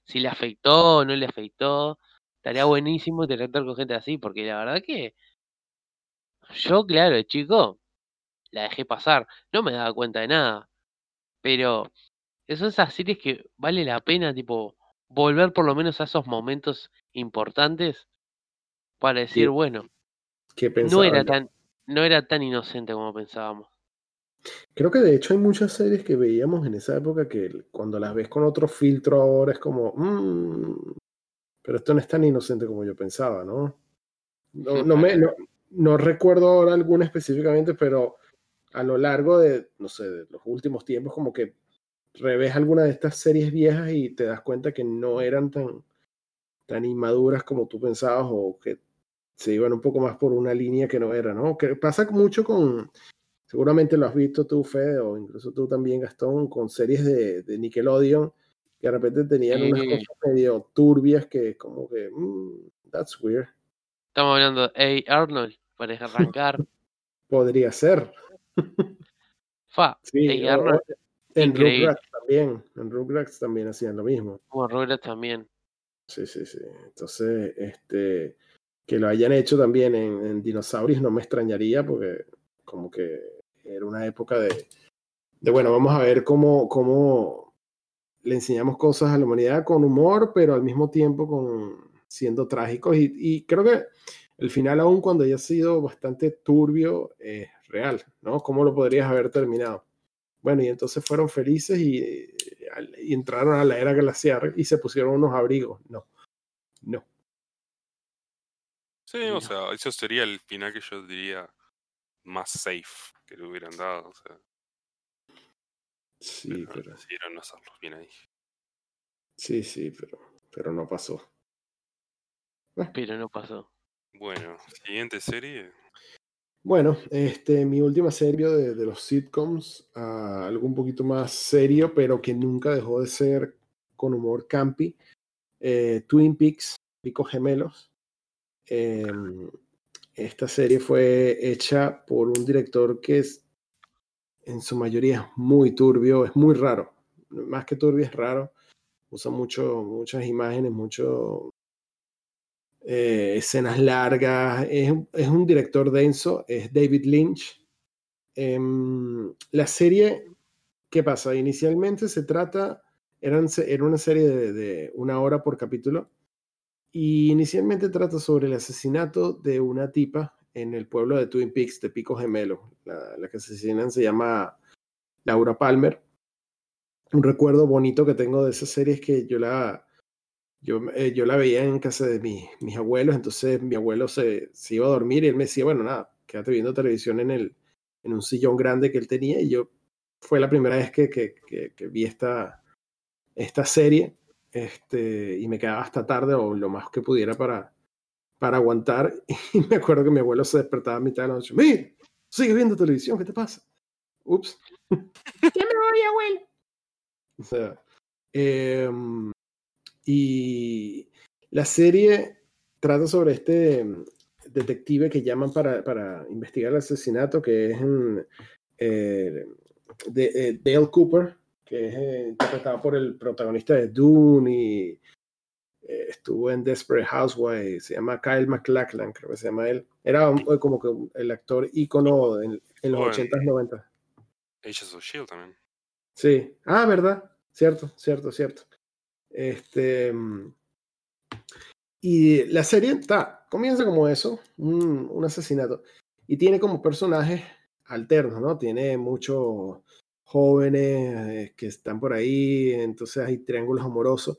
si le afectó o no le afectó, estaría buenísimo interactuar con gente así, porque la verdad que yo, claro, de chico, la dejé pasar, no me daba cuenta de nada, pero son esas series que vale la pena, tipo, volver por lo menos a esos momentos importantes para decir, bueno, no era tan no era tan inocente como pensábamos. Creo que de hecho hay muchas series que veíamos en esa época que cuando las ves con otro filtro ahora es como, mmm, pero esto no es tan inocente como yo pensaba, ¿no? No, no, me, no, recuerdo ahora alguna específicamente, pero a lo largo de, no sé, de los últimos tiempos, como que revés alguna de estas series viejas y te das cuenta que no eran tan, tan inmaduras como tú pensabas o que se iban un poco más por una línea que no era, ¿no? Que pasa mucho con, seguramente lo has visto tú, Fede, o incluso tú también, Gastón, con series de, de Nickelodeon que de repente tenían unas cosas medio turbias que como que, mm, that's weird. Estamos hablando de Hey Arnold, para arrancar. *laughs* Podría ser. Fa, hey Arnold. En Rugrats también, en Rugrats también hacían lo mismo. Como Rugrats también. Sí, sí, sí. Entonces, este, que lo hayan hecho también en, Dinosaurios no me extrañaría porque como que era una época de, de bueno, vamos a ver cómo, cómo le enseñamos cosas a la humanidad con humor, pero al mismo tiempo con siendo trágicos. Y, y creo que el final, aún cuando haya sido bastante turbio, es real, ¿no? ¿Cómo lo podrías haber terminado? Bueno, y entonces fueron felices y, entraron a la era glaciar y se pusieron unos abrigos. No, no. Sí, o sea, eso sería el final que yo diría más safe que le hubieran dado. O sea. Sí, pero. Decidieron hacerlos bien ahí. Sí, sí, pero, pero no pasó. Pero no pasó. Bueno, siguiente serie. Bueno, este, mi última serie de, los sitcoms, uh, algo un poquito más serio, pero que nunca dejó de ser con humor campi, eh, Twin Peaks, Picos Gemelos. Em, esta serie fue hecha por un director que es, en su mayoría es muy turbio, es muy raro. Más que turbio es raro. Usa mucho, muchas imágenes, mucho eh, escenas largas. Es, es, un director denso, es David Lynch. Em, la serie, ¿qué pasa? Inicialmente se trata, eran, era una serie de, de una hora por capítulo y inicialmente trata sobre el asesinato de una tipa en el pueblo de Twin Peaks, de Pico Gemelo. La, la que asesinan se llama Laura Palmer. Un recuerdo bonito que tengo de esa serie es que yo la, yo, eh, yo la veía en casa de mi, mis abuelos, entonces mi abuelo se, se, iba a dormir y él me decía, bueno, nada, quédate viendo televisión en, el, en un sillón grande que él tenía y yo fue la primera vez que, que, que, que vi esta, esta serie este, y me quedaba hasta tarde o lo más que pudiera para, para aguantar. *laughs* Y me acuerdo que mi abuelo se despertaba a mitad de la noche. ¡Mira! Sigue viendo televisión, ¿qué te pasa? Ups. *laughs* ¡Ya me voy, abuelo! *laughs* O sea, eh, y la serie trata sobre este detective que llaman para, para investigar el asesinato, que es eh, de, eh, Dale Cooper, que es eh, interpretado por el protagonista de Dune y estuvo en Desperate Housewives, se llama Kyle MacLachlan, creo que se llama él. Era un, como que el actor ícono en, en los Oh, 80s, 90s. Agents of Shield también. Sí. Ah, verdad. Cierto, cierto, cierto. Este. Y la serie está, comienza como eso, un, un asesinato. Y tiene como personajes alternos, ¿no? Tiene muchos jóvenes que están por ahí, entonces hay triángulos amorosos.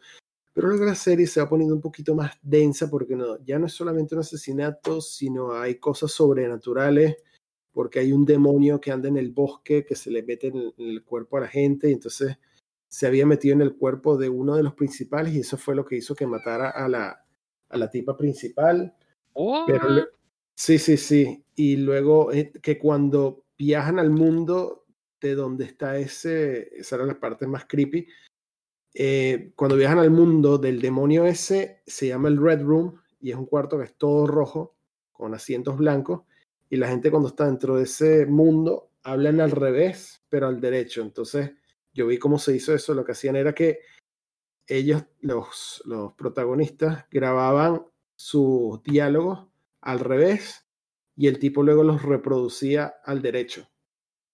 Pero luego la serie se va poniendo un poquito más densa porque no, ya no es solamente un asesinato, sino hay cosas sobrenaturales, porque hay un demonio que anda en el bosque que se le mete en el, el cuerpo a la gente, y entonces se había metido en el cuerpo de uno de los principales y eso fue lo que hizo que matara a la, a la tipa principal. Pero le- sí, sí, sí. Y luego eh, que cuando viajan al mundo de donde está ese, esa era la parte más creepy, eh, cuando viajan al mundo del demonio ese, se llama el Red Room y es un cuarto que es todo rojo, con asientos blancos, y la gente cuando está dentro de ese mundo hablan al revés, pero al derecho. Entonces yo vi cómo se hizo eso, lo que hacían era que ellos, los, los protagonistas, grababan sus diálogos al revés y el tipo luego los reproducía al derecho.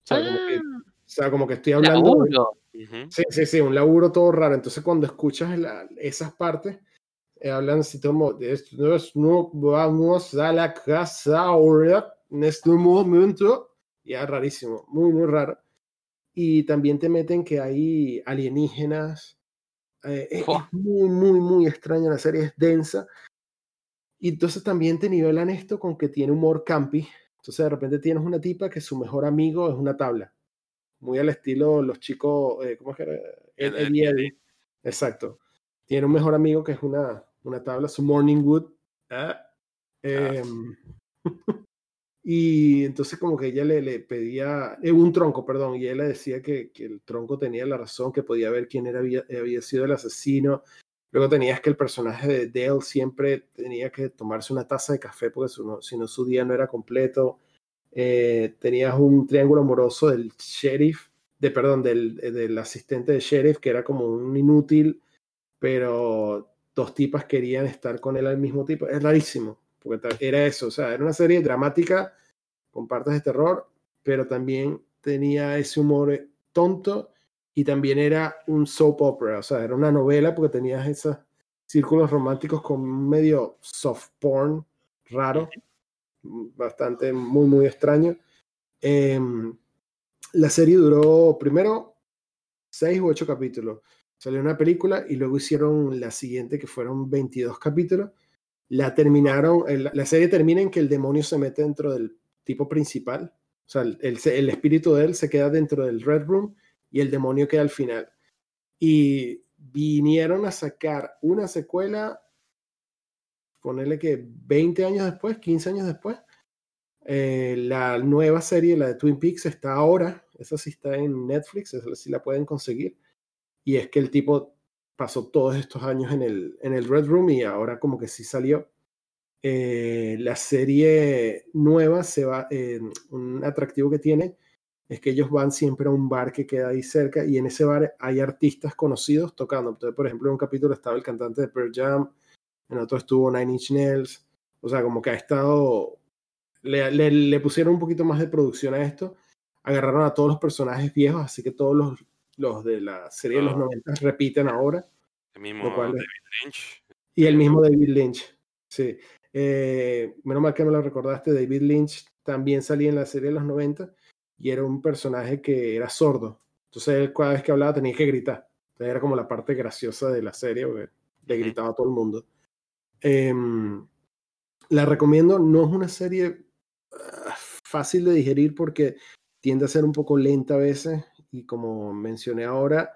O sea, como que, o sea, como que estoy hablando... Laburo. Ujú. Sí, sí, sí, un laburo todo raro. Entonces, cuando escuchas la- esas partes, eh, hablan así como, "Esto es- no vamos a la casa ahora, en este momento. Ya, rarísimo, muy, muy raro. Y también te meten que hay alienígenas. eh, es, es muy, muy, muy extraña la serie, es densa. Y entonces también te nivelan esto con que tiene humor campi. Entonces, de repente tienes una tipa que su mejor amigo es una tabla. Muy al estilo los chicos, eh, ¿cómo es que era? Eddie. Exacto. Tiene un mejor amigo que es una, una tabla, su Morning Wood. Ah, em, *laughs* y entonces como que ella le, le pedía, eh, un tronco, perdón, y él le decía que, que el tronco tenía la razón, que podía ver quién era, había, había sido el asesino. Luego tenías que el personaje de Dale siempre tenía que tomarse una taza de café porque si no, si no su día no era completo. Eh, tenías un triángulo amoroso del sheriff, de perdón, del, eh, del asistente de sheriff, que era como un inútil, pero dos tipas querían estar con él al mismo tiempo. Es rarísimo, porque era eso, o sea, era una serie dramática con partes de terror, pero también tenía ese humor eh, tonto y también era un soap opera, o sea, era una novela porque tenías esos círculos románticos con medio soft porn raro, bastante, muy, muy extraño. Em, la serie duró primero seis u ocho capítulos. Salió una película y luego hicieron la siguiente que fueron 22 capítulos. La terminaron, la serie termina en que el demonio se mete dentro del tipo principal. O sea, el, el- el espíritu de él se queda dentro del Red Room y el demonio queda al final. Y vinieron a sacar una secuela, ponerle que 20 años después, 15 años después. Eh, la nueva serie, la de Twin Peaks, está ahora. Esa sí está en Netflix, esa sí la pueden conseguir. Y es que el tipo pasó todos estos años en el, en el Red Room y ahora como que sí salió. eh, la serie nueva se va, eh, un atractivo que tiene es que ellos van siempre a un bar que queda ahí cerca y en ese bar hay artistas conocidos tocando. Entonces, por ejemplo, en un capítulo estaba el cantante de Pearl Jam, en otro estuvo Nine Inch Nails, o sea, como que ha estado, le, le, pusieron un poquito más de producción a esto, agarraron a todos los personajes viejos, así que todos los, los de la serie de los 90 repiten ahora. El mismo David Lynch. Y el mismo David Lynch, sí. Eh, menos mal que me lo recordaste, David Lynch también salía en la serie de los 90 y era un personaje que era sordo. Entonces él cada vez que hablaba tenía que gritar. Entonces era como la parte graciosa de la serie, porque le gritaba a todo el mundo. Em, la recomiendo, no es una serie ah, fácil de digerir porque tiende a ser un poco lenta a veces y como mencioné ahora,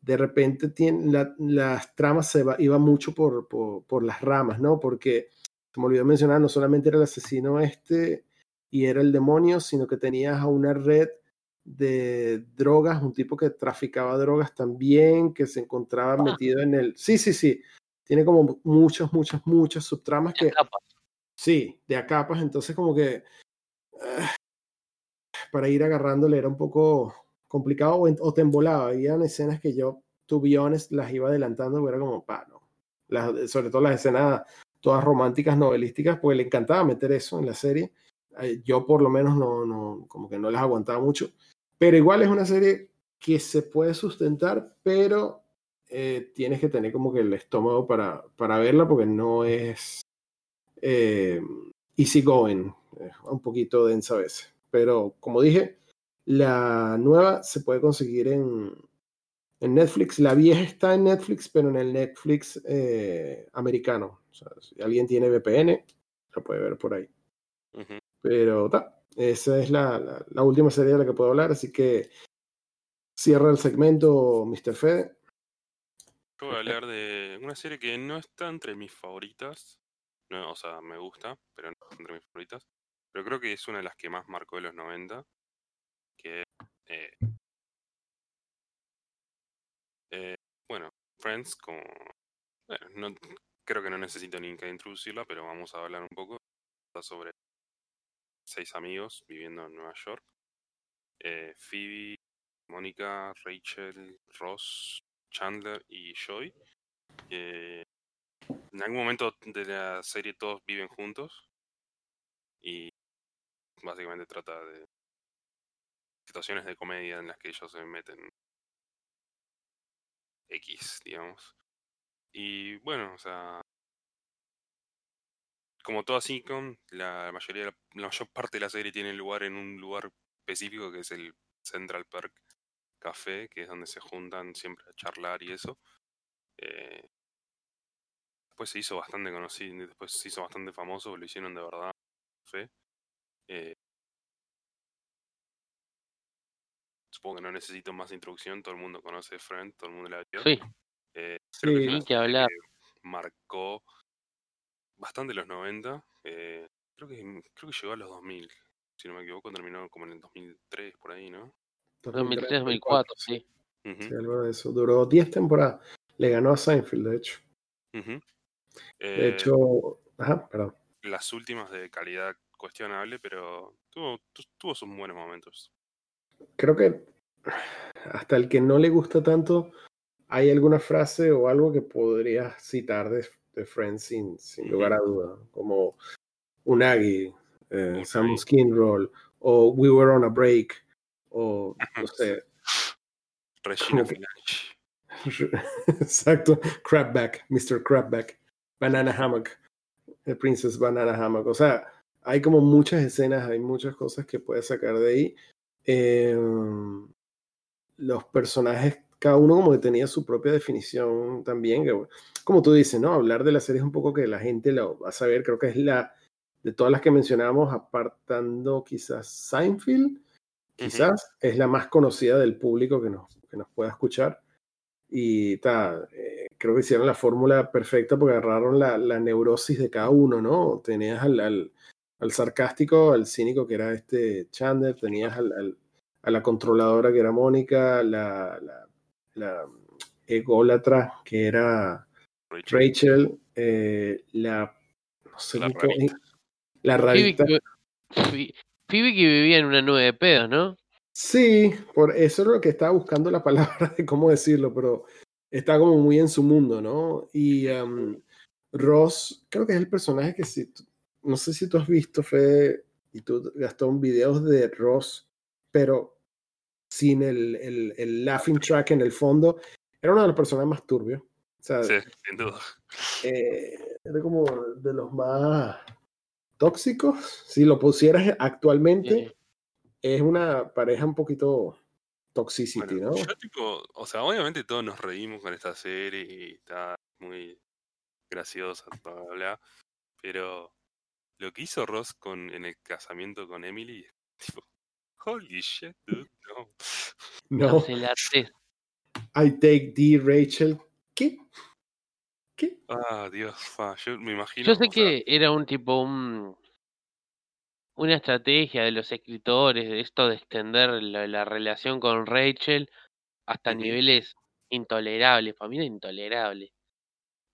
de repente tiene, las tramas se va, iba mucho por, por, por, las ramas, ¿no? Porque, como olvidé mencionar, no solamente era el asesino este y era el demonio, sino que tenías a una red de drogas, un tipo que traficaba drogas también, que se encontraba ah. metido en el... Sí, sí, sí. Tiene como muchas, muchas, muchas subtramas que... Sí, de acapas, entonces como que... Ah, para ir agarrándole era un poco complicado o, te embolaba. Habían escenas que yo, to be las iba adelantando, era como, pa, no. Las, sobre todo las escenas todas románticas, novelísticas, pues le encantaba meter eso en la serie. Eh, yo por lo menos no, no, como que no las aguantaba mucho. Pero igual es una serie que se puede sustentar, pero eh, tienes que tener como que el estómago para, para verla porque no es eh, easy going, un poquito densa a veces. Pero como dije, la nueva se puede conseguir en, en Netflix. La vieja está en Netflix, pero en el Netflix americano. O sea, si alguien tiene VPN, la puede ver por ahí. Pero ta, esa es la, la, última serie de la que puedo hablar, así que cierra el segmento, Mr. Fede. Yo voy a hablar de una serie que no está entre mis favoritas. No, o sea, me gusta, pero no está entre mis favoritas. Pero creo que es una de las que más marcó de los 90. Que eh, eh, bueno, Friends, como. Bueno, no, creo que no necesito ni que introducirla, pero vamos a hablar un poco. sobre seis amigos viviendo en Nueva York. Eh, Phoebe, Mónica, Rachel, Ross, Chandler y Joy. en algún momento de la serie todos viven juntos y básicamente trata de situaciones de comedia en las que ellos se meten X, digamos. Y bueno, o sea, como toda sitcom, la mayoría, la mayor parte de la serie tiene lugar en un lugar específico que es el Central Park Café, que es donde se juntan siempre a charlar y eso. Eh, después se hizo bastante conocido, después se hizo bastante famoso, lo hicieron de verdad. Café. Eh, supongo que no necesito más introducción, todo el mundo conoce Friend, todo el mundo la vio. Sí. Eh, sí, que hablar. marcó bastante los 90. Eh, creo, que, creo que llegó a los 2000. Si no me equivoco, terminó como en el 2003, por ahí, ¿no? 2003, 2004, sí. Sí, algo de eso. Duró 10 temporadas. Le ganó a Seinfeld, de hecho. de eh, hecho, ajá, perdón. Las últimas de calidad cuestionable, pero tuvo, tuvo sus buenos momentos. Creo que hasta el que no le gusta tanto, hay alguna frase o algo que podría citar de, de Friends sin, sin lugar a duda, como Unagi, eh, Sam Skin Roll, o We Were on a Break, o no sé. Regina *laughs* Exacto, Crabback, Mr. Crabback, Banana Hammock, The Princess Banana Hammock. O sea, hay como muchas escenas, hay muchas cosas que puedes sacar de ahí. Em, los personajes cada uno como que tenía su propia definición también. como tú dices, ¿no? Hablar de la serie es un poco que la gente lo va a saber. Creo que es la, de todas las que mencionamos, apartando quizás Seinfeld, quizás es la más conocida del público que nos, que nos pueda escuchar. Y ta, eh, creo que hicieron la fórmula perfecta porque agarraron la, la, neurosis de cada uno, ¿no? Tenías al, al, al, sarcástico, al cínico que era este Chandler, tenías al, a la controladora que era Mónica, la, la la ególatra que era Rachel, eh, la, no sé La rarita. La Phoebe que, Phoebe- Phoebe que vivía en una nube de pedos, ¿no? Sí, por eso es lo que estaba buscando la palabra de cómo decirlo, pero está como muy en su mundo, ¿no? Y am, Ross, creo que es el personaje que si, no sé si tú has visto, Fede, y tú, Gastón, videos de Ross, pero sin el, el, el laughing track en el fondo, era uno de los personajes más turbios. O sea, Sí, sin duda. eh, era como de los más tóxicos. Si lo pusieras actualmente, es una pareja un poquito toxicity, Bueno, ¿no? yo tipo, o sea, obviamente todos nos reímos con esta serie y está muy graciosa, bla, bla, bla, pero lo que hizo Ross con, en el casamiento con Emily, *laughs* tipo, holy shit, dude, no. *laughs* No. I take D, Rachel. ¿Qué? ¿Qué? Ah, Dios, fa, yo me imagino. Yo sé sea, que era un tipo, un, una estrategia de los escritores, de esto de extender la, la relación con Rachel hasta niveles intolerables. Para mí era intolerable.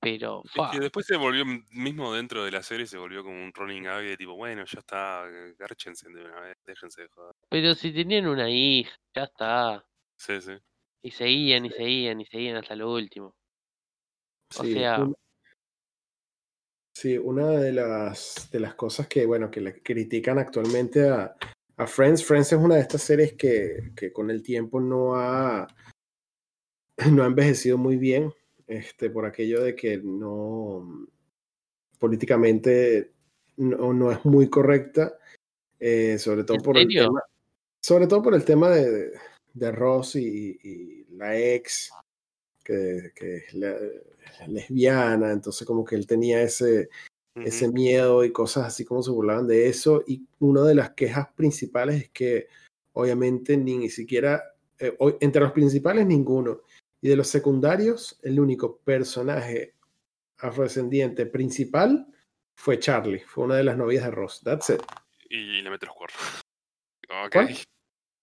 Pero, es fa, que después se volvió, mismo dentro de la serie, se volvió como un running gag de tipo, bueno, ya está, gárchense de una vez, déjense de joder. pero si tenían una hija, ya está. Sí, sí. Y seguían y seguían y seguían hasta lo último. O Sí, sea- un- sí, una de las, de las cosas que, bueno, que le critican actualmente a, a Friends. Friends es una de estas series que, que con el tiempo no ha, *clears throat* no ha envejecido muy bien, este, por aquello de que no políticamente no, no es muy correcta, eh, sobre todo ¿En por el tema, sobre todo por el tema de, de Ross y, y la ex, que, que es la- lesbiana, entonces como que él tenía ese, ese miedo y cosas así como se burlaban de eso. Y una de las quejas principales es que obviamente ni siquiera, eh, entre los principales ninguno, y de los secundarios, el único personaje afrodescendiente principal fue Charlie, fue una de las novias de Ross. That's it. Y le mete los cuernos. *laughs* Ok. ¿Cuál?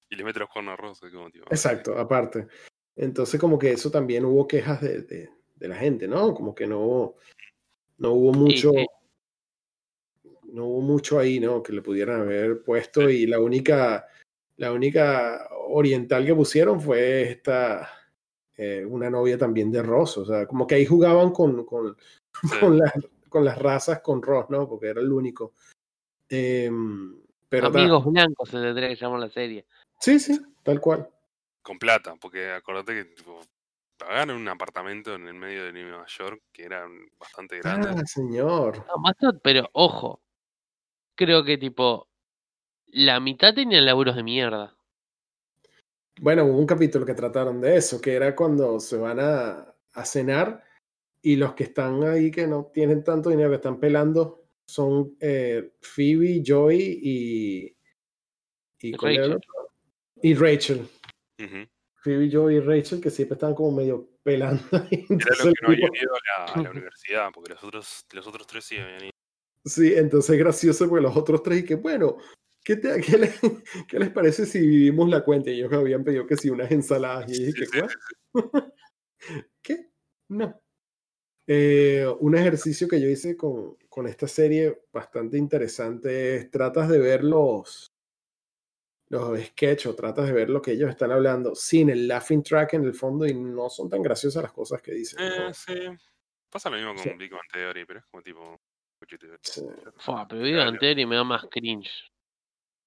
Y le mete los cuernos a Ross, como. Exacto, aparte. Entonces como que eso también hubo quejas de, de- de la gente, ¿no? Como que no, no hubo mucho, sí. no hubo mucho ahí, ¿no? Que le pudieran haber puesto y la única, la única oriental que pusieron fue esta, eh, una novia también de Ross, o sea, como que ahí jugaban con, con, *laughs* Sí. con, las, con las razas con Ross, ¿no? Porque era el único. Em, pero ta- Amigos blancos se tendría que llamar la serie. sí, sí, tal cual. Con plata, porque acordate que tipo, pagaron un apartamento en el medio de Nueva York que era bastante grande. Ah, señor. No, pero ojo, creo que tipo, la mitad tenían laburos de mierda. Bueno, hubo un capítulo que trataron de eso, que era cuando se van a, a cenar y los que están ahí que no tienen tanto dinero, que están pelando, son eh, Phoebe, Joey y, y, Y ¿cuál era el Rachel. Y Rachel. Phoebe, Joey y Rachel, que siempre estaban como medio pelando. ahí. Era Entonces, lo que no habían ido a la, a la *laughs* universidad, porque los otros, los otros tres sí habían ido. sí, entonces es gracioso porque los otros tres y que bueno, ¿qué, te- *laughs* qué le- qué les parece si dividimos la cuenta? Y ellos habían pedido que sí, unas ensaladas. Y dije, ¿qué? *laughs* ¿Qué? No. Eh, un ejercicio que yo hice con, con esta serie bastante interesante es tratas de ver los, los sketches o tratas de ver lo que ellos están hablando sin el laughing track en el fondo y no son tan graciosas las cosas que dicen. ¿no? Eh, sí. Pasa lo mismo con Sí. Big Bang Theory, pero es como tipo. Sí, Fua, pero Big Bang Theory me da más cringe.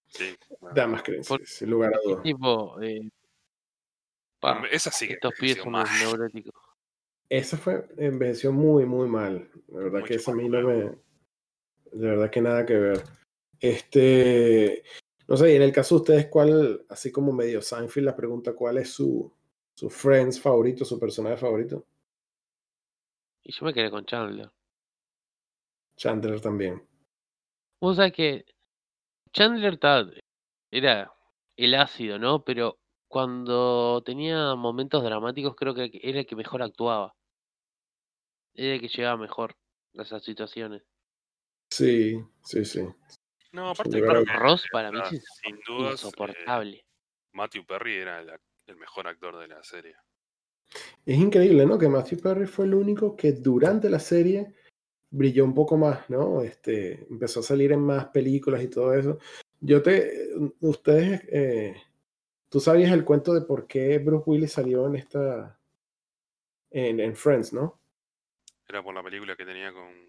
Sí, da más creencia, Por- sin lugar a Es dudas. tipo, eh, pa, Esa sí que estos envejeció son *laughs* neuróticos. Esa fue, envejeció muy, muy mal. La verdad que esa a mí no me. De verdad que nada que ver. Este. No sé, y en el caso de ustedes, ¿cuál, así como medio Seinfeld, la pregunta, ¿cuál es su, su Friends favorito, su personaje favorito? Y yo me quedé con Chandler. Chandler también. Vos sabés que Chandler ta- era el ácido, ¿no? Pero cuando tenía momentos dramáticos creo que era el que mejor actuaba. Era el que llegaba mejor a esas situaciones. Sí, sí, sí. No, aparte, creo que, Ross para mí es sin dudas, eh, insoportable. Matthew Perry era el mejor actor de la serie. Es increíble, ¿no? Que Matthew Perry fue el único que durante la serie brilló un poco más, ¿no? Este, empezó a salir en más películas y todo eso. Yo te, ustedes, eh, tú sabías el cuento de por qué Bruce Willis salió en esta, en, en Friends, ¿no? Era por la película que tenía con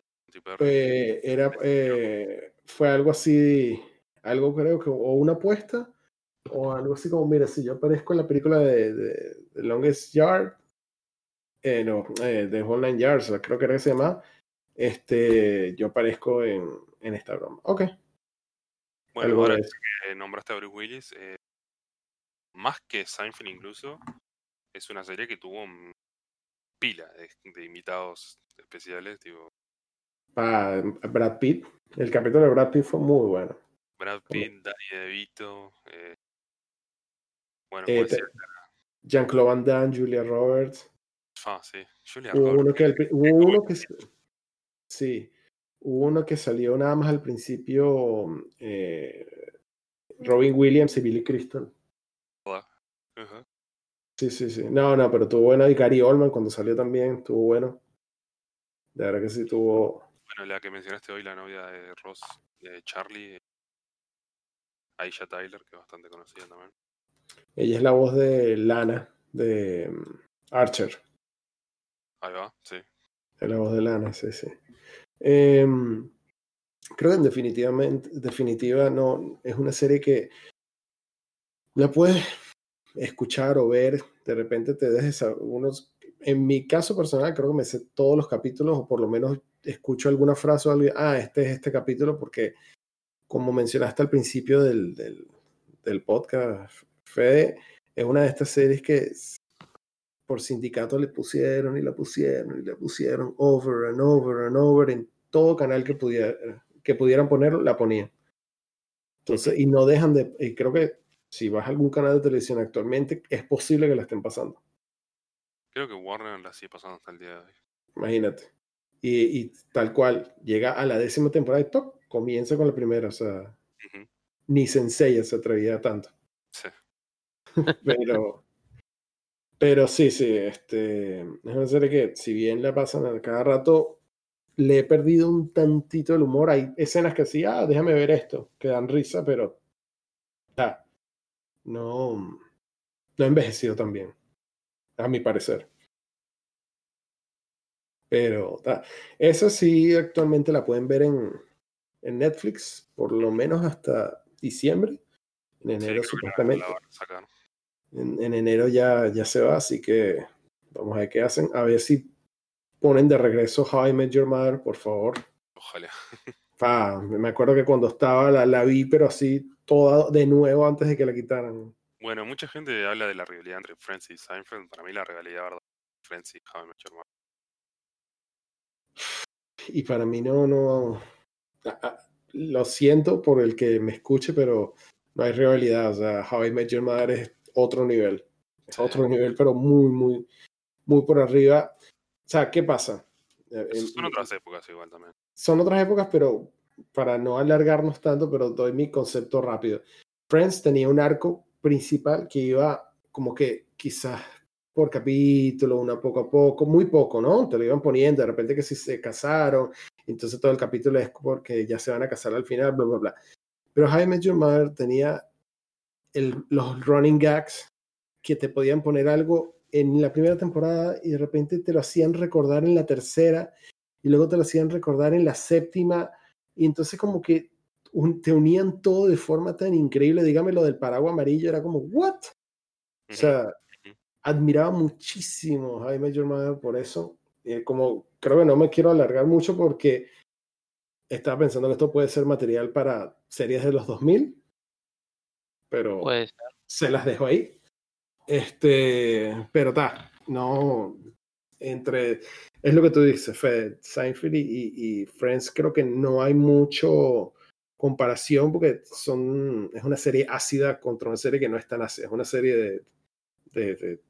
eh, era, eh, fue algo así, algo creo que, o una apuesta, o algo así como, mira, si yo aparezco en la película de, de, Longest Yard, eh, no, eh, de Nine Yards, creo que era que se llama, este, yo aparezco en, en esta broma. Ok. Bueno, ahora que nombraste a Bruce Willis, eh, más que Seinfeld incluso, es una serie que tuvo pila de, de invitados especiales, tipo, Brad Pitt. El capítulo de Brad Pitt fue muy bueno. Brad Pitt, Danny DeVito. Eh, bueno, eh, Jean-Claude Van Damme, Julia Roberts. Ah, sí. Julia hubo Roberts. Uno que, hubo uno que, sí, hubo uno que salió nada más al principio. Eh, Robin Williams y Billy Crystal. Uh -huh. Sí, sí, sí. No, no, pero tuvo bueno. Y Gary Oldman cuando salió también, estuvo bueno. De verdad que sí tuvo. Bueno, la que mencionaste hoy, la novia de Ross, de Charlie, Aisha Tyler, que es bastante conocida también. Ella es la voz de Lana, de mm, Archer. Ahí va, sí. Es la voz de Lana, sí, sí. Eh, creo que en definitivamente, definitiva no, es una serie que la puedes escuchar o ver, de repente te dejes unos en mi caso personal, creo que me sé todos los capítulos, o por lo menos escucho alguna frase o algo, ah, este es este capítulo, porque como mencionaste al principio del, del, del podcast, Fede, es una de estas series que por sindicato le pusieron y la pusieron y la pusieron over and over and over en todo canal que, pudiera, que pudieran poner, la ponían. Entonces, y no dejan de, y creo que si vas a algún canal de televisión actualmente, es posible que la estén pasando. Creo que Warner la sigue pasando hasta el día de hoy. Imagínate. Y, y, tal cual, llega a la décima temporada y top, comienza con la primera, o sea, uh -huh. ni Sensei se atrevía tanto. Sí. *laughs* pero, pero sí, sí, este, es una serie que si bien la pasan a cada rato, le he perdido un tantito el humor. Hay escenas que sí, ah, déjame ver esto, que dan risa, pero ah, no, no ha envejecido tan bien a mi parecer. Pero ta, esa sí actualmente la pueden ver en, en, Netflix, por lo menos hasta diciembre. En enero sí, supuestamente. En, en, enero ya, ya se va, así que vamos a ver qué hacen. A ver si ponen de regreso How I Met Your Mother, por favor. Ojalá. *laughs* Ah, me acuerdo que cuando estaba la, la vi, pero así toda de nuevo antes de que la quitaran. Bueno, mucha gente habla de la rivalidad entre Friends y Seinfeld. Para mí la rivalidad verdad Friends y How I Met Your Mother. Y para mí no, no. Lo siento por el que me escuche, pero no hay rivalidad. O sea, How I Met Your Mother es otro nivel. Es otro nivel, pero muy, muy, muy por arriba. O sea, ¿qué pasa? Son otras épocas igual también. Son otras épocas, pero para no alargarnos tanto, pero doy mi concepto rápido. Friends tenía un arco principal que iba como que quizás por capítulo, una poco a poco, muy poco, ¿no? Te lo iban poniendo, de repente que si se casaron, entonces todo el capítulo es porque ya se van a casar al final, bla, bla, bla. Pero Jaime Your Mother tenía el, los running gags que te podían poner algo en la primera temporada y de repente te lo hacían recordar en la tercera y luego te lo hacían recordar en la séptima y entonces como que un, te unían todo de forma tan increíble. Dígame lo del paraguas amarillo, era como, ¿what? O sea, admiraba muchísimo a Jaime Your Mother por eso. Eh, como creo que no me quiero alargar mucho porque estaba pensando que esto puede ser material para series de los 2000, pero se las dejo ahí. Este, pero está, no, entre, es lo que tú dices, Fed, Seinfeld y, y, y Friends, creo que no hay mucho comparación porque son, es una serie ácida contra una serie que no es tan ácida, es una serie de, de, de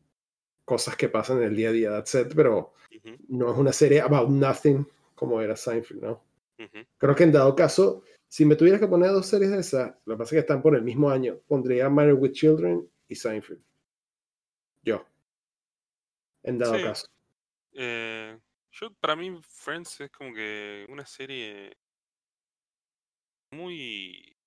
cosas que pasan en el día a día, that's it, pero uh -huh. no es una serie about nothing como era Seinfeld, ¿no? Uh -huh. Creo que en dado caso, si me tuvieras que poner dos series de esas, lo que pasa es que están por el mismo año, pondría Married with Children y Seinfeld. Yo. En dado sí. caso. Eh, Yo, para mí, Friends es como que una serie muy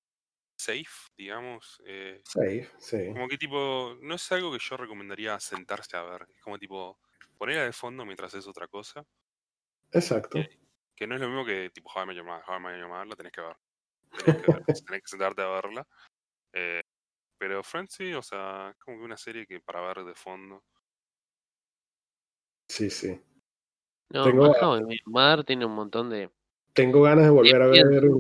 safe, digamos. Eh, safe, sí. Como que tipo, no es algo que yo recomendaría sentarse a ver. Es como tipo, ponerla de fondo mientras es otra cosa. Exacto. Que, no es lo mismo que tipo How I Met Your Mother. How I Met Your Mother la tenés que ver. Tenés *laughs* que, tenés que sentarte a verla. Eh, pero Friends sí, o sea, es como que una serie que para ver de fondo. Sí, sí. No, tengo, Mother tiene un montón de. Tengo ganas de volver a ver.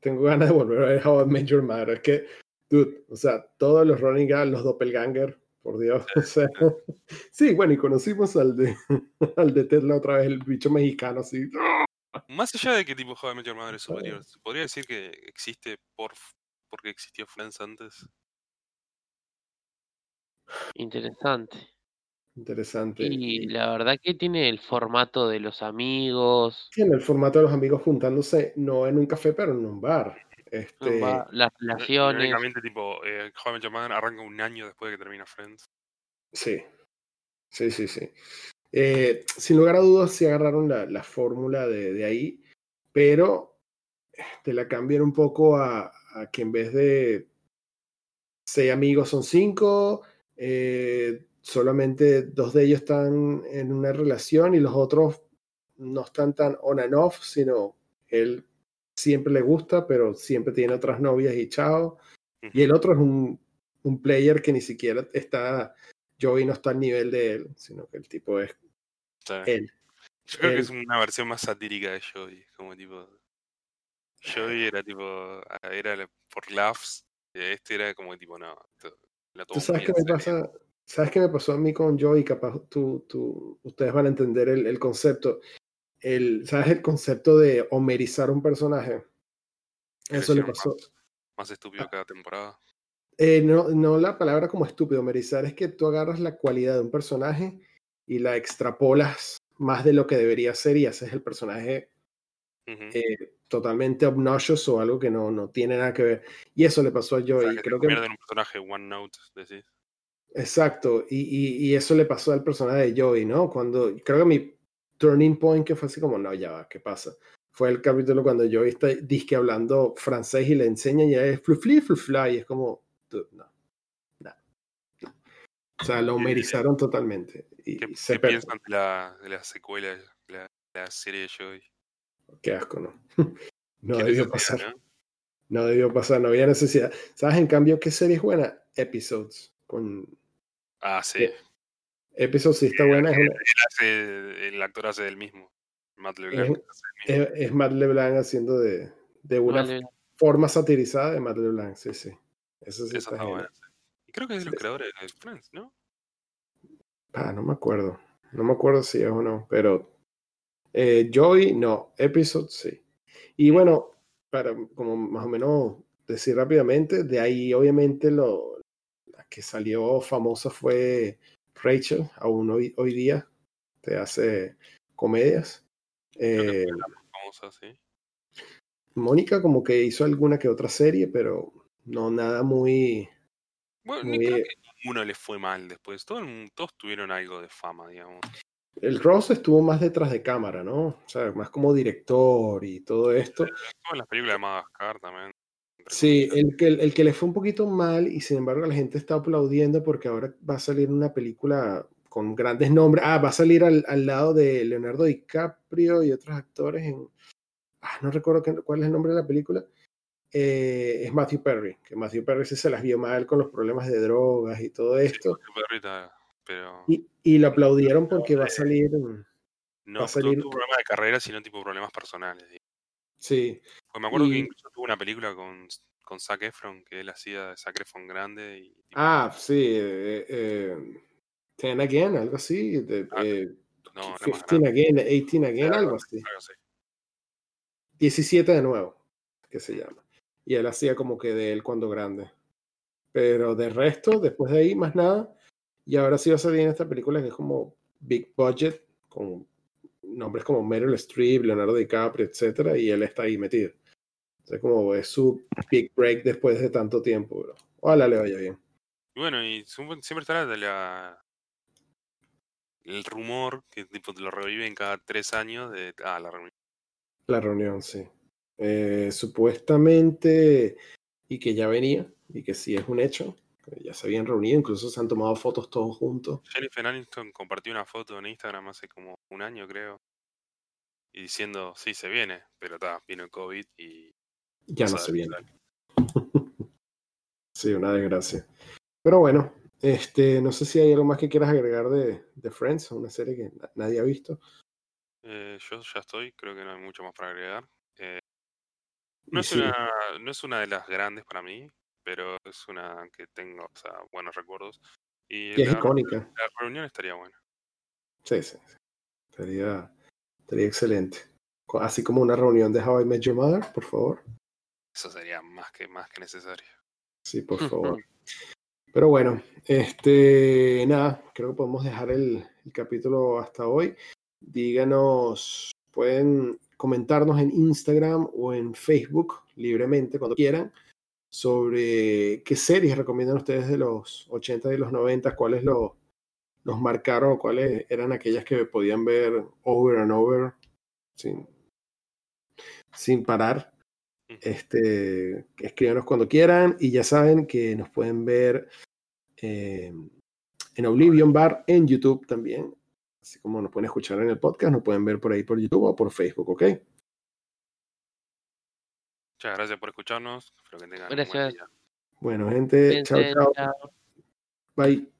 Tengo ganas de volver a ver How I Met Your Mother. Es que, dude, o sea, todos los Running Gun, los Doppelganger, por Dios. *laughs* O sea, *laughs* sí, bueno, y conocimos al de, al de Tesla otra vez, el bicho mexicano, así. Más allá de que tipo How I Met Your Mother es superior, podría decir que existe por porque existió Friends antes. Interesante. Interesante. Y la verdad que tiene el formato de los amigos. Tiene el formato de los amigos juntándose, no en un café, pero en un bar. Este... las relaciones. tipo, eh, arranca un año después de que termina Friends. Sí, sí, sí, sí. Eh, sin lugar a dudas, se agarraron la, la fórmula de, de, ahí, pero te la cambian un poco a, a que en vez de seis amigos son cinco, eh, solamente dos de ellos están en una relación y los otros no están tan on and off, sino él siempre le gusta, pero siempre tiene otras novias y chao. Y el otro es un, un player que ni siquiera está, Joey no está al nivel de él, sino que el tipo es él. Yo creo que es una versión más satírica de Joey, como tipo... Joey era tipo, ah, era por laughs, este era como tipo, no, ¿Tú sabes qué me pasa? ¿Sabes qué me pasó a mí con Joey? Capaz tú, tú, ustedes van a entender el, el concepto. El, ¿Sabes el concepto de homerizar un personaje? Eso le pasó. Más, estúpido ah. cada temporada. Eh, no, no la palabra como estúpido, homerizar es que tú agarras la cualidad de un personaje y la extrapolas más de lo que debería ser y haces el personaje eh, totalmente obnoxious o algo que no, no tiene nada que ver. Y eso le pasó a Joey. creo que... un personaje OneNote, decís. Exacto, y, y, y, eso le pasó al personaje de Joey, ¿no? Cuando creo que mi turning point que fue así como, no, ya va, ¿qué pasa? Fue el capítulo cuando Joey está disque hablando francés y le enseña y ya es flufli, flufla, y es como, no, no, O sea, lo humerizaron totalmente. Y ¿Qué, se ¿qué piensan de la, de la secuela, de la, la serie de Joey? Qué asco, ¿no? *laughs* no debió pasar. ¿no? debió pasar, no había necesidad. ¿Sabes en cambio qué serie es buena? Episodes. Con... Ah, sí. Episodes sí está buena. el actor hace del mismo. Matt LeBlanc. Es, Matt LeBlanc haciendo de, de una forma satirizada de Matt LeBlanc, sí, sí. Eso sí está, buena. Y creo que es de los creadores de Friends, ¿no? Ah, no me acuerdo. No me acuerdo si es o no, pero eh, Joy, no. Episode, sí. Y bueno, para como más o menos decir rápidamente, de ahí obviamente lo la que salió famosa fue Rachel, aún hoy, hoy día te hace comedias. Eh, famosa, sí. Mónica como que hizo alguna que otra serie, pero no nada muy... Bueno, muy... Ni creo que ninguno le fue mal después. Todos, todos tuvieron algo de fama, digamos. El Ross estuvo más detrás de cámara, ¿no? O sea, más como director y todo esto. en las películas de Madagascar también. Sí, el que, el que le fue un poquito mal y sin embargo la gente está aplaudiendo porque ahora va a salir una película con grandes nombres. Ah, va a salir al, al lado de Leonardo DiCaprio y otros actores en... Ah, no recuerdo qué, cuál es el nombre de la película. Eh, es Matthew Perry, que Matthew Perry sí se las vio mal con los problemas de drogas y todo esto. Matthew Perry está y, y lo aplaudieron porque va a salir. No, va a salir... tuvo problemas de carrera, sino tipo problemas personales. Sí. Pues me acuerdo que incluso tuvo una película con, con Zac Efron, que él hacía de Zac Efron grande. Y, Ah, sí. Eh, eh, Ten Again, algo así. De, ah, eh, no, 15 Again, 18 Again, algo así. 17 de nuevo, que se llama. Y él hacía como que de él cuando grande. Pero de resto, después de ahí, más nada. Y ahora sí va a salir en esta película que es como big budget, con nombres como Meryl Streep, Leonardo DiCaprio, etcétera, y él está ahí metido. Entonces, como es su big break después de tanto tiempo, bro. Ojalá le vaya bien. Y bueno, y siempre está la, el rumor que tipo lo reviven cada tres años de ah, la reunión. La reunión, sí. Eh, supuestamente, y que ya venía, y que sí es un hecho, ya se habían reunido, incluso se han tomado fotos todos juntos. Jennifer Aniston compartió una foto en Instagram hace como un año, creo, y diciendo, sí, se viene, pero está, vino el COVID y... Ya no se viene. *laughs* sí, una desgracia. Pero bueno, este, no sé si hay algo más que quieras agregar de, de Friends, una serie que nadie ha visto. Eh, yo ya estoy, creo que no hay mucho más para agregar. Eh, no, es una, no es una de las grandes para mí, pero es una que tengo o sea, buenos recuerdos. Y, es icónica. La reunión estaría buena. Sí, sí, Estaría, estaría excelente. Así como una reunión de How I Met Your Mother, por favor. Eso sería más que, más que necesario. Sí, por *laughs* favor. Pero bueno, este, nada, creo que podemos dejar el, el capítulo hasta hoy. Díganos, pueden comentarnos en Instagram o en Facebook libremente cuando quieran sobre qué series recomiendan ustedes de los 80 y los 90, cuáles los, los marcaron o cuáles eran aquellas que podían ver over and over sin, sin parar. Este, escríbanos cuando quieran y ya saben que nos pueden ver eh, en Oblivion Bar en YouTube también. Así como nos pueden escuchar en el podcast, nos pueden ver por ahí por YouTube o por Facebook, ¿ok? Muchas gracias por escucharnos. Espero que tengan gracias. Un buen día. Bueno, gente, chao, chao. Bye.